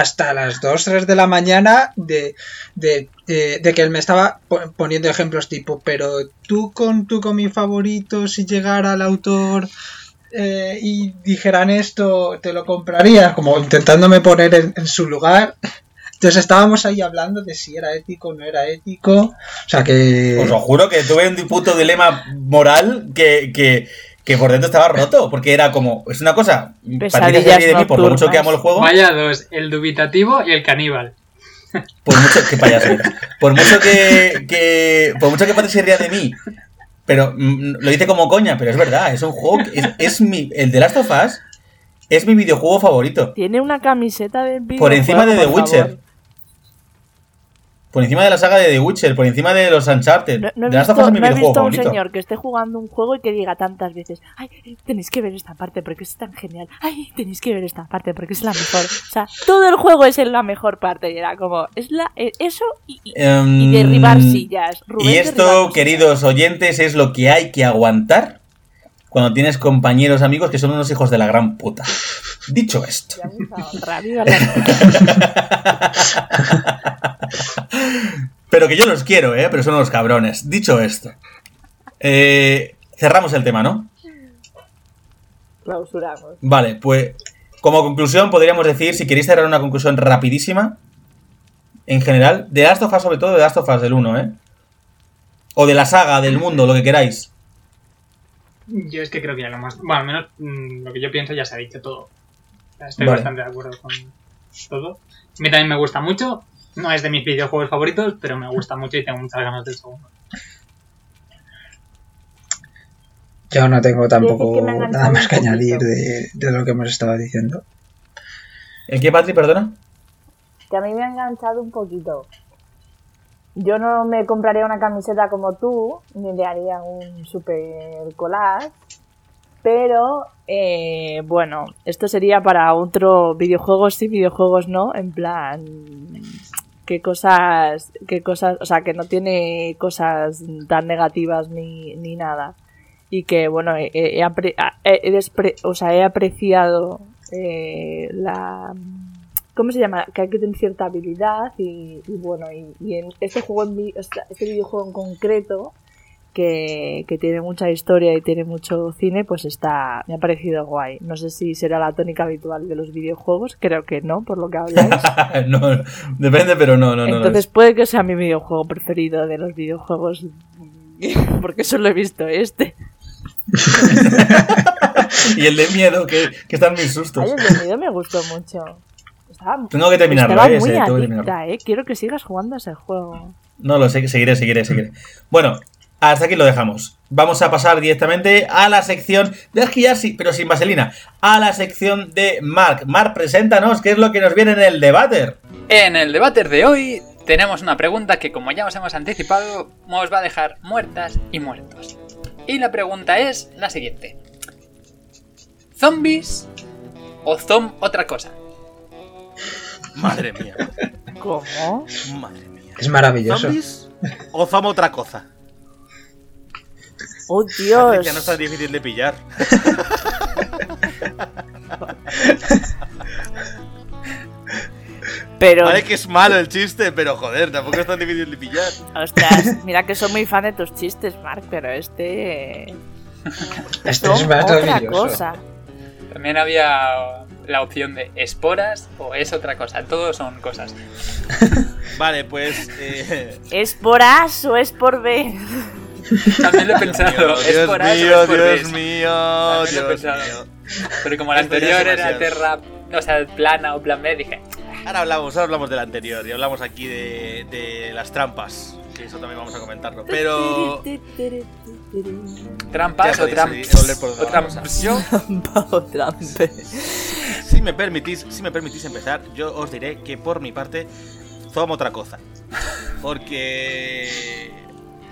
hasta las 2, 3 de la mañana de, de, de- de que él me estaba po- poniendo ejemplos tipo, pero tú con tu cómic favorito, si llegara el autor eh, y dijeran esto, te lo comprarías, como intentándome poner en, en su lugar. Entonces estábamos ahí hablando de si era ético o no era ético. O sea que... Os lo juro que tuve un puto dilema moral que, que, que por dentro estaba roto, porque era como, es una cosa, serie de mí por lo mucho que amo el juego, Vaya dos, el dubitativo y el caníbal. por mucho que payaso. Por mucho que, que por mucho que parece ría de mí, pero mm, lo dice como coña, pero es verdad, es un juego, que es, es mi, el de Last of Us es mi videojuego favorito, tiene una camiseta del por encima de The videojuego, por Witcher, favor. Por encima de la saga de The Witcher, por encima de los Uncharted, No, no he visto, no he visto un señor que esté jugando un juego y que diga tantas veces, ay, tenéis que ver esta parte porque es tan genial, ay, tenéis que ver esta parte porque es la mejor. O sea, todo el juego es en la mejor parte. Y era como, es la, eh, eso y, y- Em, y derribar sillas. Rubén Y esto, queridos oyentes, es lo que hay que aguantar cuando tienes compañeros amigos que son unos hijos de la gran puta. Dicho esto, pero que yo los quiero, ¿eh? Pero son unos cabrones. Dicho esto, eh, cerramos el tema, ¿no? Clausuramos. Vale, pues como conclusión podríamos decir, si queréis cerrar una conclusión rapidísima, en general, de Last of Us, sobre todo de Last of Us del 1, ¿eh? O de la saga, del mundo, lo que queráis. Yo es que creo que ya lo más. Bueno, al menos mm, lo que yo pienso ya se ha dicho todo. Estoy Vale. bastante de acuerdo con todo. A mí también me gusta mucho. No es de mis videojuegos favoritos, pero me gusta mucho y tengo muchas ganas del segundo. Yo no tengo tampoco nada más que añadir de, de lo que hemos estado diciendo. ¿El qué, Patri, perdona? Que a mí me ha enganchado un poquito. Yo no me compraría una camiseta como tú, ni le haría un super collage. Pero, eh, bueno, esto sería para otro videojuegos sí, videojuegos no, en plan, qué cosas, qué cosas, o sea, que no tiene cosas tan negativas ni, ni nada. Y que, bueno, he, he he- o sea, apreciado eh, la... ¿Cómo se llama? Que hay que tener cierta habilidad y, y bueno, y, y en este juego, en este videojuego en concreto, que, que tiene mucha historia y tiene mucho cine, pues está, me ha parecido guay. No sé si será la tónica habitual de los videojuegos, creo que no, por lo que habláis. no, depende, pero no, no, no. Entonces puede que sea mi videojuego preferido de los videojuegos, porque solo he visto este. y el de miedo, que, que están mis sustos. Ay, el de miedo me gustó mucho. Estaba, Tengo que terminarlo, estaba eh, muy ese, tengo que terminarlo. eh. Quiero que sigas jugando ese juego. No lo sé, seguiré, seguiré, seguiré. Bueno, hasta aquí lo dejamos. Vamos a pasar directamente a la sección de Esquillar, sí, pero sin vaselina. A la sección de Mark. Mark, preséntanos qué es lo que nos viene en el debate. En el debate de hoy tenemos una pregunta que como ya os hemos anticipado, os va a dejar muertas y muertos. Y la pregunta es la siguiente. ¿Zombies o zom otra cosa? Madre mía. ¿Cómo? Madre mía. Es maravilloso. ¿Zombies o zomo otra cosa? ¡Oh, Ya Dios! no es tan difícil de pillar. Pero, Vale que es malo el chiste, pero joder, tampoco es tan difícil de pillar. ostras, mira que soy muy fan de tus chistes, Mark, pero este... Este es otra maravilloso. cosa. También había la opción de esporas o es otra cosa. Todos son cosas. Vale, pues... Eh... ¿Es por A o es por B? También lo he pensado. Dios esporas o mío, es por Dios mío, También lo he Dios pensado. mío. Pero como la anterior era. Terra, o sea, plana o plan B, dije, Ahora hablamos, ahora hablamos del anterior y hablamos aquí de, de las trampas. Que eso también vamos a comentarlo. Pero. trampas o trampas. O. Yo, O trampe. si me permitís, si me permitís empezar, yo os diré que por mi parte, tomo otra cosa. Porque.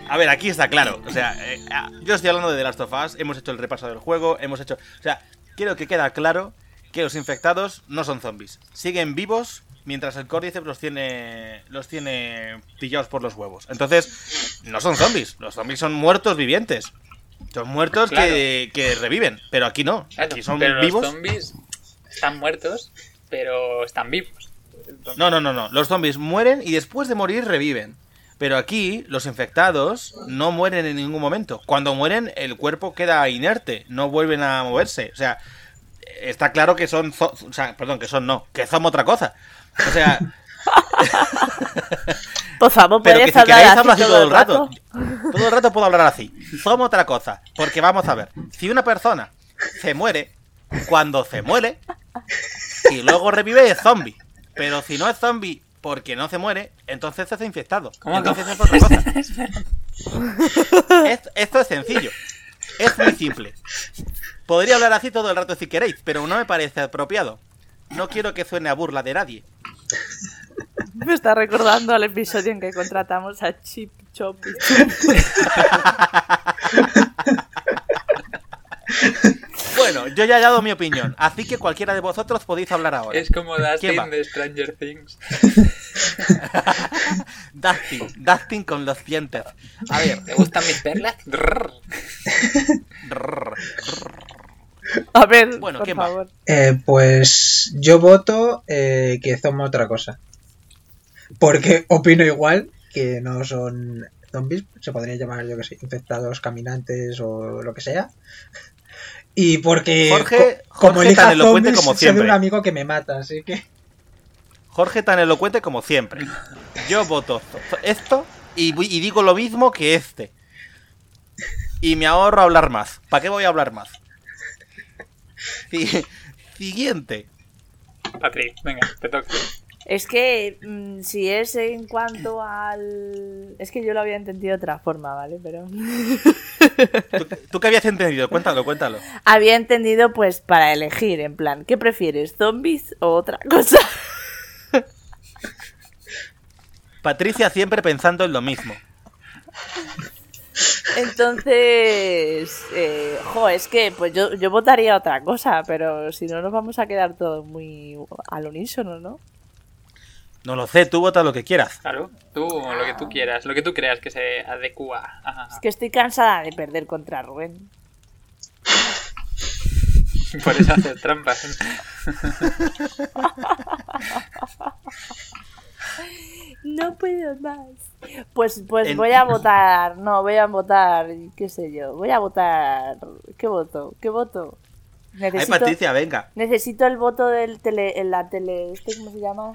A ver, aquí está claro. O sea, eh, ah, yo estoy hablando de The Last of Us, hemos hecho el repaso del juego, hemos hecho. O sea, quiero que queda claro que los infectados no son zombies. Siguen vivos mientras el Cordyceps los tiene. los tiene pillados por los huevos. Entonces, no son zombies. Los zombies son muertos vivientes. Son muertos que, que reviven. Pero aquí no. Claro, Aquí son pero vivos. los zombies están muertos, pero están vivos. No, no, no, no. Los zombies mueren y después de morir reviven. Pero aquí los infectados no mueren en ningún momento. Cuando mueren el cuerpo queda inerte, no vuelven a moverse. O sea, está claro que son, zo- o sea, perdón, que son no, que son otra cosa. O sea, Por favor, pero ¿puedes que si queréis hablar hablo así así todo el rato. Todo el rato puedo hablar así. Somos otra cosa. Porque vamos a ver, si una persona se muere, cuando se muere, y luego revive es zombie. Pero si no es zombie porque no se muere, entonces es infectado. ¿Cómo, entonces es otra cosa. Es- esto es sencillo. Es muy simple. Podría hablar así todo el rato si queréis, pero no me parece apropiado. No quiero que suene a burla de nadie. Me está recordando al episodio en que contratamos a Chip Chop y Chup. Bueno, yo ya he dado mi opinión, así que cualquiera de vosotros podéis hablar ahora. Es como. Dustin de Stranger Things. Dustin, Dustin con los dientes. A ver, ¿Te gustan mis perlas? A ver, Bueno, por ¿quién va? favor. Eh, pues yo voto eh, que somos otra cosa. Porque opino igual que no son zombies, se podría llamar, yo que sé, infectados, caminantes o lo que sea. Y porque Jorge- co- como Jorge elija tan elocuente zombies, como siempre. un amigo que me mata, así que Jorge tan elocuente como siempre. Yo voto esto y, y digo lo mismo que este. Y me ahorro hablar más. ¿Para qué voy a hablar más? Si- Siguiente. Patrick, venga, te toca. Es que mm, si es en cuanto al... Es que yo lo había entendido de otra forma, ¿vale? Pero... ¿Tú, tú qué habías entendido? Cuéntalo, cuéntalo. había entendido pues para elegir, en plan, ¿qué prefieres? ¿Zombies o otra cosa? Patricia siempre pensando en lo mismo. Entonces, eh, jo, es que pues yo, yo votaría otra cosa, pero si no nos vamos a quedar todos muy al unísono, ¿no? No lo sé, tú vota lo que quieras. Claro, tú, lo que tú quieras, lo que tú creas que se adecua. Es que estoy cansada de perder contra Rubén. Por eso hacer trampas. No puedo más. Pues, pues En- voy a votar. No, voy a votar. ¿Qué sé yo? Voy a votar. ¿Qué voto? ¿Qué voto? Ay, Necesito, Patricia, venga. necesito el voto del tele, en la tele. ¿Este cómo se llama?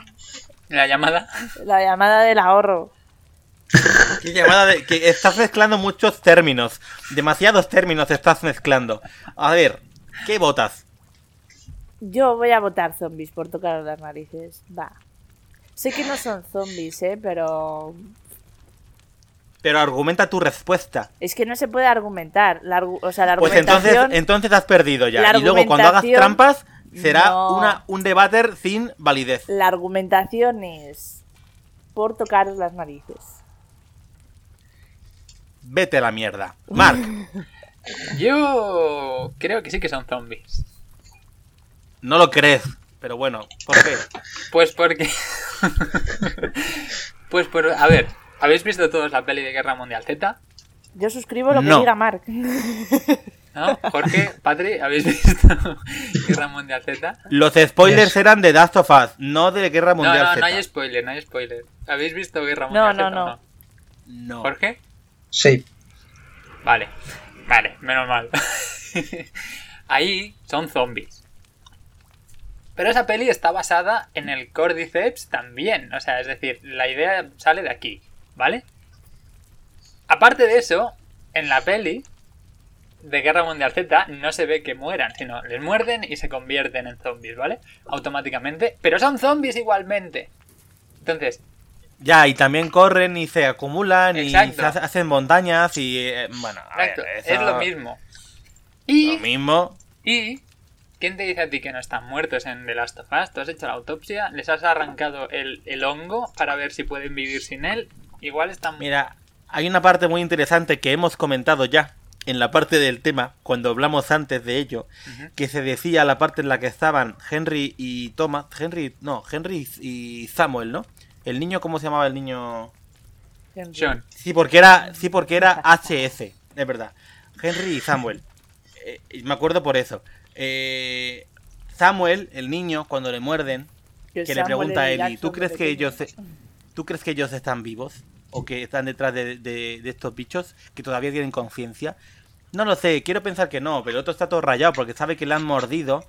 La llamada. La llamada del ahorro. Qué llamada de... Que estás mezclando muchos términos. Demasiados términos estás mezclando. A ver, ¿qué votas? Yo voy a votar zombies por tocar las narices. Va. Sé que no son zombies, ¿eh? Pero Pero argumenta tu respuesta. es que no se puede argumentar. La, o sea, la Pues argumentación... entonces, entonces has perdido ya. la Y luego cuando hagas trampas, será No. una, un debate sin validez. La argumentación es por tocar las narices. Vete a la mierda. Mark, Yo creo que sí que son zombies. no lo crees. Pero bueno, ¿por qué? Pues porque. pues por. A ver, ¿habéis visto todos la peli de Guerra Mundial Z? Yo suscribo lo que No. diga Mark. ¿No? Jorge, Patri, ¿habéis visto Guerra Mundial Z? Los spoilers Yes. eran de Last of Us, no de Guerra No, Mundial no, Z. no hay spoiler, no hay spoiler. ¿Habéis visto Guerra No, Mundial no, Z? o no. No. ¿Jorge? Sí. Vale, vale, menos mal. Ahí son zombies. Pero esa peli está basada en el Cordyceps también. O sea, es decir, la idea sale de aquí, ¿vale? Aparte de eso, en la peli de Guerra Mundial Z no se ve que mueran, sino les muerden y se convierten en zombies, ¿vale? Automáticamente. Pero son zombies igualmente. Entonces, Ya, y también corren y se acumulan Exacto. y se hacen montañas y... eh, bueno, a ver, exacto, eso- es lo mismo. Y Lo mismo. ¿Y quién te dice a ti que no están muertos en The Last of Us? ¿Tú has hecho la autopsia? ¿Les has arrancado el, el hongo para ver si pueden vivir sin él? Igual están... Mira, hay una parte muy interesante que hemos comentado ya en la parte del tema, cuando hablamos antes de ello, que se decía la parte en la que estaban Henry y Thomas, Henry, no, Henry y Samuel, ¿no? El niño, ¿cómo se llamaba el niño? Sean. Sí, porque era, sí, porque era HS, es verdad. Henry y Samuel. Eh, me acuerdo por eso. Eh, Samuel, el niño, cuando le muerden, que le pregunta a Eli, ¿tú crees que ellos, ¿tú crees que ellos están vivos? ¿O que están detrás de, estos bichos que todavía tienen conciencia? No lo sé, quiero pensar que no, pero el otro está todo rayado porque sabe que le han mordido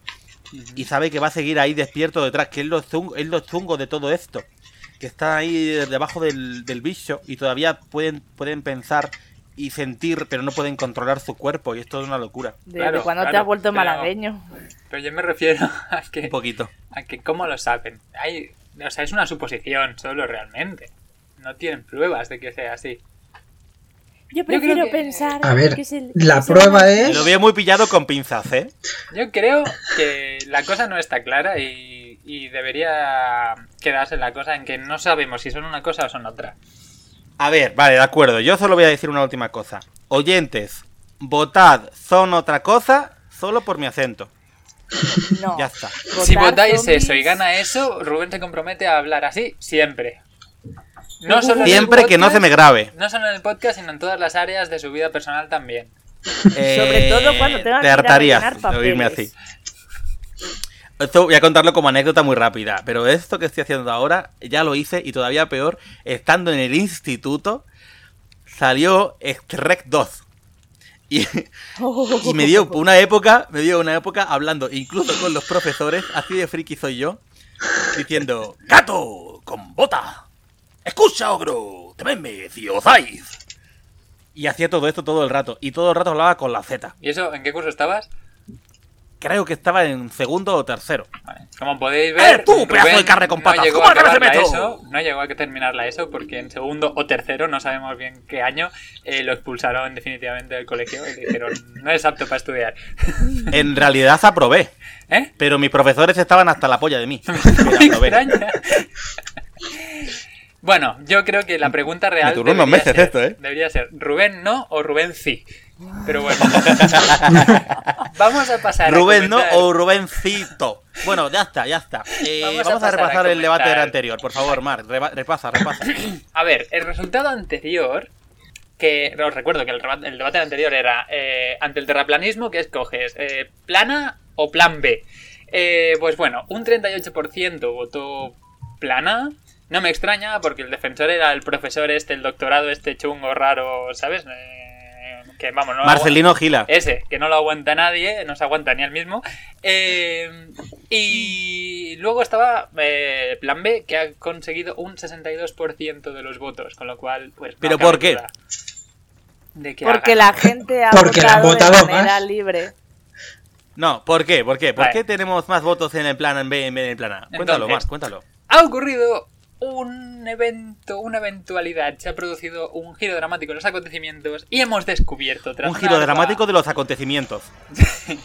y sabe que va a seguir ahí despierto detrás, que es lo chungo, es de todo esto. Que está ahí debajo del, del bicho y todavía pueden, pueden pensar y sentir, pero no pueden controlar su cuerpo y esto es una locura. ¿Desde Claro, cuándo te claro, has vuelto pero- malagueño? Pero yo me refiero a Un que... poquito. A que ¿Cómo lo saben? Hay, o sea, es una suposición solo realmente. No tienen pruebas de que sea así. Yo prefiero que- pensar A ver, que es el- la prueba es... Lo veo muy pillado con pinzas, ¿eh? Yo creo que la cosa no está clara y, y debería quedarse la cosa en que no sabemos si son una cosa o son otra. A ver, vale, de acuerdo. Yo solo voy a decir una última cosa. Oyentes, votad son otra cosa solo por mi acento. No. Ya está. si votáis zombies- eso y gana eso, Rubén se compromete a hablar así siempre. No solo en el Siempre que no se me podcast, grabe. No solo en el podcast, sino en todas las áreas de su vida personal también. Sobre todo cuando tengan te que ir a de oírme papeles. así. Esto voy a contarlo como anécdota muy rápida, pero esto que estoy haciendo ahora ya lo hice y todavía peor, estando en el instituto, salió Shrek 2. Y, y me dio una época, me dio una época hablando incluso con los profesores, así de friki soy yo, diciendo, gato con bota, escucha ogro, temedme si osáis. Y hacía todo esto todo el rato, y todo el rato hablaba con la Z. ¿Y eso en qué curso estabas? Creo que estaba en segundo o tercero. Vale. Como podéis ver, ¡Eh, tú, pedazo de carne con patas! no llegó ¿Cómo a? ESO, no llegó a terminar la ESO porque en segundo o tercero, no sabemos bien qué año, eh, lo expulsaron definitivamente del colegio y dijeron no es apto para estudiar. En realidad aprobé, ¿Eh? pero mis profesores estaban hasta la polla de mí. Bueno, yo creo que la pregunta real Me debería meses ser, esto, ¿eh? debería ser Rubén no o Rubén sí. Pero bueno. Vamos a pasar a Rubén no o Rubencito. Bueno, ya está, ya está. Eh, Vamos vamos, a a, pasar a repasar el debate anterior, por favor, reba- repasa, repasa. A ver, el resultado anterior, que os recuerdo que el, el debate anterior era eh, ante el terraplanismo, ¿qué escoges? Eh, ¿Plana o plan B? Eh, pues bueno, un 38% votó plana No me extraña porque el defensor era el profesor este, el doctorado este chungo raro, ¿sabes? Eh, que vamos, no lo Marcelino Gila. ese, que no lo aguanta nadie, no se aguanta ni él mismo. Eh, y luego estaba eh, Plan B, que ha conseguido un 62% de los votos, con lo cual, pues. ¿Pero por qué? de que Porque la gente ha Porque la han votado, votado de manera más. libre. No, ¿por qué? ¿Por qué? ¿Por Vale. qué tenemos más votos en el plan B en vez del plan A? Cuéntalo Entonces- más, cuéntalo. Ha ocurrido un evento, una eventualidad. Se ha producido un giro dramático en los acontecimientos y hemos descubierto. Tras Un giro ardua- dramático de los acontecimientos.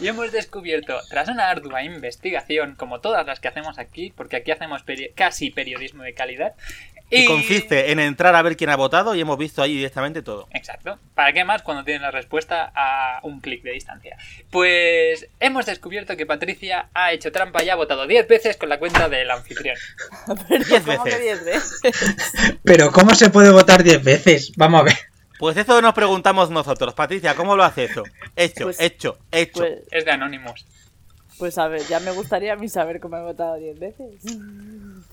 Y hemos descubierto, tras una ardua investigación, como todas las que hacemos aquí, porque aquí hacemos peri- casi periodismo de calidad. Que consiste en entrar a ver quién ha votado y hemos visto ahí directamente todo. Exacto. ¿Para qué más cuando tienes la respuesta a un clic de distancia? Pues hemos descubierto que Patricia ha hecho trampa y ha votado 10 veces con la cuenta del anfitrión. Pero ¿cómo que veces. diez veces? Pero ¿cómo se puede votar 10 veces? Vamos a ver. Pues eso nos preguntamos nosotros. Patricia, ¿cómo lo hace eso? Hecho, Pues- hecho, hecho. Pues, Es de Anonymous. pues a ver, ya me gustaría a mí saber cómo he votado diez veces.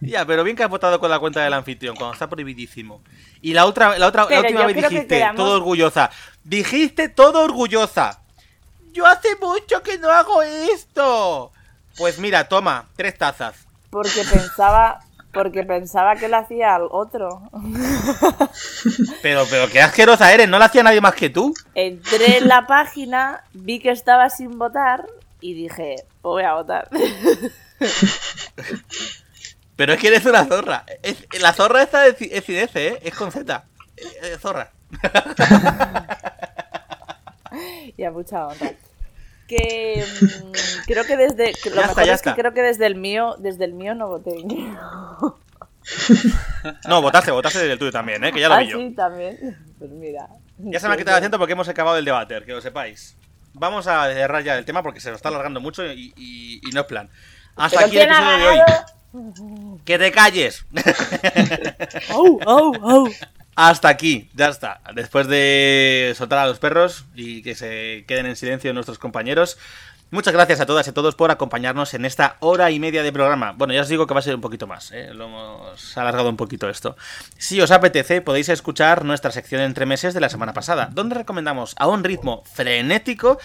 Ya, pero bien que has votado con la cuenta del anfitrión, cuando está prohibidísimo. Y la otra, la otra, la última vez que dijiste, quedamos- todo orgullosa. Dijiste todo orgullosa. Yo hace mucho que no hago esto. Pues mira, toma, tres tazas. Porque pensaba, porque pensaba que lo hacía al otro. Pero, pero qué asquerosa eres, no la hacía nadie más que tú. Entré en la página, vi que estaba sin votar y dije, pues voy a votar. Pero es que eres una zorra. Es- la zorra esta es, es ¿eh? Es con Z. Eh, eh, zorra. y a mucha honra. Que mm, creo que desde que lo Ya mejor está, ya es que está. creo que desde el mío, desde el mío no voté. No, votaste, votaste del tuyo también, ¿eh? Que ya lo ah, vi yo. sí, también. Pues mira. Ya se me ha quitado el acento porque hemos acabado el debate, que lo sepáis. Vamos a cerrar ya el tema porque se nos está alargando mucho y, y- y no es plan. Hasta ¿Pero aquí el episodio de hoy. ¡Que te calles! ¡Au, au, au! Hasta aquí, ya está. Después de soltar a los perros y que se queden en silencio nuestros compañeros. Muchas gracias a todas y a todos por acompañarnos en esta hora y media de programa. Bueno, ya os digo que va a ser un poquito más, ¿eh? lo hemos alargado un poquito esto. Si os apetece, podéis escuchar nuestra sección entre meses de la semana pasada, donde recomendamos a un ritmo frenético,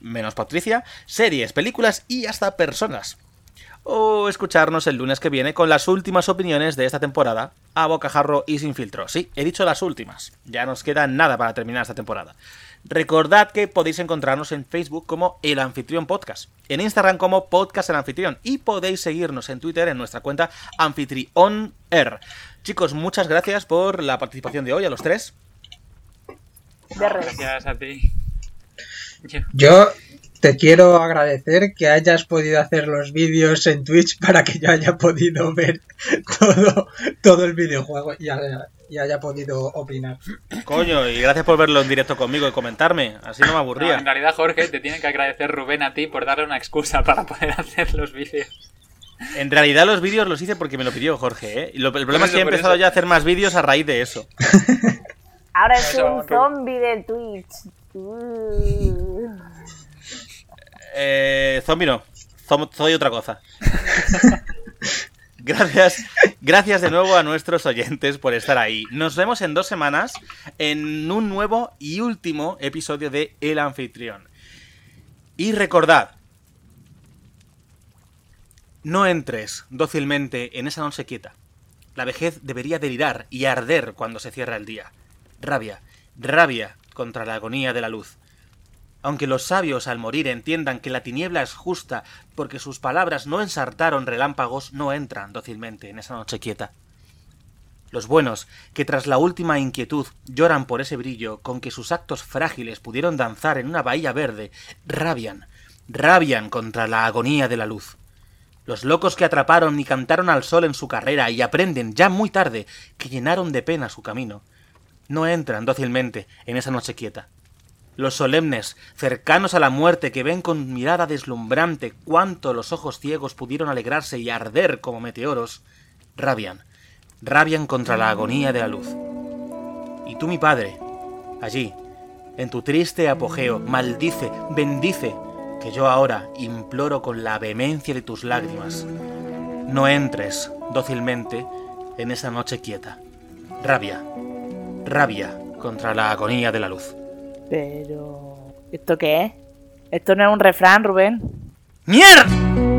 menos Patricia, series, películas y hasta personas. O escucharnos el lunes que viene con las últimas opiniones de esta temporada, a bocajarro y sin filtro. Sí, he dicho las últimas. Ya nos queda nada para terminar esta temporada. Recordad que podéis encontrarnos en Facebook como El Anfitrión Podcast, en Instagram como Podcast El Anfitrión y podéis seguirnos en Twitter en nuestra cuenta AnfitrionR. Chicos, muchas gracias por la participación de hoy a los tres. Gracias a ti. Yo te quiero agradecer que hayas podido hacer los vídeos en Twitch para que yo haya podido ver todo, todo el videojuego y haya, y haya podido opinar. Coño, y gracias por verlo en directo conmigo y comentarme. Así no me No, aburría. en realidad, Jorge, te tiene que agradecer Rubén a ti por darle una excusa para poder hacer los vídeos. En realidad los vídeos los hice porque me lo pidió Jorge, ¿eh? Y lo- el problema es que he empezado eso. ya a hacer más vídeos a raíz de eso. Ahora es Eso, un zombie de Twitch. Eh, zombie no. Soy otra cosa. Gracias, gracias de nuevo a nuestros oyentes por estar ahí. Nos vemos en dos semanas en un nuevo y último episodio de El Anfitrión. Y recordad, no entres dócilmente en esa noche quieta. La vejez debería delirar y arder cuando se cierra el día. Rabia, rabia contra la agonía de la luz. Aunque los sabios al morir entiendan que la tiniebla es justa porque sus palabras no ensartaron relámpagos, no entran dócilmente en esa noche quieta. Los buenos, que tras la última inquietud lloran por ese brillo con que sus actos frágiles pudieron danzar en una bahía verde, rabian, rabian contra la agonía de la luz. Los locos que atraparon y cantaron al sol en su carrera y aprenden ya muy tarde que llenaron de pena su camino, no entran dócilmente en esa noche quieta. Los solemnes, cercanos a la muerte, que ven con mirada deslumbrante cuánto los ojos ciegos pudieron alegrarse y arder como meteoros, rabian, rabian contra la agonía de la luz. Y tú, mi padre, allí, en tu triste apogeo, maldice, bendice, que yo ahora imploro con la vehemencia de tus lágrimas. No entres dócilmente en esa noche quieta. Rabia, rabia contra la agonía de la luz. Pero... ¿Esto qué es? Esto no es un refrán, Rubén. ¡Mierda!